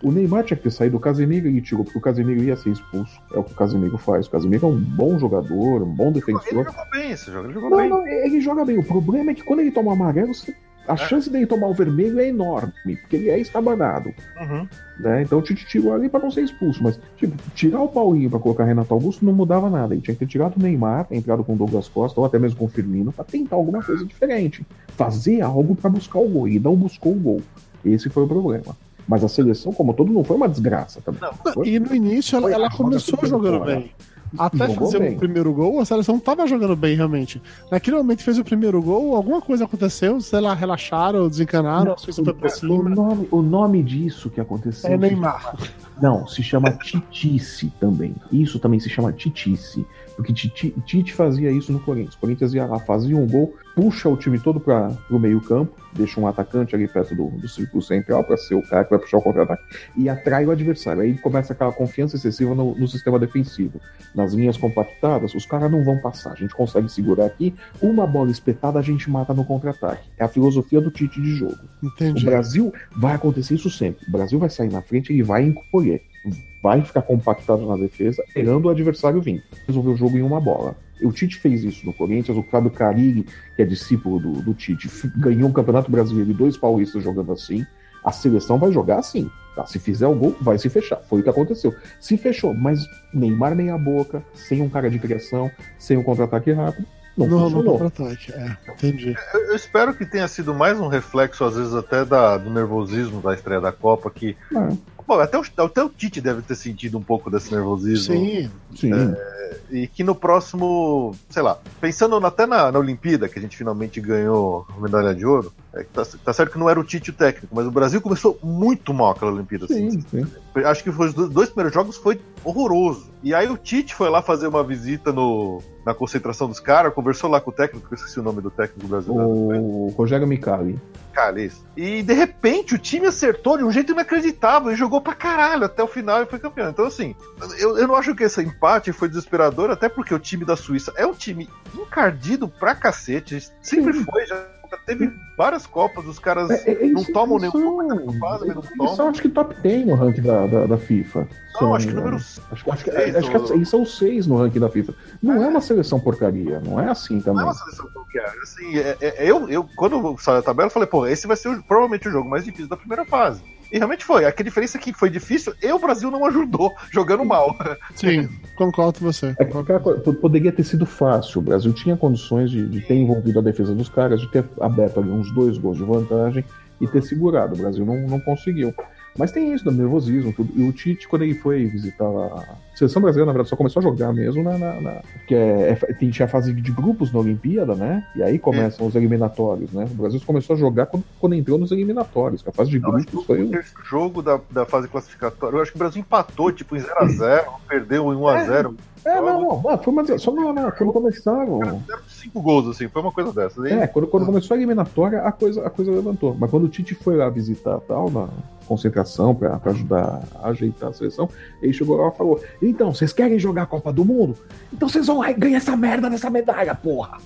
O Neymar tinha que ter saído, o Casemiro ele tirou, porque o Casemiro ia ser expulso. É o que o Casemiro faz. O Casemiro é um bom jogador, um bom Ele defensor. jogou bem esse jogo, ele jogou Não, bem. não, ele joga bem. O problema é que quando ele toma amarelo, você- a chance dele tomar o vermelho é enorme, porque ele é estabanado. Uhum. Né? Então o Tite tirou ali pra não ser expulso. Mas, tipo, tirar o Paulinho pra colocar Renato Augusto não mudava nada. Ele tinha que ter tirado o Neymar, entrado com o Douglas Costa, ou até mesmo com o Firmino, pra tentar alguma coisa diferente. Fazer algo pra buscar o gol. E não buscou o gol. Esse foi o problema. Mas a seleção, como todo, não foi uma desgraça também. Foi- E no início ela, ela a começou jogando bem. Até Jogou fazer bem. o primeiro gol, a seleção tava jogando bem, realmente. Naquele momento fez o primeiro gol, alguma coisa aconteceu, sei lá, relaxaram, desencanaram, a Suíça foi pra o, cima. nome, o nome disso que aconteceu. É Neymar. Não, se chama Titice também. Isso também se chama Titice. Porque Tite fazia isso no Corinthians. O Corinthians ia lá, fazia um gol, puxa o time todo para o meio-campo, deixa um atacante ali perto do, do círculo central para ser o cara que vai puxar o contra-ataque e atrai o adversário. Aí começa aquela confiança excessiva no, no sistema defensivo. Nas linhas compactadas, os caras não vão passar. A gente consegue segurar aqui, uma bola espetada a gente mata no contra-ataque. É a filosofia do Tite de jogo. O Entendi. Brasil vai acontecer isso sempre. O Brasil vai sair na frente e vai encolher. Vai ficar compactado na defesa, esperando o adversário vir. Resolver o jogo em uma bola. O Tite fez isso no Corinthians, o Fábio Carilli, que é discípulo do, do Tite, ganhou um campeonato brasileiro e dois paulistas jogando assim. A seleção vai jogar assim. Tá? Se fizer o gol, vai se fechar. Foi o que aconteceu. Se fechou, mas Neymar meia boca, sem um cara de criação, sem um contra-ataque rápido, não, Não, no funcionou. contra-ataque. É, entendi. Eu, eu espero que tenha sido mais um reflexo, às vezes, até da- do nervosismo da estreia da Copa, que. É. Bom, até o, até o Tite deve ter sentido um pouco desse nervosismo. Sim, Sim. E que no próximo, sei lá, pensando até na, na Olimpíada, que a gente finalmente ganhou a medalha de ouro, é tá, tá certo que não era o Tite o técnico, mas o Brasil começou muito mal aquela Olimpíada. assim. Sim, sim. Acho que foi os do- dois primeiros jogos foi horroroso. E aí o Tite foi lá fazer uma visita no, na concentração dos caras, conversou lá com o técnico, que eu esqueci o nome do técnico brasileiro. O Rogério Micali. Isso. E de repente o time acertou de um jeito inacreditável e jogou pra caralho até o final e foi campeão. Então, assim, eu, eu não acho que esse empate foi desesperador, até porque o time da Suíça é um time encardido pra cacete, sempre foi, já teve várias Copas, os caras É, é, não tomam nenhum fase, mas não tomam. são, acho que top 10 no ranking da, da, da FIFA. Não, não acho que número Acho, que- acho, que, seis, acho que eles são seis no ranking da FIFA. Não é uma seleção porcaria, não é assim Não é também. uma seleção qualquer. Assim, é- é- eu, eu, quando saiu a tabela, eu falei, pô, esse vai ser o- provavelmente o jogo mais difícil da primeira fase. E realmente foi. A diferença é que foi difícil e o Brasil não ajudou, jogando mal. Sim, concordo com você. É poderia ter sido fácil. O Brasil tinha condições de, de ter envolvido a defesa dos caras, de ter aberto ali uns dois gols de vantagem e ter segurado. O Brasil não, não conseguiu. Mas tem isso, do nervosismo, tudo. E o Tite, quando ele foi visitar a seleção brasileira, na verdade, só começou a jogar mesmo na. na, na- porque é, é, tem, tinha a fase de grupos na Olimpíada, né? E aí começam os eliminatórios, né? O Brasil começou a jogar quando, quando entrou nos eliminatórios, que a fase de grupos foi o jogo da, da fase classificatória, eu acho que o Brasil empatou, tipo, em 0x0, perdeu em 1x0. É, não, não, não, foi uma, só não, quando começaram. Deram cinco gols, assim, foi uma coisa dessas. Aí, É, quando, quando começou a eliminatória, a coisa, a coisa levantou. Mas quando o Tite foi lá visitar tal, na concentração, pra ajudar a ajeitar a seleção, ele chegou lá e falou: Então, vocês querem jogar a Copa do Mundo? Então vocês vão lá e ganhar essa merda dessa medalha, porra!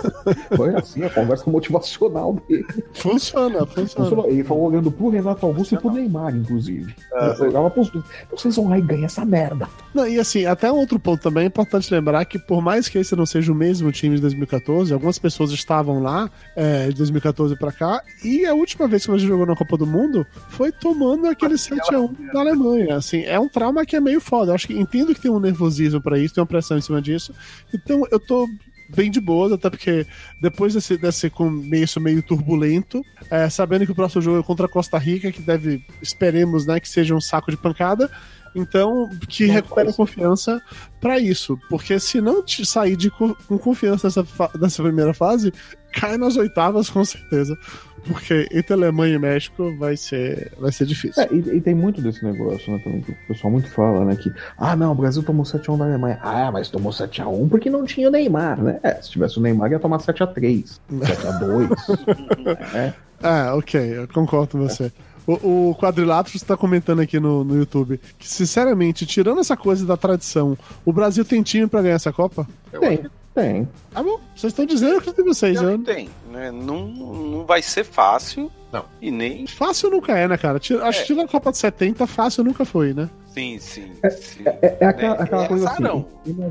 foi assim a conversa motivacional dele. Funciona, funciona. Ele falou olhando pro Renato Augusto e pro Neymar, inclusive. Pros dois, Então vocês vão lá e ganham essa merda. Não, e assim, até um outro ponto também é importante lembrar que, por mais que esse não seja o mesmo time de 2014, algumas pessoas estavam lá é, de 2014 pra cá, e a última vez que o Brasil jogou na Copa do Mundo foi tomando aquele 7x1 da Alemanha. Assim, é um trauma que é meio foda. Eu acho que entendo que tem um nervosismo pra isso, tem uma pressão em cima disso. Então eu tô bem de boa, até porque depois desse, desse começo meio turbulento, é, sabendo que o próximo jogo é contra a Costa Rica, que deve, esperemos, né, que seja um saco de pancada. Então, que Não, recupere a confiança pra isso. Porque se não te sair de, co- com confiança nessa, nessa primeira fase, cai nas oitavas com certeza. Porque entre Alemanha e México vai ser, vai ser difícil. É, e, e tem muito desse negócio, né? Também, que o pessoal muito fala, né? Que, ah, não, o Brasil tomou 7x1 da Alemanha. Ah, mas tomou 7x1 porque não tinha o Neymar, né? É, se tivesse o Neymar, ia tomar 7x3, 7x2. é. Ah, ok, eu concordo com você. O, o Quadriláteros está comentando aqui no, no YouTube que, sinceramente, tirando essa coisa da tradição, o Brasil tem time pra ganhar essa Copa? Tem, tem. Tá bom, vocês estão dizendo, eu acredito em vocês. Não Eu... tem, né? Não, não vai ser fácil. Não. E nem. Fácil nunca é, né, cara? Acho É. que tirando a Copa de 70, fácil nunca foi, né? Sim, sim. sim. É, é aquela, É, aquela é coisa assim. azarão. Imagina,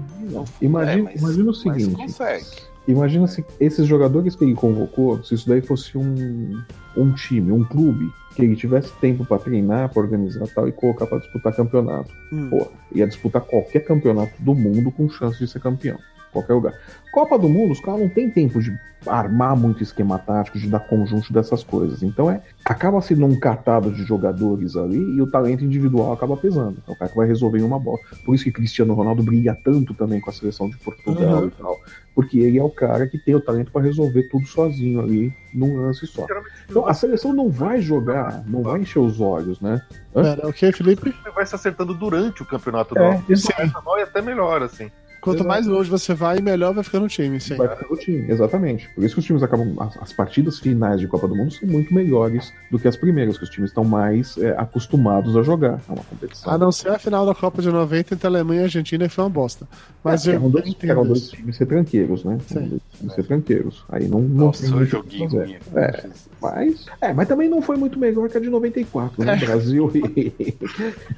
É, imagina, mas- imagina o Mas seguinte: consegue. imagina se esses jogadores que ele convocou, se isso daí fosse um, um time, um clube, que ele tivesse tempo pra treinar, pra organizar tal e colocar pra disputar campeonato. Hum. Pô, ia disputar qualquer campeonato do mundo com chance de ser campeão. Qualquer lugar. Copa do Mundo, os caras não tem tempo de armar muito esquema tático, de dar conjunto dessas coisas. Então é acaba sendo um catado de jogadores ali e o talento individual acaba pesando. É o cara que vai resolver em uma bola. Por isso que Cristiano Ronaldo briga tanto também com a seleção de Portugal Uhum. e tal. Porque ele é o cara que tem o talento para resolver tudo sozinho ali num lance só. Então a seleção não vai jogar, não vai encher os olhos, né? Hã? Pera, ok, Felipe? Vai se acertando durante o campeonato É, normal. isso Normal e até melhor, assim. Quanto Exato. mais longe você vai, melhor vai ficando o time, sim. Vai ficar o time, exatamente. Por isso que os times acabam. As, as partidas finais de Copa do Mundo são muito melhores do que as primeiras, que os times estão mais é, acostumados a jogar. É uma competição. A não ser a final da Copa de 90 entre Alemanha e Argentina, foi uma bosta. Mas é, eu eram dois, entendo eram dois times retranqueiros, né? Sim. Dois times retranqueiros. Aí não. não Nossa, tem o muito o que joguinho fazer. É. Mas, é, mas também não foi muito melhor que a de 94, né? Brasil e.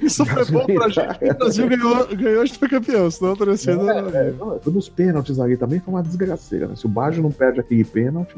Isso foi bom pra gente. que O Brasil ganhou, ganhou, a gente foi campeão. Senão teria sido. É, não, foi nos pênaltis ali também foi uma desgraceira, né? Se o Baggio não perde aquele pênalti.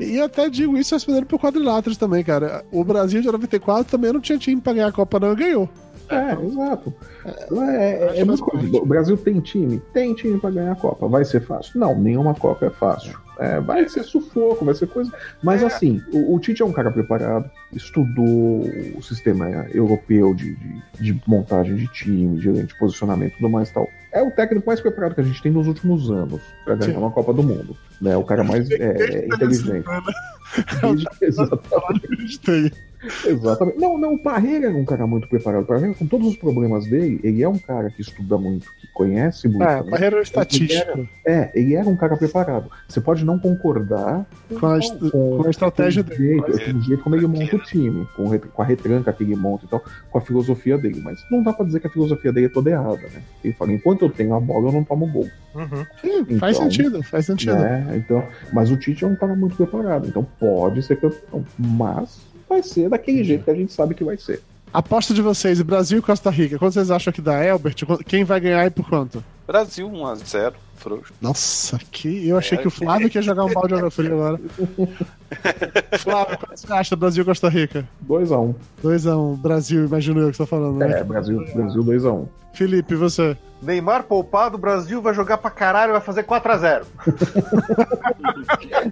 E até digo isso respondendo pro quadriláteros também, cara. O Brasil de 94 também não tinha time pra ganhar a Copa, não, e ganhou. É, exato. É, é, é muito coisa. O Brasil tem time? Tem time pra ganhar a Copa. Vai ser fácil? Não, nenhuma Copa é fácil. É, vai ser sufoco, vai ser coisa. Mas É. assim, o, o Tite é um cara preparado, estudou o sistema europeu de, de, de montagem de time, de, de posicionamento e tudo mais tal. É o técnico mais preparado que a gente tem nos últimos anos pra ganhar Sim. uma Copa do Mundo. Né? O cara mais é, inteligente. Desde- Exatamente. Exatamente. Não, não, o Parreira é um cara muito preparado. O Parreira, com todos os problemas dele, ele é um cara que estuda muito, que conhece muito. É, né? Parreira é Ele estatístico. era- É, ele era um cara preparado. Você pode não concordar Com a, est- com a estratégia com o dele. jeito, com o jeito como ele monta o time, com, o com a retranca que ele monta e tal, com a filosofia dele. Mas não dá pra dizer que a filosofia dele é toda errada, né? Ele fala, enquanto eu tenho a bola, eu não tomo gol. Uhum. Sim, faz Então, sentido, faz sentido. Né? Então, mas o Tite é um cara muito preparado, então pode ser campeão. Mas vai ser daquele jeito que a gente sabe que vai ser. Aposta de vocês, Brasil e Costa Rica. Quanto vocês acham que dá, Elbert? Quem vai ganhar e por quanto? Brasil 1x0, frouxo. Nossa, que eu achei que o Flávio que ia jogar um balde de água fria agora. Flávio, quanto você acha Brasil e Costa Rica? 2x1. 2x1, Brasil, imagino eu que você tá falando, né? É, Brasil, Brasil 2x1. Felipe, você? Neymar poupado, o Brasil vai jogar pra caralho, vai fazer 4x0.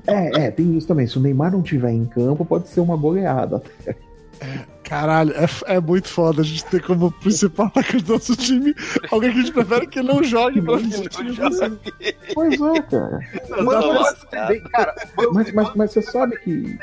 É, é, tem isso também. Se o Neymar não tiver em campo, pode ser uma goleada. Caralho, é, é muito foda a gente ter como principal atacante do nosso time alguém que a gente prefere que não jogue pra gente. Pois é, cara. Mano, bem, cara, Mas, mas, mas você sabe que.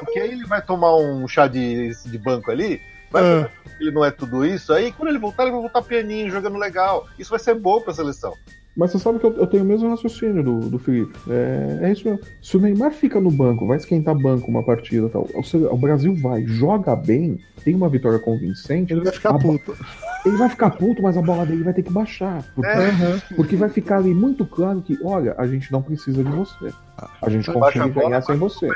Porque aí ele vai tomar um chá de, de banco ali, vai Ah. ver que ele não é tudo isso, aí quando ele voltar, ele vai voltar pianinho, jogando legal. Isso vai ser bom pra seleção. Mas você sabe que eu, eu tenho o mesmo raciocínio do, do Felipe. É, é isso mesmo. Se o Neymar fica no banco, vai esquentar banco uma partida tal. seja, o Brasil vai, joga bem, tem uma vitória convincente. Ele vai ficar puto. Ele vai ficar puto, mas a bola dele vai ter que baixar. Porque, Aham. porque vai ficar ali muito claro que, olha, a gente não precisa de você. A gente a consegue bola, ganhar sem você.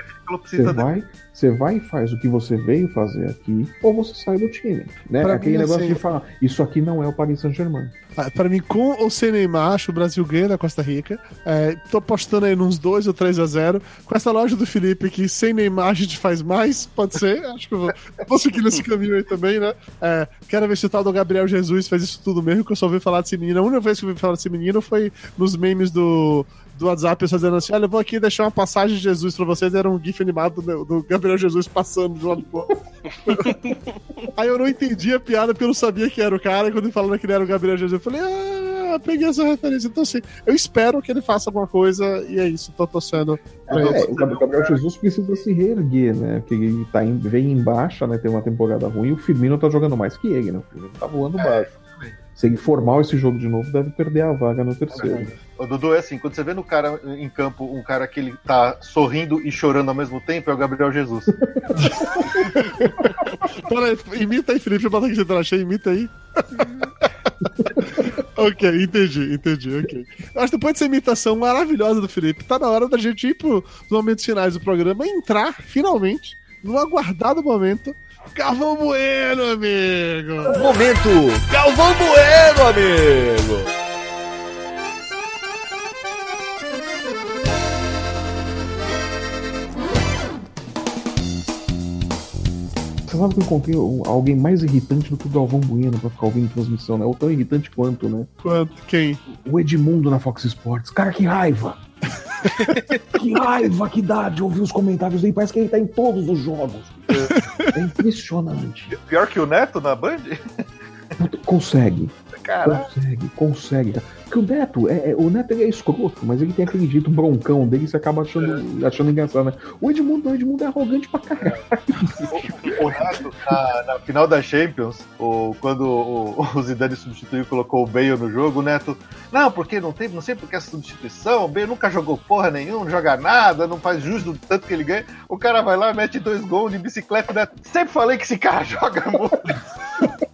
Você vai, você vai e faz o que você veio fazer aqui, ou você sai do time. Né? Pra Aquele mim, negócio assim- de falar, isso aqui não é o Paris Saint-Germain. Ah, Pra mim, com ou sem Neymar, acho que o Brasil ganha da Costa Rica. É, tô apostando aí nos 2 ou 3 a 0 Com essa loja do Felipe que sem Neymar a gente faz mais, pode ser. Acho que eu vou, vou seguir nesse caminho aí também, né? É, quero ver se o tal do Gabriel Jesus faz isso tudo mesmo, que eu só ouvi falar desse menino. A única vez que eu ouvi falar desse menino foi nos memes do, do WhatsApp, pessoas dizendo assim: olha, eu vou aqui deixar uma passagem de Jesus pra vocês. Era um GIF animado do, do Gabriel Jesus passando de um lado pro outro. Aí eu não entendi a piada porque eu não sabia que era o cara. E quando ele falou que ele era o Gabriel Jesus, eu falei, ah, peguei essa referência. Então, assim, eu espero que ele faça alguma coisa e é isso. Tô torcendo É, isso. o Gab- Gabriel Jesus precisa se reerguer, né? Porque ele tá em, vem em baixa, né? Tem uma temporada ruim e o Firmino tá jogando mais que ele, né? O Firmino tá voando baixo. Se ele formar esse jogo de novo, deve perder a vaga no terceiro. O Dudu é assim, quando você vê no cara em campo um cara que ele tá sorrindo e chorando ao mesmo tempo, é o Gabriel Jesus. Peraí, imita aí, Felipe. Deixa eu botar aqui dentro. Achei, imita aí. ok, entendi, entendi, ok. Eu acho que depois dessa imitação maravilhosa do Felipe, tá na hora da gente ir pros momentos finais do programa e entrar, finalmente, no aguardado momento. Galvão Bueno, amigo! Momento Galvão Bueno, amigo. Você sabe que eu encontrei alguém mais irritante do que o Galvão Bueno pra ficar ouvindo transmissão, né? Ou tão irritante quanto, né? Quanto? Quem? O Edmundo na Fox Sports. Cara, que raiva! que raiva que dá de ouvir os comentários dele. Parece que ele tá em todos os jogos. É impressionante. Pior que o Neto na Band? Consegue. Caralho. Consegue, consegue. Porque o Neto, é, é- o Neto ele é escroto, mas ele tem aquele jeito broncão dele e você acaba achando, achando engraçado, né? O Edmundo, o Edmundo é arrogante pra caralho. O Neto, na, na final da Champions, o, quando o, o Zidane substituiu e colocou o Bale no jogo, o Neto, não, porque não tem, não sei porque essa substituição, o Bale nunca jogou porra nenhuma, não joga nada, não faz justo do tanto que ele ganha. O cara vai lá, mete dois gols de bicicleta, o Neto, sempre falei que esse cara joga muito.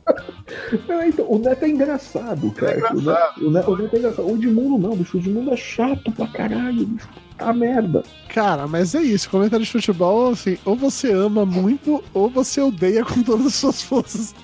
É, então, o Neto é engraçado, cara. Ele é O, Neto, o, Neto, o Neto é engraçado. O Edmundo não, bicho. O Edmundo é chato pra caralho, bicho. Tá merda. Cara, mas é isso. Comentário de futebol, assim, ou você ama muito, ou você odeia com todas as suas forças.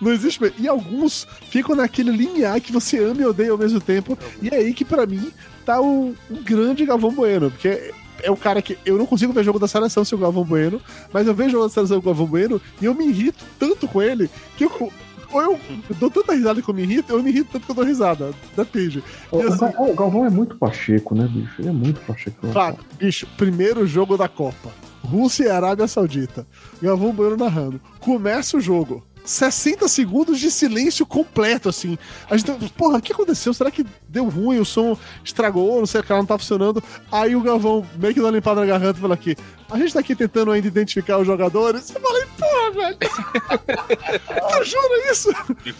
Não existe. E alguns ficam naquele limiar que você ama e odeia ao mesmo tempo. E é aí que, pra mim, tá o, o grande Galvão Bueno. Porque é o cara que. Eu não consigo ver jogo da seleção sem o Galvão Bueno, mas eu vejo jogo da seleção com o Galvão Bueno e eu me irrito tanto com ele que eu. Ou eu dou tanta risada que eu me irrito, eu me irrito tanto que eu dou risada. Depende. O, assim- o Galvão é muito pacheco, né, bicho? Ele é muito pacheco. Fato, bicho, primeiro jogo da Copa. Rússia e Arábia Saudita. Galvão Bueno narrando. Começa o jogo. 60 segundos de silêncio completo, assim. A gente, porra, o que aconteceu? Será que deu ruim? O som estragou? Não sei, o cara não tá funcionando. Aí o Galvão meio que dá uma limpada na garganta e fala aqui: a gente tá aqui tentando ainda identificar os jogadores. Eu falei, porra, velho. tu jura isso?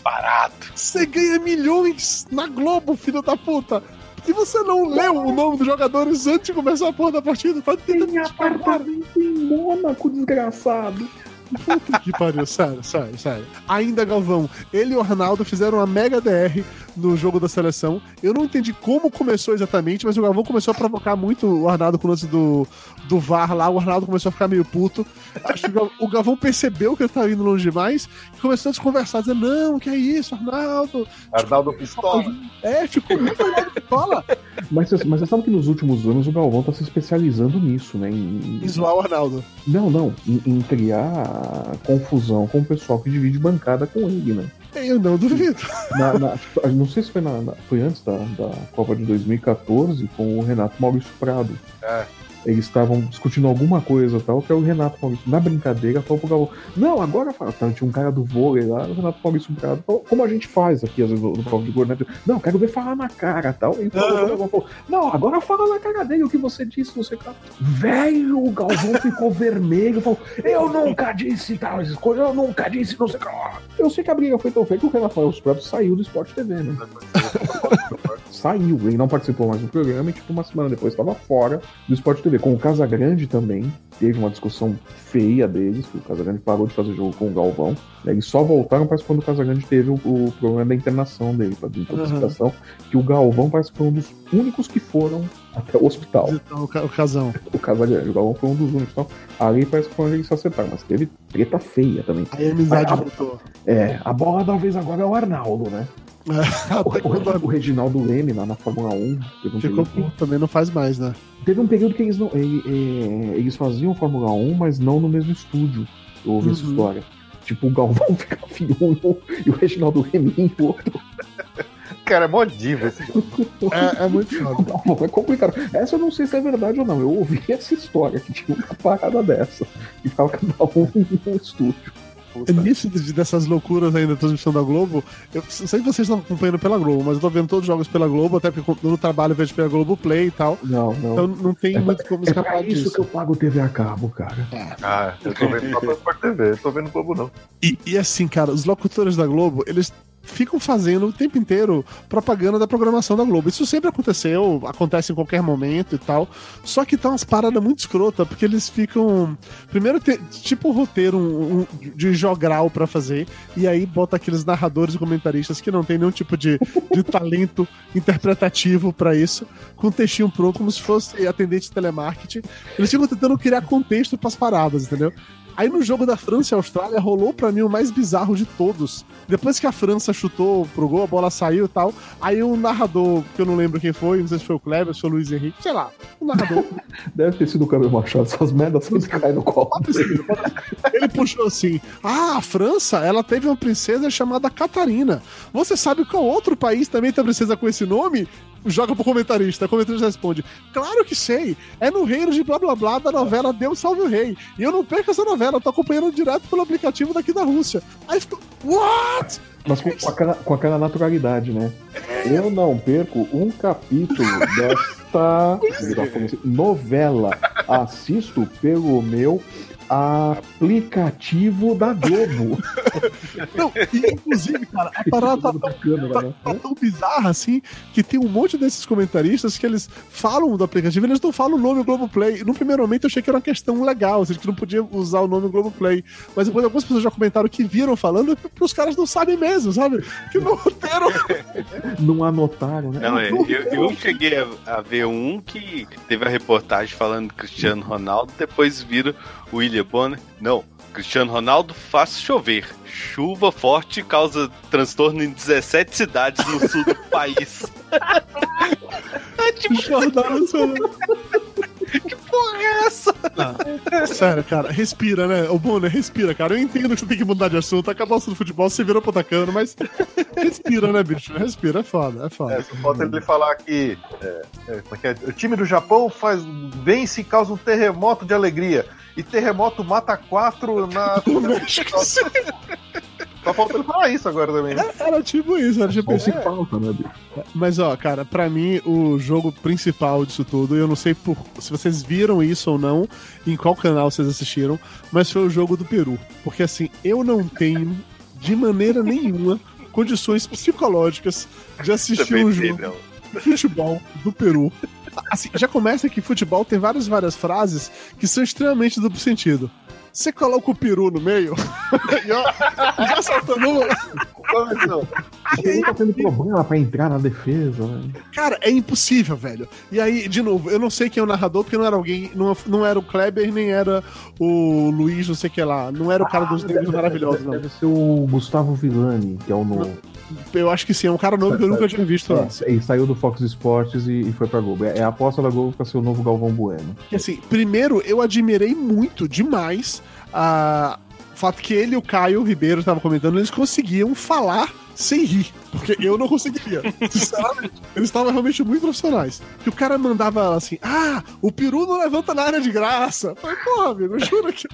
Parado. Você ganha milhões na Globo, filho da puta. E você não leu o nome dos jogadores antes de começar a porra da partida? Tá tentando Tem apartamento em Mônaco, desgraçado. Puta que pariu, sério, sério, sério. Ainda Galvão, ele e o Arnaldo fizeram uma mega DR no jogo da seleção. Eu não entendi como começou exatamente, mas o Galvão começou a provocar muito o Arnaldo com o lance do, do VAR lá. O Arnaldo começou a ficar meio puto. Acho que o Gal- o Galvão percebeu que ele tava indo longe demais e começou a desconversar, dizendo: Não, que é isso, Arnaldo? Arnaldo Pistola. É, ficou muito Arnaldo Pistola. Mas, você- mas você sabe que nos últimos anos o Galvão tá se especializando nisso, né? Em, E zoar o Arnaldo. não, não. Em, em criar confusão com o pessoal que divide bancada com ele, né? Eu não duvido. Na- na- não sei se foi, na- na- foi antes da, da Copa de 2014 com o Renato Maurício Prado. É. Eles estavam discutindo alguma coisa tal, que é o Renato Maurício, na brincadeira, falou pro Galvão, não, agora fala, tá, tinha um cara do vôlei lá, o Renato Maurício Prado, falou, como a gente faz aqui, às vezes, no Copa de Gol, né? Não, quero ver falar na cara tal. E Galvão falou, não, agora fala na cara dele o que você disse, que. lá." Velho, o Galvão ficou vermelho, falou, eu nunca disse tal, coisas, eu nunca disse, não sei o que. lá." Eu sei que a briga foi tão feia que o Renato Maurício Prado saiu do Sport TV, né? saiu, ele não participou mais do programa e tipo uma semana depois estava fora do Sport TV. Com o Casagrande também teve uma discussão feia deles, que o Casagrande parou de fazer jogo com o Galvão. né, Eles só voltaram parece quando o Casagrande teve o, o problema da internação dele, pra desintoxicação, que o Galvão parece que foi um dos únicos que foram até o hospital. Então, o, ca- o casão. O Casagrande, o Galvão foi um dos únicos. Então, ali parece que foi onde eles se acertaram, mas teve treta feia também. Aí a amizade voltou. É, a bola da vez agora é o Arnaldo, né? O, Até o- quando o Reginaldo Leme lá na Fórmula 1 teve um ficou período também não faz mais, né? Teve um período que eles não. ele- é, eles faziam Fórmula 1, mas não no mesmo estúdio. Eu ouvi essa Uhum. história. Tipo, o Galvão ficava em um e o Reginaldo Remy em outro. Cara, é mó diva esse jogo. É, é muito O foda. É complicado. Essa eu não sei se é verdade ou não. Eu ouvi essa história que tinha uma parada dessa. Que ficava cada um um estúdio. É nítido de- dessas loucuras aí da transmissão da Globo. Eu não sei se vocês estão acompanhando pela Globo, mas eu tô vendo todos os jogos pela Globo, até porque no trabalho eu vejo pela Globo Play e tal. Não, não. Então não tem É muito como É pra escapar isso disso. que eu pago TV a cabo, cara. Ah, eu tô vendo só Sport TV, eu tô vendo Globo não. E, e assim, cara, os locutores da Globo, eles ficam fazendo o tempo inteiro propaganda da programação da Globo. Isso sempre aconteceu, acontece em qualquer momento e tal. Só que tá umas paradas muito escrota, porque eles ficam. Primeiro, tem, tipo um roteiro um- um- de jogral pra fazer, e aí bota aqueles narradores e comentaristas que não tem nenhum tipo de, de talento interpretativo pra isso, com um textinho pronto, como se fosse atendente de telemarketing. Eles ficam tentando criar contexto pras paradas, entendeu? Aí no jogo da França e Austrália rolou pra mim o mais bizarro de todos. Depois que a França chutou pro gol, a bola saiu e tal. Aí um narrador, que eu não lembro quem foi, não sei se foi o Kleber, se foi o Luiz Henrique, sei lá, um narrador. Deve ter sido o Câmbio Machado. Essas merdas sempre caem no colo. Ele puxou assim: Ah, a França, ela teve uma princesa chamada Catarina. Você sabe qual outro país também tem uma princesa com esse nome? Joga pro comentarista. O comentarista responde: Claro que sei. É no reino de blá blá blá da novela Deus Salve o Rei. E eu não perco essa novela, eu tô acompanhando direto pelo aplicativo daqui da Rússia. Aí ficou: What? Mas com, com aquela, com aquela naturalidade, né? Eu não perco um capítulo desta novela. Assisto pelo meu aplicativo da Globo. Não, e, inclusive, cara, a parada tá da câmera, né? tá tão bizarra assim que tem um monte desses comentaristas que eles falam do aplicativo eles não falam o nome Globoplay. No primeiro momento eu achei que era uma questão legal, ou seja, que não podia usar o nome Globoplay. Mas depois algumas pessoas já comentaram que viram falando e os caras não sabem mesmo, sabe? Que no roteiro. Não anotaram, né? Não, é, eu, eu cheguei a, a ver um que teve a reportagem falando Cristiano Ronaldo, depois viram o William Bonner. Não, Cristiano Ronaldo faz chover. Chuva forte causa transtorno em 17 cidades no sul do país. é tipo, Jornal Nacional. porra é essa? Sério, cara, respira, né? O Bonner, respira, cara. Eu entendo que você tem que mudar de assunto, acabar o assunto do futebol, você virou pro atacando, mas respira, né, bicho? Respira, é foda, é foda. É, só falta ele falar que é, é, é que é? o time do Japão faz vence e causa um terremoto de alegria. E terremoto mata quatro na. O México, sim. Tá faltando falar isso agora também, né? Era tipo isso, era tipo isso. se falta, né, bicho? Mas ó, cara, pra mim o jogo principal disso tudo, eu não sei por, se vocês viram isso ou não, em qual canal vocês assistiram, mas foi o jogo do Peru. Porque assim, eu não tenho de maneira nenhuma condições psicológicas de assistir um jogo não. de futebol do Peru. Assim, já começa que futebol tem várias várias frases que são extremamente duplo sentido. Você coloca o peru no meio e ó, já saltando uma. Ele tá tendo problema pra entrar na defesa, né? Cara, é impossível, velho. E aí, de novo, eu não sei quem é o narrador, porque não era alguém. Não, não era o Kleber, nem era o Luiz, não sei o que lá. Não era o cara dos negros maravilhosos, não. Deve ser o Gustavo Villani, que é o novo. Eu acho que sim, é um cara novo que eu nunca tinha visto antes. É, ele saiu do Fox Sports e, e foi pra Globo. É, é a aposta da Globo pra ser o novo Galvão Bueno. E assim, primeiro, eu admirei muito, demais, a. O fato que ele e o Caio Ribeiro estavam comentando, eles conseguiam falar sem rir. Porque eu não conseguiria. Sinceramente. Eles estavam realmente muito profissionais. Que o cara mandava assim: Ah, o peru não levanta na área de graça. Eu falei, pô, amigo, jura que.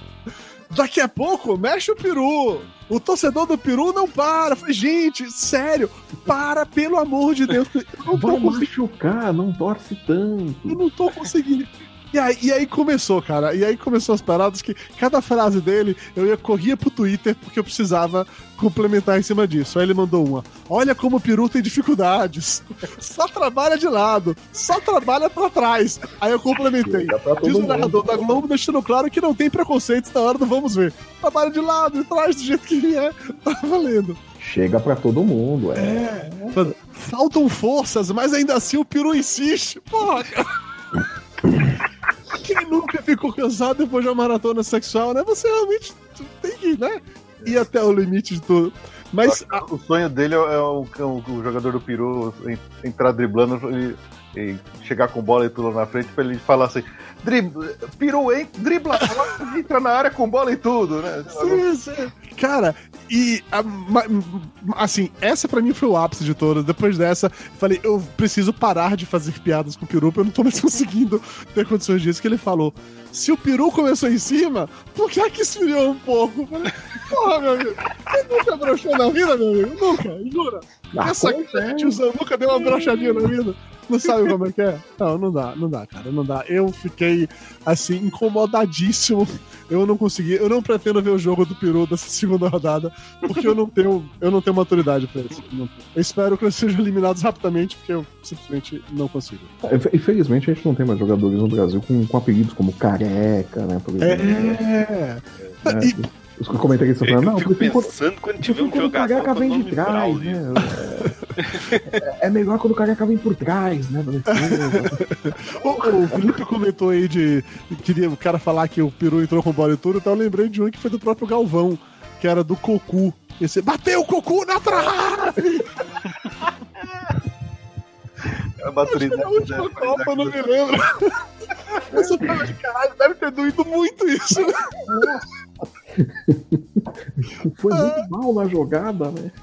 Daqui a pouco, mexe o peru. O torcedor do peru não para. Falei, gente, sério, para, pelo amor de Deus. Eu não Vai machucar, não torce tanto. Eu não tô conseguindo. E aí, e aí começou, cara. E aí começou as paradas que cada frase dele eu ia corria pro Twitter porque eu precisava complementar em cima disso. Aí ele mandou uma: Olha como o peru tem dificuldades. Só trabalha de lado, só trabalha pra trás. Aí eu complementei. Diz o narrador da Globo deixando claro que não tem preconceitos na hora do vamos ver. Trabalha de lado, de trás, do jeito que vier. Tá valendo. Chega pra todo mundo, é. Falando, Faltam forças, mas ainda assim o peru insiste. Porra, cara. Quem nunca ficou cansado depois de uma maratona sexual, né? Você realmente tem que, né? Ir até o limite de tudo. Mas a- O sonho dele é o, é o- o jogador do Peru en- entrar driblando e, e chegar com bola e tudo na frente pra ele falar assim: dribla, Peru hein, dribla, entra na área com bola e tudo, né? Sim, sim. Cara, e assim, essa pra mim foi o ápice de todas. Depois dessa, falei, eu preciso parar de fazer piadas com o porque eu não tô mais conseguindo ter condições disso. Que ele falou: se o peru começou em cima, por que é que esfriou um pouco? Falei, porra, meu amigo, você nunca broxou na vida, meu amigo? Nunca, jura? Ah, Essa acontece. tiozão nunca deu uma brochadinha na vida. Não sabe como é que é? Não, não dá, não dá, cara, não dá. Eu fiquei, assim, incomodadíssimo. Eu não consegui, eu não pretendo ver o jogo do Peru dessa segunda rodada, porque eu não tenho, eu não tenho maturidade pra isso. Eu espero que eles sejam eliminados rapidamente, porque eu simplesmente não consigo. Infelizmente a gente não tem mais jogadores no Brasil com, com apelidos como Careca, né? Por exemplo. É. né? E- Os comentaristas falando, não, fico pensando quando tiver um quando o Careca com vem de trás, né? É, é melhor quando o Careca vem por trás, né? O, o Felipe comentou aí de queria o cara falar que o Peru entrou com bola e tudo, então eu lembrei de um que foi do próprio Galvão, que era do Cocu. Esse, bateu o Cocu na trave! A maturidade. Na última Copa, eu não me lembro. Essa fala de caralho deve ter doído muito isso. Foi muito mal na jogada, né?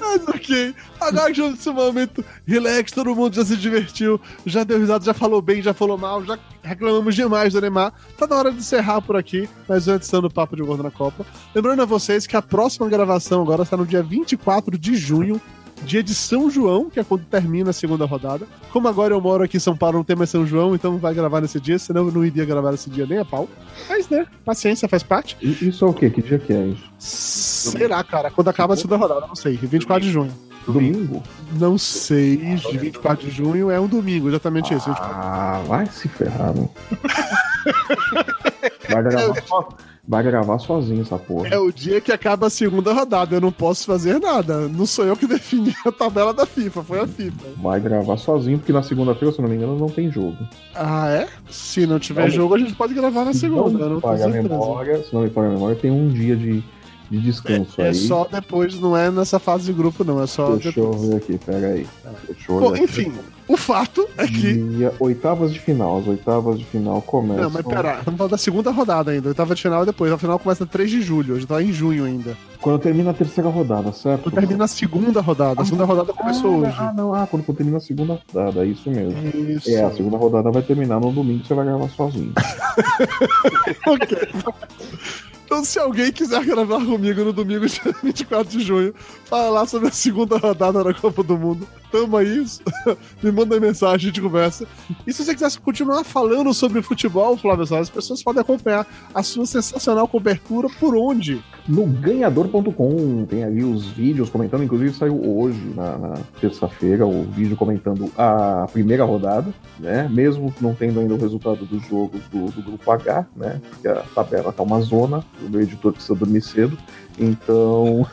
Mas ok. Agora que nesse momento, relax, todo mundo já se divertiu, já deu risada, já falou bem, já falou mal, já reclamamos demais do Neymar. Tá na hora de encerrar por aqui, mas antes do Papo de Gordo na Copa. Lembrando a vocês que a próxima gravação agora está no dia 24 de junho, dia de São João, que é quando termina a segunda rodada. Como agora eu moro aqui em São Paulo, não tem mais São João, então vai gravar nesse dia, senão eu não iria gravar nesse dia nem a pau. Mas, né, paciência, faz parte. Isso é o quê? Que dia que é isso? Será, cara, quando acaba a segunda rodada, não sei, 24 de junho. Domingo? Não sei, de 24 de junho é um domingo, exatamente isso. 24. Ah, vai se ferrar, né? Vai gravar, so- vai gravar sozinho essa porra. É o dia que acaba a segunda rodada, eu não posso fazer nada. Não sou eu que defini a tabela da FIFA, foi a FIFA. Vai gravar sozinho, porque na segunda-feira, se não me engano, não tem jogo. Ah, é? Se não tiver Não. jogo, a gente pode gravar na segunda, não não paga a memória, se não me falha a memória, tem um dia de, de descanso É aí. só depois, não é nessa fase de grupo, não, é só Deixa eu depois. ver aqui, pera aí. Deixa eu Bom, aqui. enfim, o fato é que. Dia, oitavas de final. As oitavas de final começam. Não, mas pera, vamos falar da segunda rodada ainda. Oitava de final e depois. A final começa 3 de julho, a gente tá em junho ainda. Quando termina a terceira rodada, certo? Quando termina a segunda rodada. A segunda rodada começou ah, hoje. Ah, não, ah, quando termina a segunda rodada, é isso mesmo. Isso. É, a segunda rodada vai terminar no domingo, você vai gravar sozinho. Ok. Então, se alguém quiser gravar comigo no domingo, dia 24 de junho, falar sobre a segunda rodada da Copa do Mundo, tamo aí. Me manda mensagem, a gente conversa. E se você quiser continuar falando sobre futebol, Flávio Soares, as pessoas podem acompanhar a sua sensacional cobertura por onde? No ganhador.com tem ali os vídeos comentando, inclusive saiu hoje, na, na terça-feira, o vídeo comentando a primeira rodada, né? Mesmo não tendo ainda o resultado dos jogos do, do grupo H, né? Porque a tabela tá uma zona, o meu editor precisa dormir cedo. Então,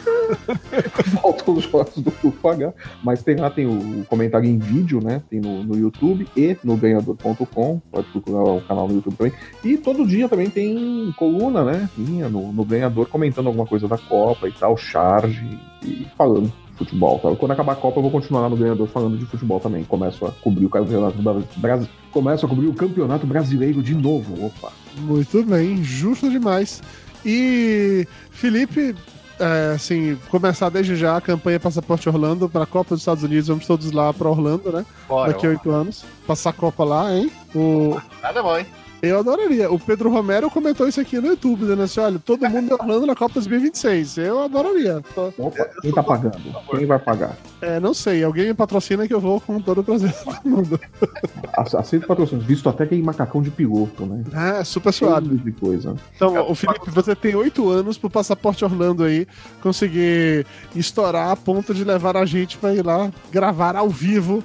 faltam os jogos do Grupo H. Mas tem lá, tem o comentário em vídeo, né? Tem no, no YouTube e no ganhador.com. Pode procurar o canal no YouTube também. E todo dia também tem coluna, né? Minha no, no ganhador comentando alguma coisa da Copa e tal, charge e falando futebol. Tá? Quando acabar a Copa, eu vou continuar lá no ganhador falando de futebol também. Começo a cobrir o campeonato brasileiro. Começo a cobrir o campeonato brasileiro de novo. Opa. Muito bem, justo demais. E Felipe, é, assim, começar desde já a campanha Passaporte Orlando para a Copa dos Estados Unidos. Vamos todos lá para Orlando, né? Bora, Daqui a oito anos. Passar a Copa lá, hein? O... Nada bom, hein? Eu adoraria. O Pedro Romero comentou isso aqui no YouTube, dizendo assim: olha, todo mundo Orlando na Copa 2026. Eu adoraria. Opa, quem tá pagando? Quem vai pagar? É, não sei. Alguém me patrocina que eu vou com todo o prazer do mundo. Aceito patrocínio, visto até que em macacão de piloto, né? É, super suave. De coisa. Então, o Felipe, você tem oito anos pro passaporte Orlando aí conseguir estourar a ponto de levar a gente pra ir lá gravar ao vivo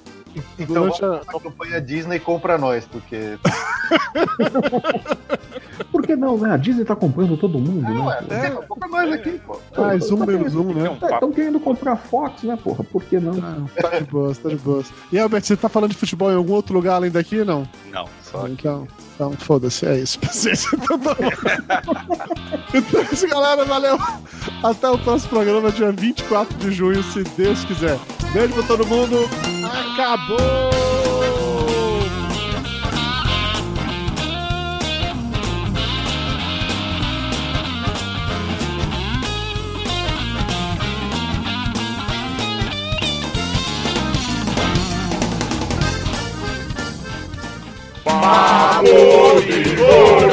então a... a campanha Disney compra nós, porque. Por que não, né? A Disney tá comprando todo mundo, não, né? É, compra nós aqui, pô. Ah, zoom menos um, né? Estão querendo comprar Fox, né, porra? Por que não? Ah, tá de boa, tá de boa. E Albert, você tá falando de futebol em algum outro lugar além daqui, não? Não, só então. Então, foda-se, é isso. tá então é isso, galera. Valeu. Até o próximo programa, dia 24 de junho, se Deus quiser. Beijo pra todo mundo. Acabou! amor de